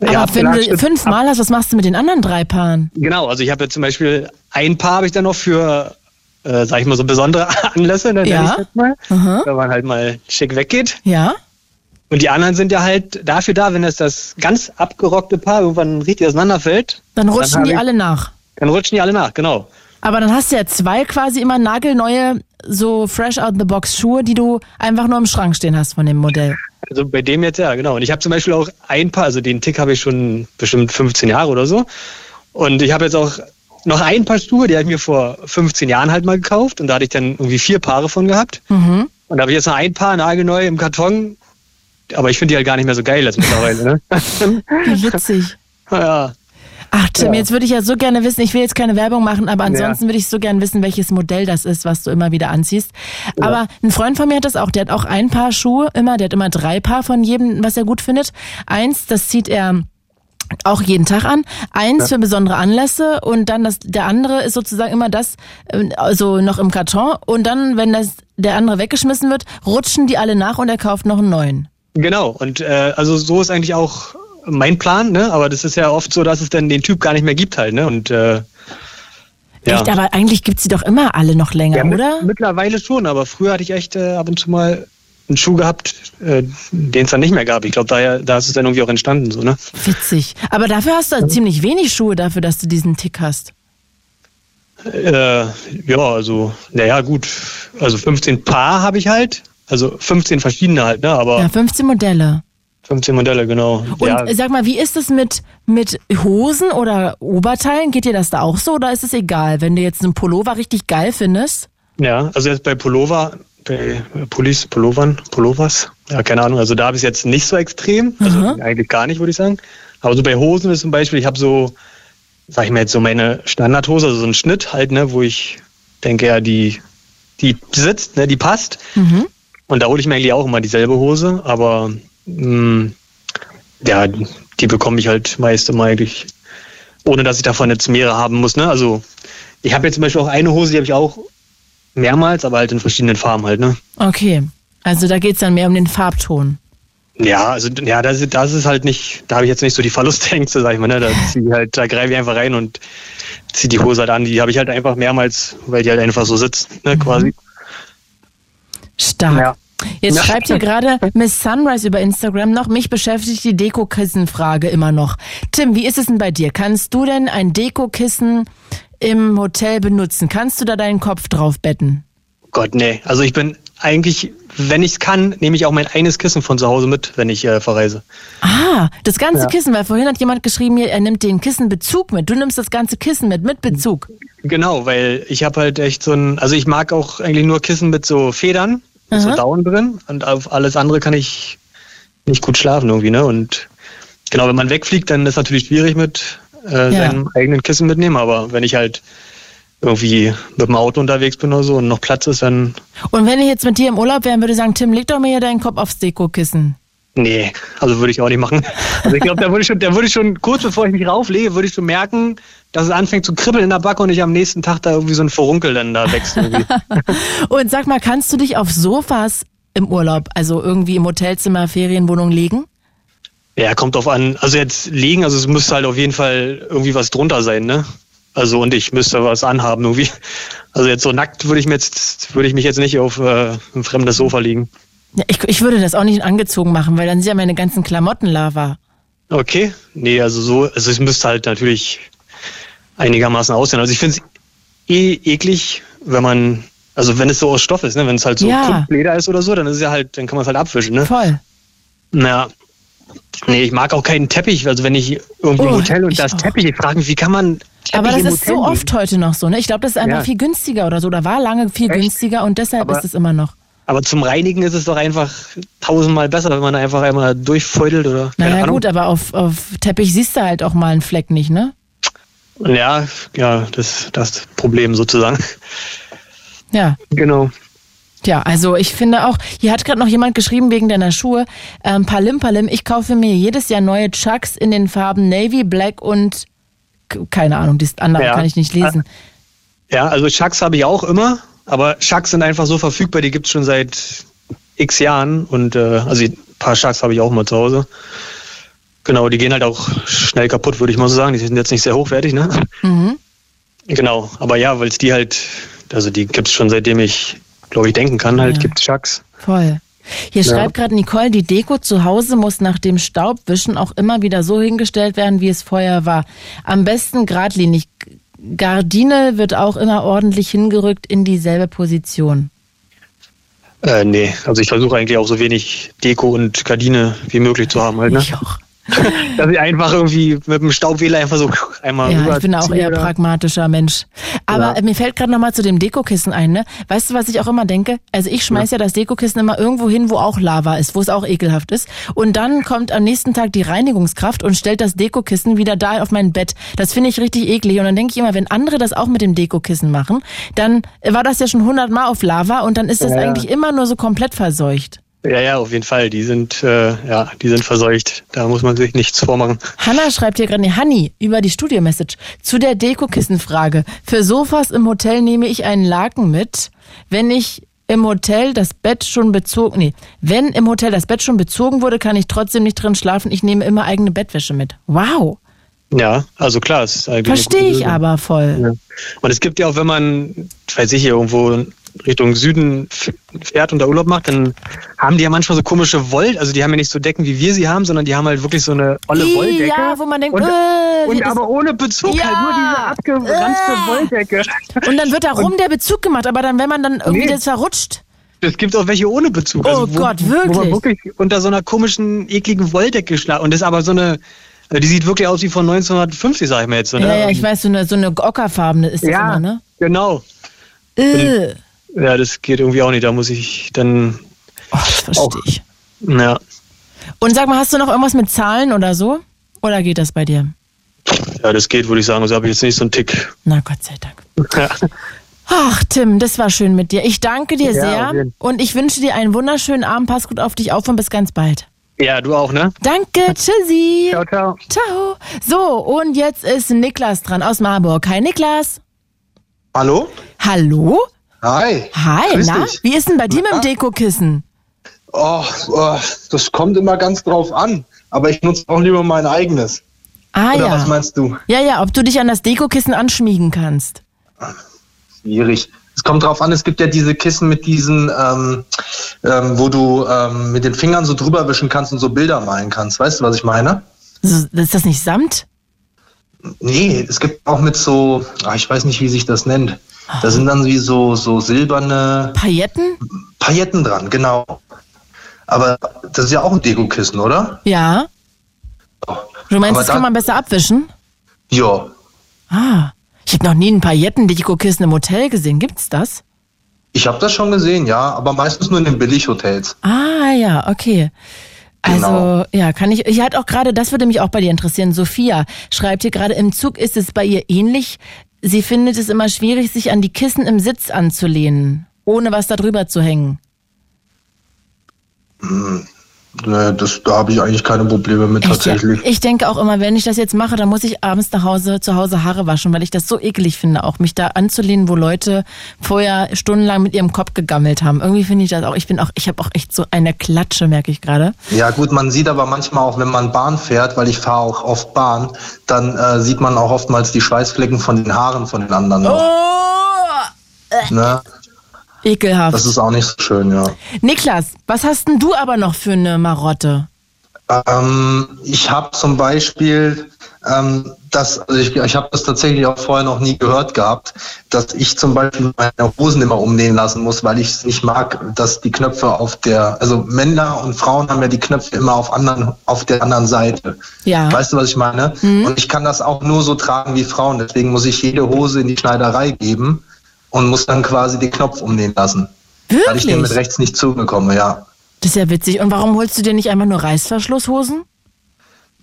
Aber ja, wenn du fünfmal hast, was machst du mit den anderen drei Paaren? Genau, also ich habe jetzt zum Beispiel ein Paar habe ich dann noch für, äh, sag ich mal, so besondere Anlässe, ne, Ja. ich mal, wenn man halt mal schick weggeht. Ja? Und die anderen sind ja halt dafür da, wenn das das ganz abgerockte Paar irgendwann richtig auseinanderfällt. Dann rutschen hab die alle nach. Dann rutschen die alle nach, genau. Aber dann hast du ja zwei quasi immer nagelneue, so fresh out the box Schuhe, die du einfach nur im Schrank stehen hast von dem Modell. Also bei dem jetzt ja, genau. Und ich habe zum Beispiel auch ein Paar, also den Tick habe ich schon bestimmt 15 Jahre oder so. Und ich habe jetzt auch noch ein paar Schuhe, die habe ich mir vor 15 Jahren halt mal gekauft. Und da hatte ich dann irgendwie vier Paare von gehabt. Mhm. Und da habe ich jetzt noch ein Paar nagelneu im Karton. Aber ich finde die halt gar nicht mehr so geil jetzt mittlerweile. Ne? Wie witzig. ja. Ach Tim, Ja. jetzt würde ich ja so gerne wissen, ich will jetzt keine Werbung machen, aber ansonsten würde ich so gerne wissen, welches Modell das ist, was du immer wieder anziehst. Aber ein Freund von mir hat das auch, der hat auch ein Paar Schuhe immer, der hat immer drei Paar von jedem, was er gut findet. Eins, das zieht er auch jeden Tag an. Eins für besondere Anlässe und dann das, der andere ist sozusagen immer das, also noch im Karton und dann, wenn das, der andere weggeschmissen wird, rutschen die alle nach und er kauft noch einen neuen. Genau. Und äh, also so ist eigentlich auch mein Plan, ne? Aber das ist ja oft so, dass es dann den Typ gar nicht mehr gibt halt, ne? Und äh, ja. Echt, aber eigentlich gibt's die doch immer alle noch länger, Ja, mit- oder? Mittlerweile schon, aber früher hatte ich echt äh, ab und zu mal einen Schuh gehabt, äh, den es dann nicht mehr gab. Ich glaube, da, da ist es dann irgendwie auch entstanden, so, ne? Witzig. Aber dafür hast du ziemlich wenig Schuhe dafür, dass du diesen Tick hast. Äh, ja, also, naja, gut. Also 15 Paar habe ich halt. Also 15 verschiedene halt, ne? Aber Ja, 15 Modelle. 15 Modelle, genau. Und ja, sag mal, wie ist es mit, mit Hosen oder Oberteilen? Geht dir das da auch so oder ist es egal, wenn du jetzt einen Pullover richtig geil findest? ja, also jetzt bei Pullover, bei Pullis, Pullovern, Pullovers, ja, keine Ahnung. Also da habe ich es jetzt nicht so extrem. Also eigentlich gar nicht, würde ich sagen. Aber so bei Hosen ist zum Beispiel, ich habe so, sag ich mal jetzt so meine Standardhose, also so einen Schnitt halt, ne, wo ich denke, ja, die, die sitzt, ne, die passt. Mhm. Und da hole ich mir eigentlich auch immer dieselbe Hose, aber mh, ja, die bekomme ich halt meist immer eigentlich, ohne dass ich davon jetzt mehrere haben muss. Ne? Also ich habe jetzt zum Beispiel auch eine Hose, die habe ich auch mehrmals, aber halt in verschiedenen Farben halt. Ne? Okay. Also da geht's dann mehr um den Farbton. Ja, also ja, das, ist- das ist halt nicht, da habe ich jetzt nicht so die Verlustängste, sag ich mal. Ne? Da, halt, da greife ich einfach rein und ziehe die Hose halt an. Die habe ich halt einfach mehrmals, weil die halt einfach so sitzt, ne, quasi. Stark. Ja. Jetzt Ja. schreibt hier gerade Miss Sunrise über Instagram noch, mich beschäftigt die Dekokissenfrage immer noch. Tim, wie ist es denn bei dir? Kannst du denn ein Dekokissen im Hotel benutzen? Kannst du da deinen Kopf drauf betten? Gott, nee. Also ich bin eigentlich, wenn ich es kann, nehme ich auch mein eines Kissen von zu Hause mit, wenn ich äh, verreise. Ah, das ganze Ja. Kissen, weil vorhin hat jemand geschrieben, er nimmt den Kissenbezug mit. Du nimmst das ganze Kissen mit, mit Bezug. Genau, weil ich habe halt echt so ein, also ich mag auch eigentlich nur Kissen mit so Federn, mit so. Down drin und auf alles andere kann ich nicht gut schlafen irgendwie, ne? Und genau, wenn man wegfliegt, dann ist natürlich schwierig mit äh, Ja. seinem eigenen Kissen mitnehmen, aber wenn ich halt irgendwie mit dem Auto unterwegs bin oder so und noch Platz ist, dann Und wenn ich jetzt mit dir im Urlaub wäre, würde ich sagen, Tim, leg doch mir hier deinen Kopf aufs Dekokissen. Nee, also würde ich auch nicht machen. Also ich glaube, da würde ich schon, da würde ich schon, kurz bevor ich mich rauflege, würde ich schon merken, dass es anfängt zu kribbeln in der Backe und ich am nächsten Tag da irgendwie so ein Verunkel dann da wächst. Irgendwie. Und sag mal, kannst du dich auf Sofas im Urlaub, also irgendwie im Hotelzimmer, Ferienwohnung legen? ja, kommt drauf an. Also jetzt liegen, also es müsste halt auf jeden Fall irgendwie was drunter sein, ne? Also und ich müsste was anhaben irgendwie. Also jetzt so nackt würde ich mir jetzt würde ich mich jetzt nicht auf äh, ein fremdes Sofa liegen. Ja, ich, ich würde das auch nicht angezogen machen, weil dann sind ja meine ganzen Klamotten Lava. Okay, nee, also so, also es müsste halt natürlich einigermaßen aussehen. Also ich finde es eh eklig, wenn man, also wenn es so aus Stoff ist, ne, wenn es halt so Ja. Klumpleder ist oder so, dann ist es ja halt, dann kann man es halt abwischen, ne? Voll. Naja. Nee, ich mag auch keinen Teppich. Also wenn ich irgendwie im Oh, Hotel und ich da ist auch. Teppich, ich frage mich, wie kann man Teppich Aber das im ist Hotel so nehmen? oft heute noch so, ne? Ich glaube, das ist einfach Ja. viel günstiger oder so. Da war lange viel Echt? günstiger und deshalb Aber- ist es immer noch. Aber zum Reinigen ist es doch einfach tausendmal besser, wenn man einfach einmal durchfeudelt oder keine Naja, Ahnung. gut, aber auf, auf Teppich siehst du halt auch mal einen Fleck nicht, ne? Ja, ja, das das Problem sozusagen. Ja. Genau. Ja, also ich finde auch, hier hat gerade noch jemand geschrieben wegen deiner Schuhe, ähm, Palim Palim, ich kaufe mir jedes Jahr neue Chucks in den Farben Navy, Black und keine Ahnung, das andere Ja. kann ich nicht lesen. Ja, also Chucks habe ich auch immer, aber Chucks sind einfach so verfügbar, die gibt's schon seit x Jahren und äh, also ein paar Chucks habe ich auch mal zu Hause. Genau, die gehen halt auch schnell kaputt, würde ich mal so sagen. Die sind jetzt nicht sehr hochwertig, ne? Mhm. Genau, aber ja, weil es die halt, also die gibt's schon seitdem ich, glaube ich, denken kann, halt Ja. gibt's Chucks. Voll. Hier Ja. schreibt gerade Nicole, die Deko zu Hause muss nach dem Staubwischen auch immer wieder so hingestellt werden, wie es vorher war. Am besten geradlinig. Gardine wird auch immer ordentlich hingerückt in dieselbe Position. Äh, nee, also ich versuche eigentlich auch so wenig Deko und Gardine wie möglich zu haben halt, ne? Ich auch. Dass ich einfach irgendwie mit dem Staubwähler einfach so einmal Ja, ich bin auch eher oder- pragmatischer Mensch. Aber Ja. äh, mir fällt gerade noch mal zu dem Dekokissen ein, ne? Weißt du, was ich auch immer denke? Also ich schmeiß ja. das Dekokissen immer irgendwo hin, wo auch Lava ist, wo es auch ekelhaft ist. Und dann kommt am nächsten Tag die Reinigungskraft und stellt das Dekokissen wieder da auf mein Bett. Das finde ich richtig eklig. Und dann denke ich immer, wenn andere das auch mit dem Dekokissen machen, dann war das ja schon hundertmal auf Lava und dann ist es Ja, ja. eigentlich immer nur so komplett verseucht. Ja, ja, auf jeden Fall. Die sind, äh, ja, die sind verseucht. Da muss man sich nichts vormachen. Hanna schreibt hier gerade, nee, Hanni, über die Studio-Message. Zu der Dekokissenfrage. Für Sofas im Hotel nehme ich einen Laken mit. Wenn ich im Hotel das Bett schon bezogen, nee, wenn im Hotel das Bett schon bezogen wurde, kann ich trotzdem nicht drin schlafen. Ich nehme immer eigene Bettwäsche mit. Wow. Ja, also klar, es ist eigentlich Verstehe ich aber voll. Ja. Und es gibt ja auch, wenn man, weiß ich, irgendwo Richtung Süden fährt und da Urlaub macht, dann haben die ja manchmal so komische Woll, also die haben ja nicht so Decken, wie wir sie haben, sondern die haben halt wirklich so eine olle Wolldecke. Ja, wo man denkt, und, äh, und aber ohne Bezug, Ja. halt nur diese abgeranzte Äh. Wolldecke. Und dann wird da rum der Bezug gemacht, aber dann, wenn man dann irgendwie Nee. das verrutscht. Es gibt auch welche ohne Bezug. Oh also wo, Gott, Wo man wirklich? wirklich unter so einer komischen, ekligen Wolldecke schlafen. Und das ist aber so eine, äh, die sieht wirklich aus wie von 1950, sag ich mal jetzt. So, ne? Ja, ja, ich weiß, so eine, so eine ockerfarbene ist das Ja, immer, ne? genau. Äh. Ja, das geht irgendwie auch nicht. Da muss ich dann, Oh, das verstehe ich. ja, Und sag mal, hast du noch irgendwas mit Zahlen oder so? Oder geht das bei dir? ja, das geht, würde ich sagen. Also habe ich jetzt nicht so einen Tick. Na, Gott sei Dank. Ja. Ach, Tim, das war schön mit dir. Ich danke dir Ja, sehr und ich wünsche dir einen wunderschönen Abend. Pass gut auf dich auf und bis ganz bald. ja, du auch, ne? Danke, tschüssi. Ciao, ciao. Ciao. So, und jetzt ist Niklas dran aus Marburg. Hi, Niklas. Hallo? Hallo? Hi. Hi, Grüß na? dich. Wie ist denn bei dir mit dem Dekokissen? Oh, oh, das kommt immer ganz drauf an. Aber ich nutze auch lieber mein eigenes. Ah, Oder ja. was meinst du? Ja, ja, ob du dich an das Dekokissen anschmiegen kannst. Schwierig. Es kommt drauf an, es gibt ja diese Kissen mit diesen, ähm, ähm, wo du ähm, mit den Fingern so drüber wischen kannst und so Bilder malen kannst. Weißt du, was ich meine? Ist das nicht Samt? Nee, es gibt auch mit so, ah, ich weiß nicht, wie sich das nennt. Da sind dann wie so, so silberne Pailletten? Pailletten dran, genau. Aber das ist ja auch ein Dekokissen, oder? Ja. Du meinst, Aber das da- kann man besser abwischen? Ja. Ah. Ich habe noch nie ein Pailletten-Dekokissen im Hotel gesehen. Gibt's das? Ich habe das schon gesehen, ja, aber meistens nur in den Billighotels. Ah, ja, okay. Also, Genau. ja, kann ich, hier hat auch gerade, das würde mich auch bei dir interessieren. Sophia schreibt hier gerade, im Zug ist es bei ihr ähnlich. Sie findet es immer schwierig, sich an die Kissen im Sitz anzulehnen, ohne was da drüber zu hängen. Ne, das, da habe ich eigentlich keine Probleme mit Echt, ja? tatsächlich. Ich denke auch immer, wenn ich das jetzt mache, dann muss ich abends nach Hause zu Hause Haare waschen, weil ich das so eklig finde, auch mich da anzulehnen, wo Leute vorher stundenlang mit ihrem Kopf gegammelt haben. Irgendwie finde ich das auch. Ich bin auch, ich habe auch echt so eine Klatsche, merke ich gerade. Ja gut, man sieht aber manchmal auch, wenn man Bahn fährt, weil ich fahre auch oft Bahn, dann äh, sieht man auch oftmals die Schweißflecken von den Haaren von den anderen. Noch, Oh, ne? Ekelhaft. Das ist auch nicht so schön, ja. Niklas, was hast denn du aber noch für eine Marotte? Ähm, ich habe zum Beispiel, ähm, das, also ich, ich habe das tatsächlich auch vorher noch nie gehört gehabt, dass ich zum Beispiel meine Hosen immer umnähen lassen muss, weil ich es nicht mag, dass die Knöpfe auf der, also Männer und Frauen haben ja die Knöpfe immer auf anderen, auf der anderen Seite. Ja. Weißt du, was ich meine? Und ich kann das auch nur so tragen wie Frauen, deswegen muss ich jede Hose in die Schneiderei geben und muss dann quasi den Knopf umnähen lassen. Weil ich dem mit Wirklich? rechts nicht zugekomme, ja. Das ist ja witzig. Und warum holst du dir nicht einfach nur Reißverschlusshosen?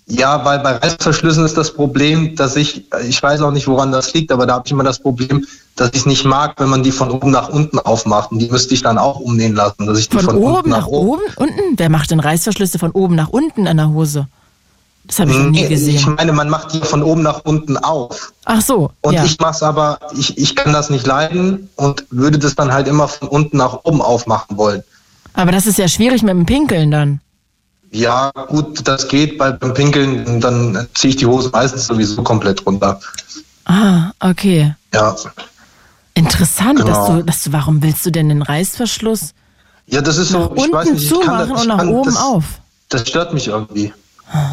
Ja, weil bei Reißverschlüssen ist das Problem, dass ich, ich weiß auch nicht, woran das liegt, aber da habe ich immer das Problem, dass ich es nicht mag, wenn man die von oben nach unten aufmacht. Und die müsste ich dann auch umnähen lassen, dass ich die Von, von, oben nach oben? Unten? Wer macht denn Reißverschlüsse von oben nach unten an der Hose? Das habe ich noch nie Nee, Ich gesehen. meine, man macht die von oben nach unten auf. Ach so, Und ja. ich mache es aber, ich, ich kann das nicht leiden und würde das dann halt immer von unten nach oben aufmachen wollen. Aber das ist ja schwierig mit dem Pinkeln dann. Ja, gut, das geht, weil beim Pinkeln, dann ziehe ich die Hose meistens sowieso komplett runter. Ah, okay. Ja. Interessant, dass, Genau. du, dass du, warum willst du denn den Reißverschluss Ja, das ist so, ich unten weiß nicht, ich kann das, und ich nach kann oben das, auf? Das stört mich irgendwie.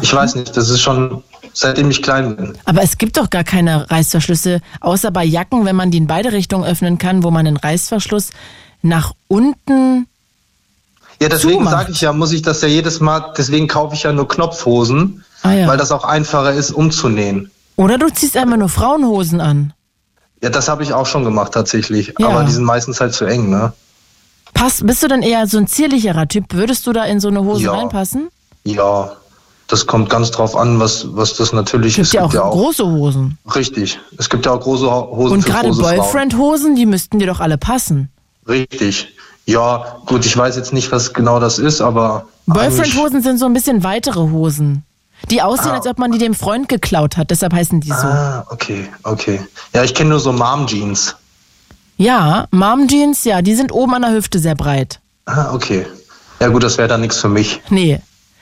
Ich weiß nicht, das ist schon seitdem ich klein bin. Aber es gibt doch gar keine Reißverschlüsse, außer bei Jacken, wenn man die in beide Richtungen öffnen kann, wo man den Reißverschluss nach unten. Ja, deswegen sage ich ja, muss ich das ja jedes Mal, deswegen kaufe ich ja nur Knopfhosen, Ah, ja. weil das auch einfacher ist umzunähen. Oder du ziehst einfach nur Frauenhosen an. Ja, das habe ich auch schon gemacht tatsächlich, Ja. aber die sind meistens halt zu eng, ne? Pass, bist du dann eher so ein zierlicherer Typ? Würdest du da in so eine Hose Ja. reinpassen? Ja, das kommt ganz drauf an, was, was das natürlich Es ist. gibt ja auch große Hosen. Richtig. Es gibt ja auch große Ho- Hosen Und für gerade. Boyfriend-Hosen, die müssten dir doch alle passen. Richtig. Ja, gut, ich weiß jetzt nicht, was genau das ist, aber Boyfriend-Hosen sind so ein bisschen weitere Hosen. Die aussehen, Ah. als ob man die dem Freund geklaut hat. Deshalb heißen die so. Ah, okay, okay. Ja, ich kenne nur so Mom-Jeans. Ja, Mom-Jeans, ja, die sind oben an der Hüfte sehr breit. Ah, okay. Ja gut, das wäre dann nichts für mich. Nee,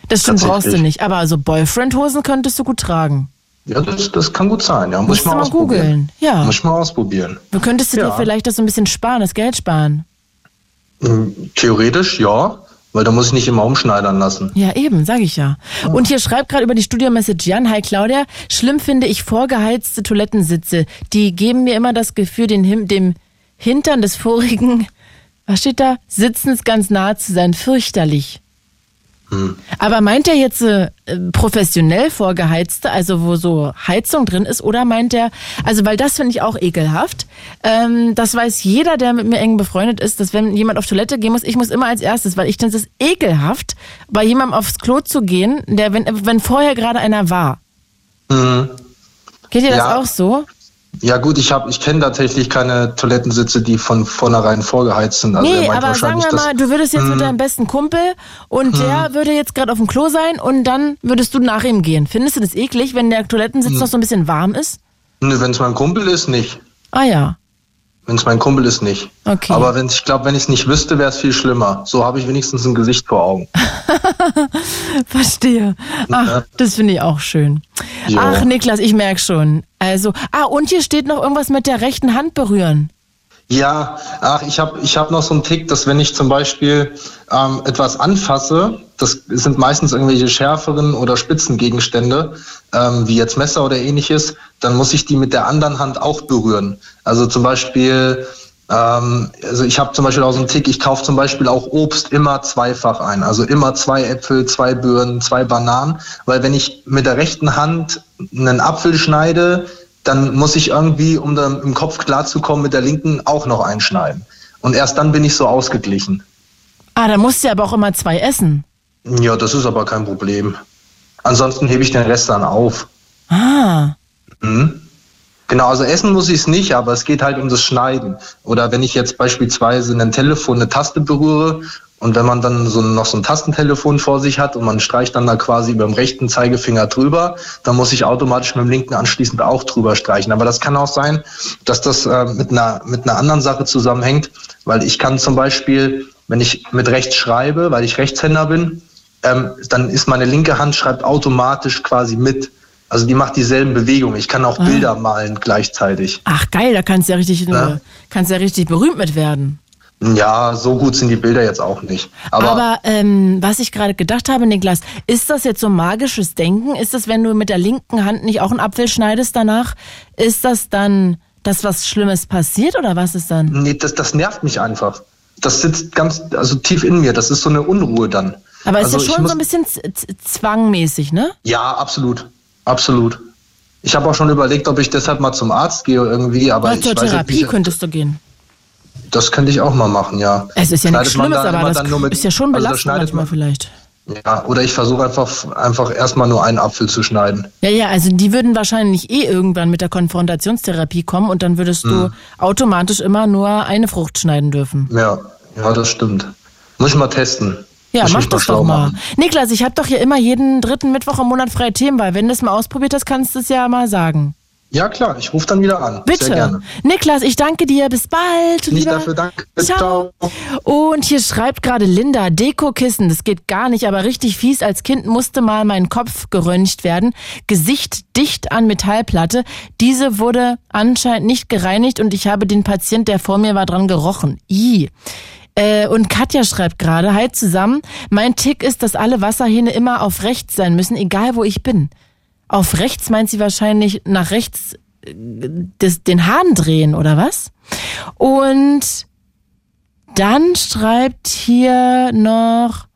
das stimmt, brauchst du nicht. Aber so Boyfriend-Hosen könntest du gut tragen. Ja, das, das kann gut sein. Ja, muss Musst ich mal mal ausprobieren. googeln. Ja. Muss ich mal ausprobieren. Du könntest du dir Ja. vielleicht das so ein bisschen sparen, das Geld sparen. Hm, Theoretisch ja, weil da muss ich nicht immer umschneidern lassen. Ja, eben, sag ich ja. Und hier schreibt gerade über die Studio-Message Jan, hi Claudia, schlimm finde ich vorgeheizte Toilettensitze. Die geben mir immer das Gefühl, den, dem Hintern des vorigen, was steht da, Sitzens ganz nahe zu sein. Fürchterlich. Hm. Aber meint er jetzt äh, professionell vorgeheizte, also wo so Heizung drin ist, oder meint er, also weil das finde ich auch ekelhaft. Ähm, das weiß jeder, der mit mir eng befreundet ist, dass wenn jemand auf Toilette gehen muss, ich muss immer als erstes, weil ich finde es ekelhaft, bei jemandem aufs Klo zu gehen, der wenn wenn vorher gerade einer war. Mhm. Geht dir das Ja. auch so? Ja gut, ich habe, ich kenne tatsächlich keine Toilettensitze, die von vornherein vorgeheizt sind. Also nee, aber sagen wir mal, du würdest jetzt mit Mhm. deinem besten Kumpel und der würde jetzt gerade auf dem Klo sein und dann würdest du nach ihm gehen. Findest du das eklig, wenn der Toilettensitz Mhm. noch so ein bisschen warm ist? Nö, wenn es mein Kumpel ist, nicht. Ah ja. Wenn es mein Kumpel ist, nicht. Okay. Aber wenn ich glaube, wenn ich es nicht wüsste, wäre es viel schlimmer. So habe ich wenigstens ein Gesicht vor Augen. Verstehe. Ach, das finde ich auch schön. Ja. Ach, Niklas, ich merke schon. Also, ah, und hier steht noch irgendwas mit der rechten Hand berühren. Ja, ach, ich habe ich hab noch so einen Tick, dass wenn ich zum Beispiel ähm, etwas anfasse, das sind meistens irgendwelche schärferen oder spitzen Gegenstände, ähm, wie jetzt Messer oder ähnliches, dann muss ich die mit der anderen Hand auch berühren. Also zum Beispiel, ähm, also ich habe zum Beispiel auch so einen Tick, ich kaufe zum Beispiel auch Obst immer zweifach ein. Also immer zwei Äpfel, zwei Birnen, zwei Bananen, weil wenn ich mit der rechten Hand einen Apfel schneide, dann muss ich irgendwie, um dann im Kopf klarzukommen, mit der linken auch noch einschneiden. Und erst dann bin ich so ausgeglichen. Ah, da musst du aber auch immer zwei essen. Ja, das ist aber kein Problem. Ansonsten hebe ich den Rest dann auf. Ah. Mhm. Genau, also essen muss ich es nicht, aber es geht halt um das Schneiden. Oder wenn ich jetzt beispielsweise ein Telefon, eine Taste berühre Und wenn man dann so noch so ein Tastentelefon vor sich hat und man streicht dann da quasi über dem rechten Zeigefinger drüber, dann muss ich automatisch mit dem linken anschließend auch drüber streichen. Aber das kann auch sein, dass das äh, mit, einer, mit einer anderen Sache zusammenhängt, weil ich kann zum Beispiel, wenn ich mit rechts schreibe, weil ich Rechtshänder bin, ähm, dann ist meine linke Hand schreibt automatisch quasi mit. Also die macht dieselben Bewegungen. Ich kann auch Ah. Bilder malen gleichzeitig. Ach geil, da kannst du ja richtig, Ja. kannst ja richtig berühmt mit werden. Ja, so gut sind die Bilder jetzt auch nicht. Aber, Aber, ähm, was ich gerade gedacht habe, Niklas, ist das jetzt so magisches Denken? Ist das, wenn du mit der linken Hand nicht auch einen Apfel schneidest danach, ist das dann, dass was Schlimmes passiert oder was ist dann? nee, das, das nervt mich einfach. Das sitzt ganz, also tief in mir. Das ist so eine Unruhe dann. Aber ist also ja ich schon so ein bisschen zwangmäßig, ne? Ja, absolut. Absolut. Ich habe auch schon überlegt, ob ich deshalb mal zum Arzt gehe irgendwie, aber zur Therapie nicht, könntest du gehen. Das könnte ich auch mal machen, ja. Es ist ja nichts Schlimmes, aber das mit- ist ja schon also belastend schneidet manchmal man- vielleicht. Ja, oder ich versuche einfach, einfach erstmal nur einen Apfel zu schneiden. Ja, ja, also die würden wahrscheinlich eh irgendwann mit der Konfrontationstherapie kommen und dann würdest du Hm. automatisch immer nur eine Frucht schneiden dürfen. Ja, ja, das stimmt. Muss ich mal testen. Ja, Muss mach das doch mal. machen. Niklas, ich habe doch hier immer jeden dritten Mittwoch im Monat freie Themenwahl. Wenn du es mal ausprobiert hast, kannst du es ja mal sagen. Ja, klar, ich rufe dann wieder an. Bitte. Niklas, ich danke dir. Bis bald. Nicht lieber. dafür, danke. Ciao. Und hier schreibt gerade Linda, Dekokissen, das geht gar nicht, aber richtig fies. Als Kind musste mal mein Kopf geröntgt werden. Gesicht dicht an Metallplatte. Diese wurde anscheinend nicht gereinigt und ich habe den Patient, der vor mir war, dran gerochen. I. Äh, und Katja schreibt gerade, hi zusammen, mein Tick ist, dass alle Wasserhähne immer auf rechts sein müssen, egal wo ich bin. Auf rechts meint sie wahrscheinlich nach rechts äh, des, den Hahn drehen, oder was? Und dann schreibt hier noch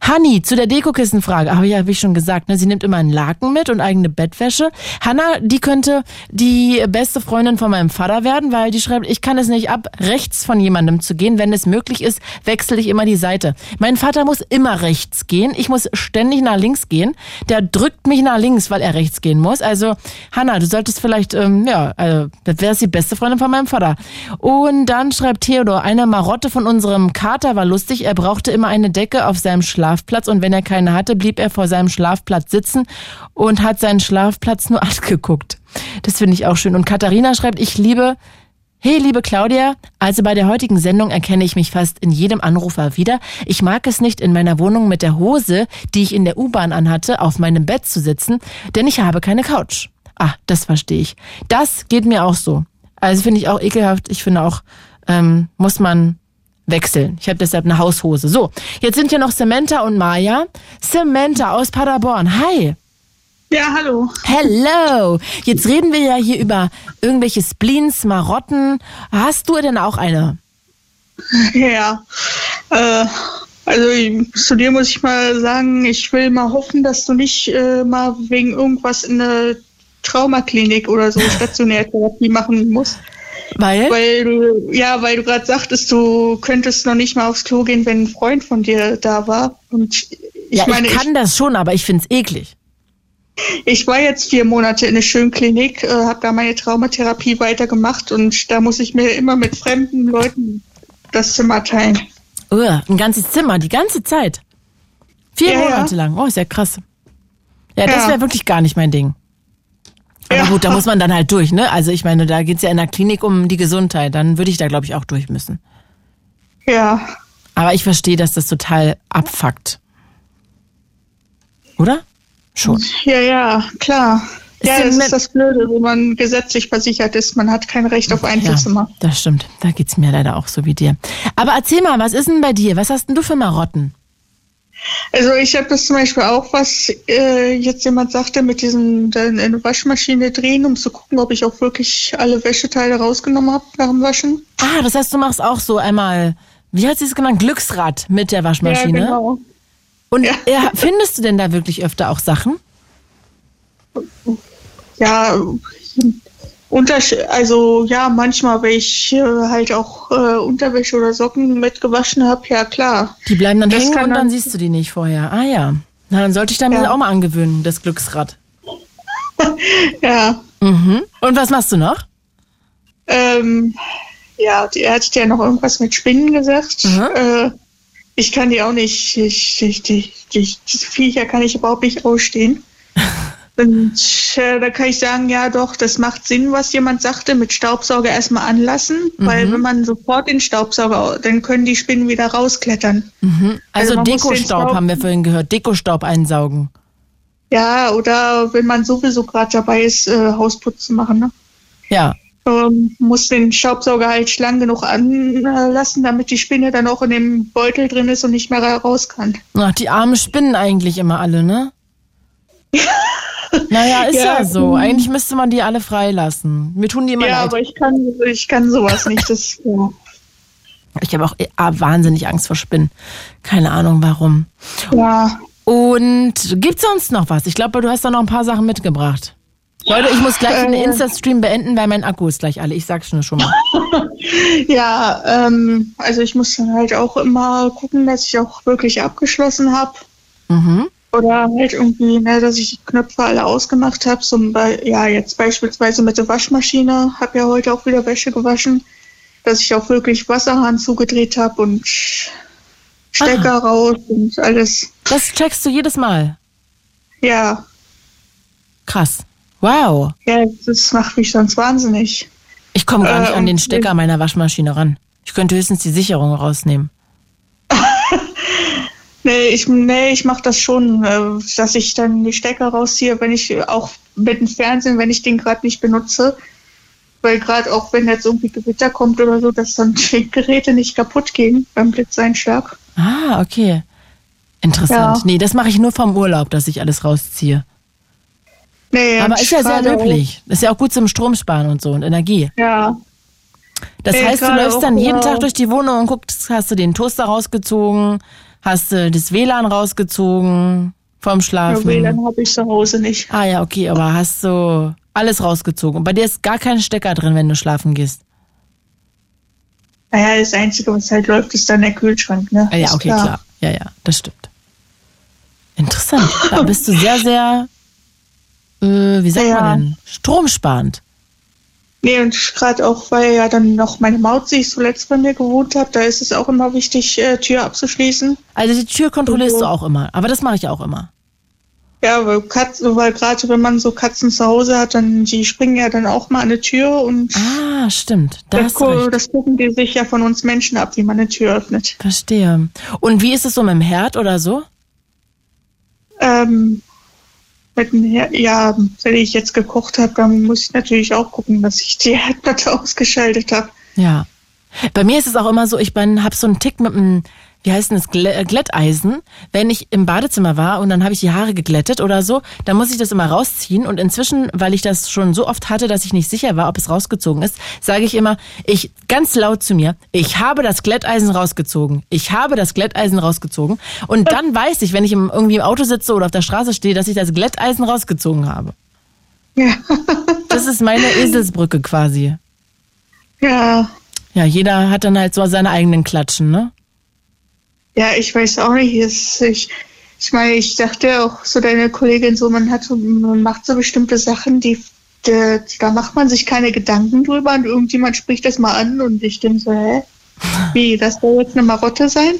Hanni zu der Dekokissenfrage. Habe ich, hab ich schon gesagt, ne? Sie nimmt immer einen Laken mit und eigene Bettwäsche. Hanna, die könnte die beste Freundin von meinem Vater werden, weil die schreibt, ich kann es nicht ab, rechts von jemandem zu gehen. Wenn es möglich ist, wechsle ich immer die Seite. Mein Vater muss immer rechts gehen. Ich muss ständig nach links gehen. Der drückt mich nach links, weil er rechts gehen muss. Also, Hanna, du solltest vielleicht, ähm, ja, also, das wäre die beste Freundin von meinem Vater. Und dann schreibt Theodor, eine Marotte von unserem Kater war lustig. Er brauchte immer eine Decke auf seinem Schlafplatz und wenn er keine hatte, blieb er vor seinem Schlafplatz sitzen und hat seinen Schlafplatz nur angeguckt. Das finde ich auch schön. Und Katharina schreibt, ich liebe Hey, liebe Claudia, also bei der heutigen Sendung erkenne ich mich fast in jedem Anrufer wieder. Ich mag es nicht, in meiner Wohnung mit der Hose, die ich in der U-Bahn anhatte, auf meinem Bett zu sitzen, denn ich habe keine Couch. Ah, das verstehe ich. Das geht mir auch so. Also finde ich auch ekelhaft. Ich finde auch, ähm, muss man wechseln. Ich habe deshalb eine Haushose. So, jetzt sind hier noch Samantha und Maya. Samantha aus Paderborn. Hi. Ja, hallo. Hello. Jetzt reden wir ja hier über irgendwelche Spleens, Marotten. Hast du denn auch eine? Ja. Äh, also zu dir muss ich mal sagen, ich will mal hoffen, dass du nicht äh, mal wegen irgendwas in eine Traumaklinik oder so Stationärtherapie machen musst. Weil? Weil du, ja, weil du gerade sagtest, du könntest noch nicht mal aufs Klo gehen, wenn ein Freund von dir da war. Und ich ja, meine, ich kann das schon, aber ich find's eklig. Ich war jetzt vier Monate in der Schönklinik, äh, habe da meine Traumatherapie weitergemacht und da muss ich mir immer mit fremden Leuten das Zimmer teilen. Uah, ein ganzes Zimmer, die ganze Zeit. Vier Ja, ja. Monate lang. Oh, ist ja krass. Ja, das wäre wirklich gar nicht mein Ding. Aber gut, da muss man dann halt durch, ne? Also ich meine, da geht's ja in der Klinik um die Gesundheit. Dann würde ich da, glaube ich, auch durch müssen. Ja. Aber ich verstehe, dass das total abfuckt. Oder? Schon. Ja, ja, klar. Ist ja, das ist das Blöde, wenn man gesetzlich versichert ist. Man hat kein Recht auf Einzelzimmer. Ja, das stimmt. Da geht's mir leider auch so wie dir. Aber erzähl mal, was ist denn bei dir? Was hast denn du für Marotten? Also ich habe das zum Beispiel auch, was äh, jetzt jemand sagte, mit diesem dann in Waschmaschine drehen, um zu gucken, ob ich auch wirklich alle Wäscheteile rausgenommen habe nach dem Waschen. Ah, das heißt, du machst auch so einmal, wie hat sie es genannt? Glücksrad mit der Waschmaschine. Ja, genau. Und ja, findest du denn da wirklich öfter auch Sachen? Ja, Unterschied, also ja, manchmal, wenn ich äh, halt auch äh, Unterwäsche oder Socken mitgewaschen habe, ja klar. Die bleiben dann Das hängen und dann dann- siehst du die nicht vorher. Ah ja. Na, dann sollte ich da mir Ja. auch mal angewöhnen, das Glücksrad. Ja. Mhm. Und was machst du noch? Ähm, ja, die, er hat ja noch irgendwas mit Spinnen gesagt. Äh, ich kann die auch nicht, ich, ich, die, die, die Viecher kann ich überhaupt nicht ausstehen. Und äh, da kann ich sagen, ja doch, das macht Sinn, was jemand sagte, mit Staubsauger erstmal anlassen, weil Mhm. wenn man sofort den Staubsauger, dann können die Spinnen wieder rausklettern. Mhm. Also, Also Dekostaub Staub- haben wir vorhin gehört. Dekostaub einsaugen. Ja, oder wenn man sowieso gerade dabei ist, äh, Hausputz zu machen, ne? Ja. ähm, muss den Staubsauger halt lang genug anlassen, damit die Spinne dann auch in dem Beutel drin ist und nicht mehr raus kann. Ach, die armen Spinnen eigentlich immer alle, ne? naja, ist ja, Ja, so. Eigentlich müsste man die alle freilassen. Mir tun die immer ja, leid. aber ich kann, ich kann sowas nicht. Das, ja. Ich habe auch eh, ah, wahnsinnig Angst vor Spinnen. Keine Ahnung warum. ja. Und gibt's sonst noch was? Ich glaube, du hast da noch ein paar Sachen mitgebracht. Leute, ich muss gleich den Äh. Insta-Stream beenden, weil mein Akku ist gleich alle. Ich sag's schon schon mal. Ja, ähm, also ich muss dann halt auch immer gucken, dass ich auch wirklich abgeschlossen habe. Mhm. Oder halt irgendwie, ne, dass ich die Knöpfe alle ausgemacht habe. Zum Be ja, jetzt beispielsweise mit der Waschmaschine. Habe ja heute auch wieder Wäsche gewaschen. Dass ich auch wirklich Wasserhahn zugedreht habe und Stecker raus und alles. Das checkst du jedes Mal. Ja, Krass. Wow. ja, das macht mich sonst wahnsinnig. Ich komme gar Äh, nicht an und- den Stecker meiner Waschmaschine ran. Ich könnte höchstens die Sicherung rausnehmen. Nee, ich, nee, ich mache das schon, äh, dass ich dann die Stecker rausziehe, wenn ich auch mit dem Fernsehen, wenn ich den gerade nicht benutze. Weil gerade auch wenn jetzt irgendwie Gewitter kommt oder so, dass dann die Geräte nicht kaputt gehen beim Blitzeinschlag. Ah, okay. Interessant. Ja. Nee, das mache ich nur vom Urlaub, dass ich alles rausziehe. Nee, Aber ist ja sehr löblich. Ist ja auch gut zum Stromsparen und so und Energie. Ja. Das Nee, heißt, du läufst dann jeden. Tag durch die Wohnung und guckst, hast du den Toaster rausgezogen, hast du das WLAN rausgezogen vom Ja, Schlafen. WLAN habe ich zu Hause nicht. Ah ja, okay, aber hast du alles rausgezogen. Und bei dir ist gar kein Stecker drin, wenn du schlafen gehst. Naja, das Einzige, was halt läuft, ist dann der Kühlschrank, ne? Ah, ja, okay, klar. Ja, ja, das stimmt. Interessant. Da bist du sehr, sehr, äh, wie sagt Ja. man denn? Stromsparend. Nee, und gerade auch, weil ja dann noch meine Maut sich zuletzt bei mir gewohnt hat, da ist es auch immer wichtig, äh, Tür abzuschließen. Also die Tür kontrollierst so. du auch immer. Aber das mache ich auch immer. Ja, weil Katzen, weil gerade wenn man so Katzen zu Hause hat, dann die springen ja dann auch mal an die Tür und Ah, stimmt. Da das, recht. das gucken die sich ja von uns Menschen ab, wie man eine Tür öffnet. Verstehe. Und wie ist es so mit dem Herd oder so? Ähm, ja, wenn ich jetzt gekocht habe, dann muss ich natürlich auch gucken, dass ich die Herdplatte ausgeschaltet habe. Ja. Bei mir ist es auch immer so, ich bin, hab so einen Tick mit einem, wie heißt denn das, äh, Glätteisen. Wenn ich im Badezimmer war und dann habe ich die Haare geglättet oder so, dann muss ich das immer rausziehen. Und inzwischen, weil ich das schon so oft hatte, dass ich nicht sicher war, ob es rausgezogen ist, sage ich immer, ich ganz laut zu mir, ich habe das Glätteisen rausgezogen. Ich habe das Glätteisen rausgezogen. Und dann weiß ich, wenn ich im, irgendwie im Auto sitze oder auf der Straße stehe, dass ich das Glätteisen rausgezogen habe. Ja. Das ist meine Eselsbrücke quasi. Ja, Ja, jeder hat dann halt so seine eigenen Klatschen, ne? Ja, ich weiß auch nicht. Es, ich, ich meine, ich dachte auch so deine Kollegin so, man hat so, man macht so bestimmte Sachen, die, die da macht man sich keine Gedanken drüber und irgendjemand spricht das mal an und ich denke so, hä? Wie, das soll jetzt eine Marotte sein?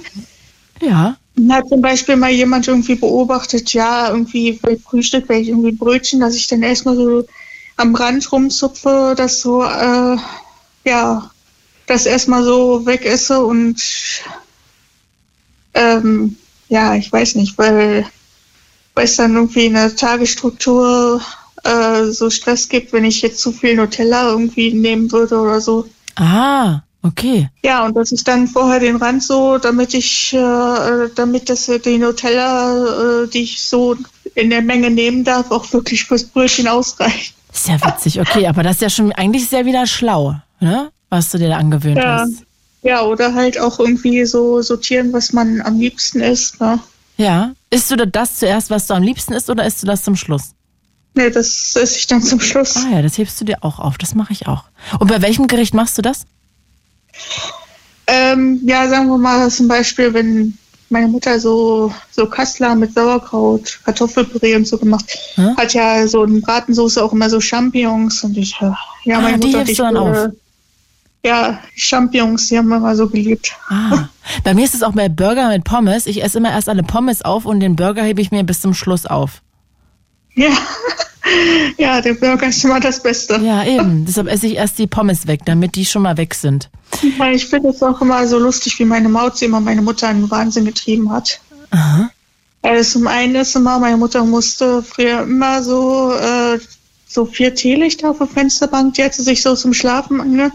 Ja. Dann hat zum Beispiel mal jemand irgendwie beobachtet, ja, irgendwie bei Frühstück, wenn ich irgendwie Brötchen, dass ich dann erstmal so am Rand rumzupfe, das so, äh, ja, das erstmal so weg esse und ähm, ja, ich weiß nicht, weil, weil es dann irgendwie in der Tagesstruktur äh, so Stress gibt, wenn ich jetzt zu viel Nutella irgendwie nehmen würde oder so. Ah, okay. Ja, und dass ich dann vorher den Rand so, damit ich, äh, damit das äh, die Nutella, äh, die ich so in der Menge nehmen darf, auch wirklich fürs Brötchen ausreicht. Ist ja witzig, okay, aber das ist ja schon, eigentlich ja wieder schlau, ne? Was du dir da angewöhnt Ja. hast. Ja, oder halt auch irgendwie so sortieren, was man am liebsten isst, ne? Ja. Isst du das zuerst, was du am liebsten isst, oder isst du das zum Schluss? Nee, das esse ich dann zum Schluss. Ah ja, das hebst du dir auch auf, das mache ich auch. Und bei welchem Gericht machst du das? Ähm, ja, sagen wir mal zum Beispiel, wenn meine Mutter so, so Kassler mit Sauerkraut, Kartoffelpüree und so gemacht Hm? hat ja so in Bratensoße auch immer so Champignons und ich, äh, ja, Ah, meine die Mutter, hebst ich, du dann auf. Ja, Champignons, die haben wir immer so geliebt. Ah. Bei mir ist es auch bei Burger mit Pommes. Ich esse immer erst alle Pommes auf und den Burger hebe ich mir bis zum Schluss auf. Ja. ja, der Burger ist immer das Beste. Ja, eben. Deshalb esse ich erst die Pommes weg, damit die schon mal weg sind. Ich finde es auch immer so lustig, wie meine Maut immer meine Mutter in den Wahnsinn getrieben hat. Aha. Also zum einen ist immer, meine Mutter musste früher immer so, äh, so vier Teelichter auf der Fensterbank, die hat sie sich so zum Schlafen ange.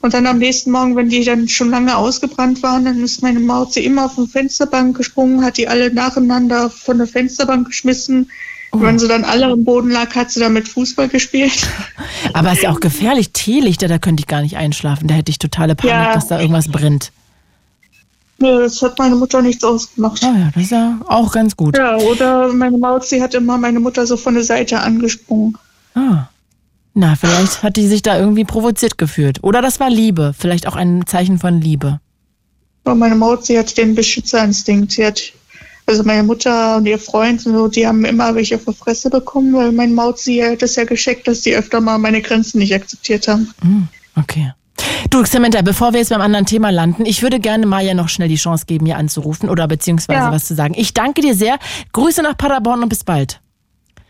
Und dann am nächsten Morgen, wenn die dann schon lange ausgebrannt waren, dann ist meine Maut sie immer auf die Fensterbank gesprungen, hat die alle nacheinander von der Fensterbank geschmissen. Und wenn sie dann alle am Boden lag, hat sie damit Fußball gespielt. Aber es ist ja auch gefährlich. Teelichter, da könnte ich gar nicht einschlafen. Da hätte ich totale Panik, Ja. dass da irgendwas brennt. Nö, das hat meine Mutter nichts ausgemacht. Oh ja, das ist ja auch ganz gut. Ja, oder meine Maut, sie hat immer meine Mutter so von der Seite angesprungen. Ah. Na, vielleicht hat die sich da irgendwie provoziert gefühlt. Oder das war Liebe. Vielleicht auch ein Zeichen von Liebe. Meine Maut, sie hat den Beschützerinstinkt. Sie hat, also meine Mutter und ihr Freund, so, die haben immer welche auf die Fresse bekommen, weil mein Maut, sie hat es ja gescheckt, dass die öfter mal meine Grenzen nicht akzeptiert haben. Hm, okay. Du, Samantha, bevor wir jetzt beim anderen Thema landen, ich würde gerne Maja noch schnell die Chance geben, hier anzurufen oder beziehungsweise Ja. was zu sagen. Ich danke dir sehr. Grüße nach Paderborn und bis bald.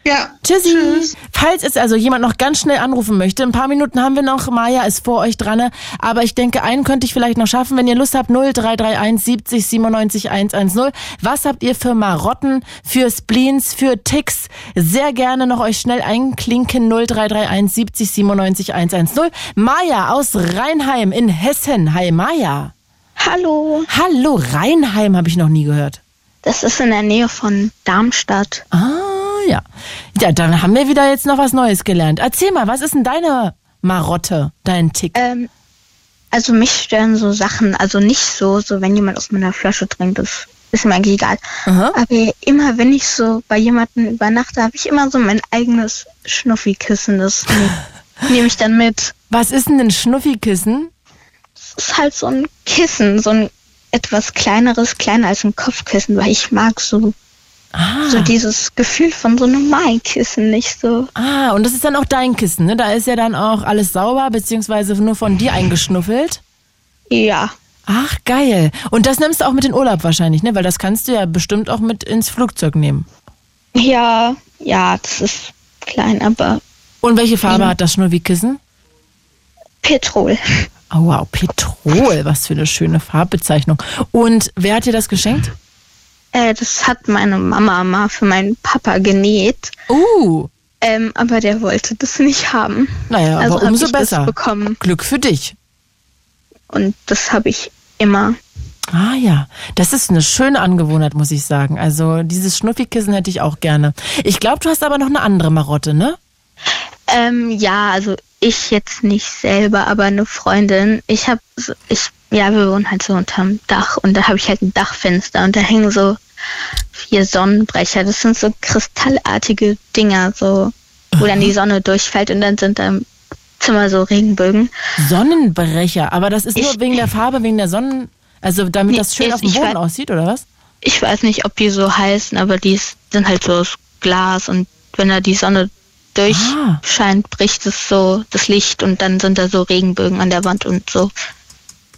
Ja. Tschüssi. Falls jetzt also jemand noch ganz schnell anrufen möchte, ein paar Minuten haben wir noch. Maja ist vor euch dran. Aber ich denke, einen könnte ich vielleicht noch schaffen, wenn ihr Lust habt. 0331 70 97 110. Was habt ihr für Marotten, für Spleens, für Ticks? Sehr gerne noch euch schnell einklinken. 0331 70 97 110. Maja aus Rheinheim in Hessen. Hi Maja. Hallo. Hallo, Rheinheim habe ich noch nie gehört. Das ist in der Nähe von Darmstadt. Ah, ja. Ja, dann haben wir wieder jetzt noch was Neues gelernt. Erzähl mal, was ist denn deine Marotte, dein Tick? Ähm, also mich stören so Sachen, also nicht so, so wenn jemand aus meiner Flasche trinkt, das ist mir eigentlich egal. Aha. Aber immer wenn ich so bei jemandem übernachte, habe ich immer so mein eigenes Schnuffikissen. Das nehme nehm ich dann mit. Was ist denn ein Schnuffikissen? Das ist halt so ein Kissen, so ein etwas kleineres, kleiner als ein Kopfkissen, weil ich mag so, Ah. so dieses Gefühl von so einem Kissen nicht so. Ah, und das ist dann auch dein Kissen, ne? Da ist ja dann auch alles sauber, beziehungsweise nur von dir eingeschnuffelt. Ja. Ach, geil. Und das nimmst du auch mit in Urlaub wahrscheinlich, ne? Weil das kannst du ja bestimmt auch mit ins Flugzeug nehmen. Ja, ja, das ist klein, aber Und welche Farbe hat das Schnuffikissen? Petrol. Oh, wow, Petrol. Was für eine schöne Farbbezeichnung. Und wer hat dir das geschenkt? Äh, das hat meine Mama mal für meinen Papa genäht. Uh. Ähm, aber der wollte das nicht haben. Naja, also aber umso besser. Glück für dich. Und das habe ich immer. Ah ja, das ist eine schöne Angewohnheit, muss ich sagen. Also dieses Schnuffikissen hätte ich auch gerne. Ich glaube, du hast aber noch eine andere Marotte, ne? Ähm, ja, also ich jetzt nicht selber, aber eine Freundin. Ich habe, so, ich, ja, wir wohnen halt so unterm Dach und da habe ich halt ein Dachfenster und da hängen so vier Sonnenbrecher. Das sind so kristallartige Dinger, so, wo dann die Sonne durchfällt und dann sind da im Zimmer so Regenbögen. Sonnenbrecher, aber das ist nur wegen der Farbe, wegen der Sonnen... Also damit Nee, das schön ich- auf dem ich Boden weiß- aussieht, oder was? Ich weiß nicht, ob die so heißen, aber die sind halt so aus Glas und wenn da die Sonne durchscheint, bricht es so das Licht und dann sind da so Regenbögen an der Wand und so.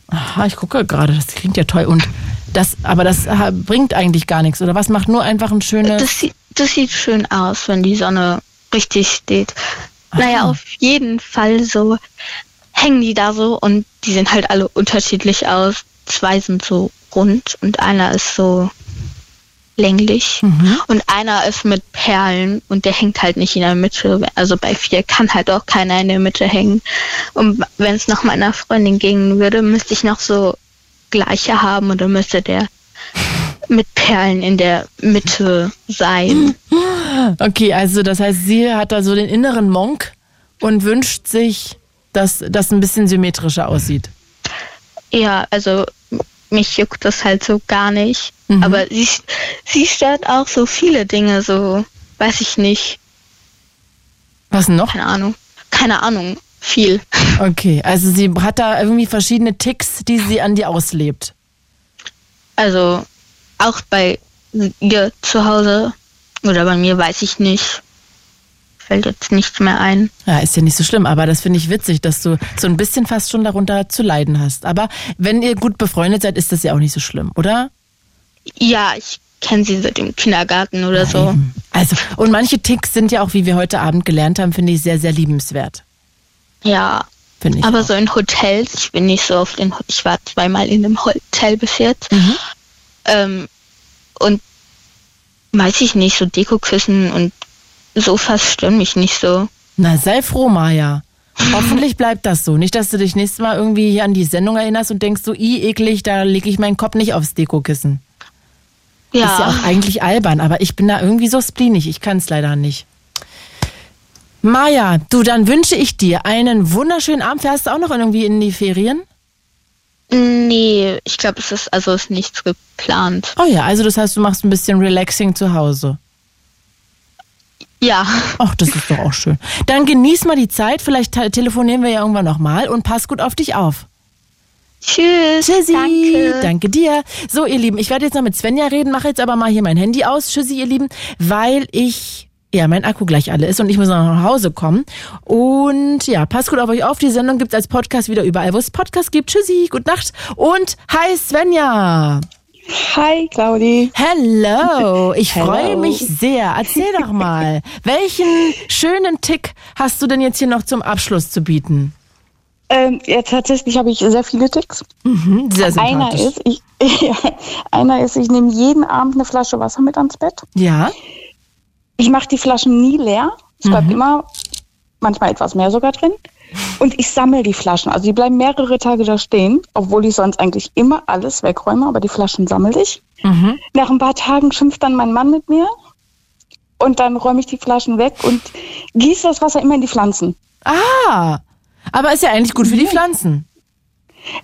Aha, ich gucke gerade, das klingt ja toll. Und das, aber das bringt eigentlich gar nichts, oder was? Macht nur einfach ein schönes... Das, sieht- das sieht schön aus, wenn die Sonne richtig steht. Naja, auf jeden Fall so hängen die da so und die sehen halt alle unterschiedlich aus. Zwei sind so rund und einer ist so länglich und einer ist mit Perlen und der hängt halt nicht in der Mitte. Also bei vier kann halt auch keiner in der Mitte hängen. Und wenn es noch meiner Freundin gehen würde, müsste ich noch so gleiche haben und dann müsste der mit Perlen in der Mitte sein. Okay, also das heißt, sie hat da so den inneren Monk und wünscht sich, dass das ein bisschen symmetrischer aussieht. Ja, also mich juckt das halt so gar nicht. Mhm. Aber sie, sie stört auch so viele Dinge, so weiß ich nicht. Was noch? Keine Ahnung. Keine Ahnung. Viel. Okay, also sie hat da irgendwie verschiedene Ticks, die sie an dir auslebt. Also auch bei ihr zu Hause oder bei mir weiß ich nicht. fällt jetzt nichts mehr ein. Ja, ist ja nicht so schlimm, aber das finde ich witzig, dass du so ein bisschen fast schon darunter zu leiden hast. Aber wenn ihr gut befreundet seid, ist das ja auch nicht so schlimm, oder? Ja, ich kenne sie seit dem Kindergarten oder so. Also, und manche Ticks sind ja auch, wie wir heute Abend gelernt haben, finde ich sehr, sehr liebenswert. Ja. Aber so in Hotels, ich bin nicht so oft in, ich war zweimal in einem Hotel bis jetzt. Mhm. Ähm, und weiß ich nicht, so Dekokissen und Sofas stören mich nicht so. Na, sei froh, Maja. Hoffentlich bleibt das so. Nicht, dass du dich nächstes Mal irgendwie hier an die Sendung erinnerst und denkst so, i, eklig, da lege ich meinen Kopf nicht aufs Dekokissen. Ja. Ist ja auch eigentlich albern, aber ich bin da irgendwie so spleenig. Ich kann es leider nicht. Maja, du, dann wünsche ich dir einen wunderschönen Abend. Fährst du auch noch irgendwie in die Ferien? Nee, ich glaube, es ist also ist nichts geplant. Oh ja, also das heißt, du machst ein bisschen Relaxing zu Hause. Ja. Ach, das ist doch auch schön. Dann genieß mal die Zeit. Vielleicht te- telefonieren wir ja irgendwann nochmal und pass gut auf dich auf. Tschüss. Tschüssi. Danke. Danke dir. So, ihr Lieben, ich werde jetzt noch mit Svenja reden, mache jetzt aber mal hier mein Handy aus. Tschüssi, ihr Lieben, weil ich, ja, mein Akku gleich alle ist und ich muss noch nach Hause kommen. Und ja, passt gut auf euch auf. Die Sendung gibt's als Podcast wieder überall, wo es Podcasts gibt. Tschüssi, gute Nacht und hi Svenja. Hi, Claudi. Hello, ich freue mich sehr. Erzähl doch mal, welchen schönen Tick hast du denn jetzt hier noch zum Abschluss zu bieten? Ähm, ja, tatsächlich habe ich sehr viele Ticks. Mhm, sehr Einer ist, ich, ja, einer ist, ich nehme jeden Abend eine Flasche Wasser mit ans Bett. Ja. Ich mache die Flaschen nie leer. Es bleibt immer manchmal etwas mehr sogar drin. Und ich sammle die Flaschen. Also die bleiben mehrere Tage da stehen, obwohl ich sonst eigentlich immer alles wegräume, aber die Flaschen sammle ich. Mhm. Nach ein paar Tagen schimpft dann mein Mann mit mir und dann räume ich die Flaschen weg und gieße das Wasser immer in die Pflanzen. Ah, aber ist ja eigentlich gut für die Pflanzen.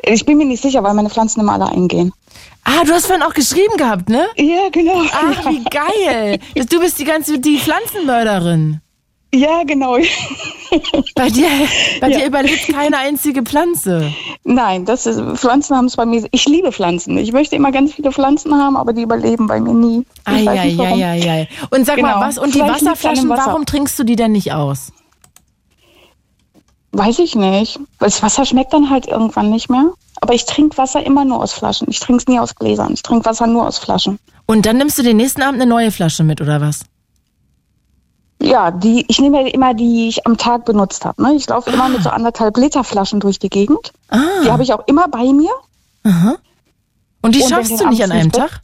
Ich bin mir nicht sicher, weil meine Pflanzen immer alle eingehen. Ah, du hast vorhin auch geschrieben gehabt, ne? Ja, genau. Ach, wie geil. Du bist die ganze, die Pflanzenmörderin. Ja, genau. Bei dir, bei Ja. dir überlebt keine einzige Pflanze. Nein, das ist, Pflanzen haben es bei mir. Ich liebe Pflanzen. Ich möchte immer ganz viele Pflanzen haben, aber die überleben bei mir nie. Ich weiß nicht warum. Eieieiei. Und sag mal, Genau. was, und die Vielleicht dem Wasserflaschen, Wasser. warum trinkst du die denn nicht aus? Weiß ich nicht. Das Wasser schmeckt dann halt irgendwann nicht mehr. Aber ich trinke Wasser immer nur aus Flaschen. Ich trinke es nie aus Gläsern. Ich trinke Wasser nur aus Flaschen. Und dann nimmst du den nächsten Abend eine neue Flasche mit, oder was? Ja, die, ich nehme ja immer die, die ich am Tag benutzt habe. Ne? Ich laufe immer mit so anderthalb Liter Flaschen durch die Gegend. Ah. Die habe ich auch immer bei mir. Aha. Und die Und schaffst du nicht an einem Tag?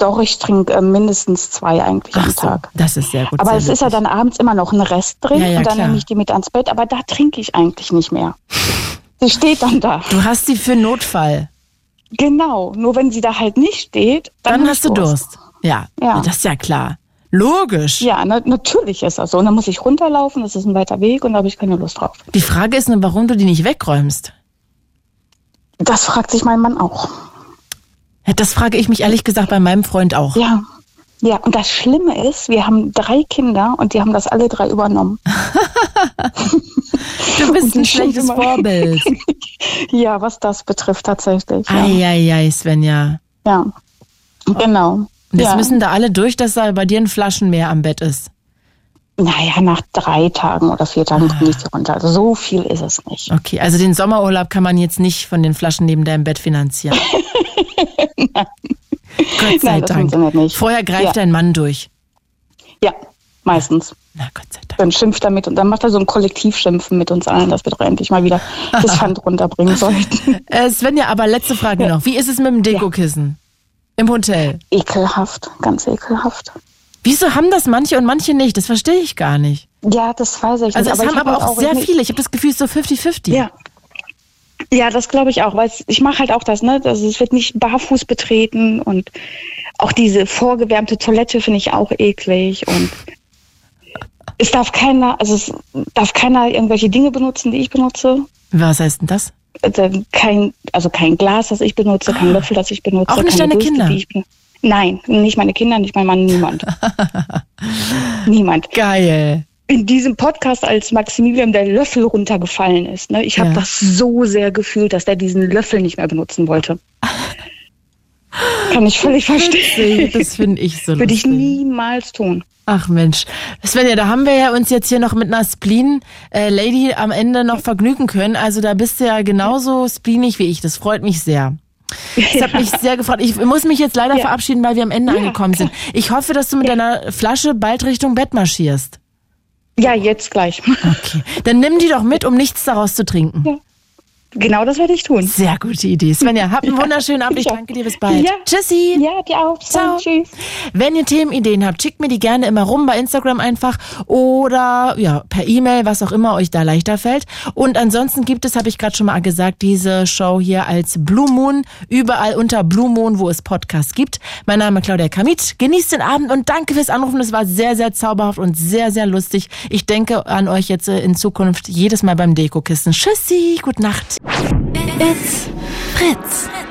Doch, ich trinke äh, mindestens zwei eigentlich am Ach so, Tag. das ist sehr gut. Aber sehr es ist ja dann abends immer noch ein Rest drin Ja, ja, und dann klar. nehme ich die mit ans Bett. Aber da trinke ich eigentlich nicht mehr. Sie steht dann da. Du hast sie für Notfall. Genau. Nur wenn sie da halt nicht steht, dann, Dann hast du Durst. Ja, Ja. das ist ja klar. Logisch. Ja, na, natürlich ist das so. Und dann muss ich runterlaufen, das ist ein weiter Weg und da habe ich keine Lust drauf. Die Frage ist nur, warum du die nicht wegräumst. Das fragt sich mein Mann auch. Das frage ich mich ehrlich gesagt bei meinem Freund auch. Ja. Ja, und das Schlimme ist, wir haben drei Kinder und die haben das alle drei übernommen. Du bist ein schlechtes. Vorbild. Ja, was das betrifft tatsächlich. Ja. Eieiei, Svenja. ja. Genau. Und jetzt ja. müssen da alle durch, dass da bei dir ein Flaschenmeer am Bett ist. Naja, nach drei Tagen oder vier Tagen bringe ich die runter. Also so viel ist es nicht. Okay, also den Sommerurlaub kann man jetzt nicht von den Flaschen neben deinem Bett finanzieren. Gott sei Nein, Dank. Vorher greift Ja. dein Mann durch. Ja, meistens. Na Gott sei Dank. Dann schimpft er mit und dann macht er so ein Kollektivschimpfen mit uns allen, dass wir doch endlich mal wieder das Pfand runterbringen sollten. Äh, Svenja, aber letzte Frage noch. Wie ist es mit dem Dekokissen? Im Hotel? Ekelhaft, ganz ekelhaft. Wieso haben das manche und manche nicht? Das verstehe ich gar nicht. Ja, das weiß ich Also nicht. es haben aber auch halt sehr viele. Ich habe das Gefühl, es ist so 50-50. Ja. Ja, das glaube ich auch, weil ich mache halt auch das, ne? Also es wird nicht barfuß betreten und auch diese vorgewärmte Toilette finde ich auch eklig und es darf keiner, also es darf keiner irgendwelche Dinge benutzen, die ich benutze. Was heißt denn das? Also kein, also kein Glas, das ich benutze, kein Löffel, das ich benutze. Ah. Auch nicht keine deine Bürste, Kinder? Nein, nicht meine Kinder, nicht mein Mann, niemand. niemand. Geil. In diesem Podcast, als Maximilian der Löffel runtergefallen ist, ne, ich habe Ja. das so sehr gefühlt, dass der diesen Löffel nicht mehr benutzen wollte. Kann ich völlig verstehen. Das finde ich so Würde ich niemals tun. Ach Mensch. Svenja, da haben wir ja uns jetzt hier noch mit einer Spleen-Lady am Ende noch vergnügen können. Also da bist du ja genauso spleenig wie ich. Das freut mich sehr. Das hat mich sehr gefreut. Ich muss mich jetzt leider Ja. verabschieden, weil wir am Ende Ja, angekommen sind. Ich hoffe, dass du mit deiner Flasche bald Richtung Bett marschierst. Ja, jetzt gleich. Okay. Dann nimm die doch mit, um nichts daraus zu trinken. Genau das werde ich tun. Sehr gute Idee. Svenja, habt einen wunderschönen Abend. Ich danke dir. Bis bald. Ja. Tschüssi. Ja, dir auch. Ciao. Tschüss. Wenn ihr Themenideen habt, schickt mir die gerne immer rum bei Instagram einfach oder ja, per E-Mail, was auch immer euch da leichter fällt. Und ansonsten gibt es, habe ich gerade schon mal gesagt, diese Show hier als Blue Moon, überall unter Blue Moon, wo es Podcasts gibt. Mein Name ist Claudia Kamit. Genießt den Abend und danke fürs Anrufen. Das war sehr, sehr zauberhaft und sehr, sehr lustig. Ich denke an euch jetzt äh, in Zukunft jedes Mal beim Dekokissen. Tschüssi, gute Nacht. It's Fritz.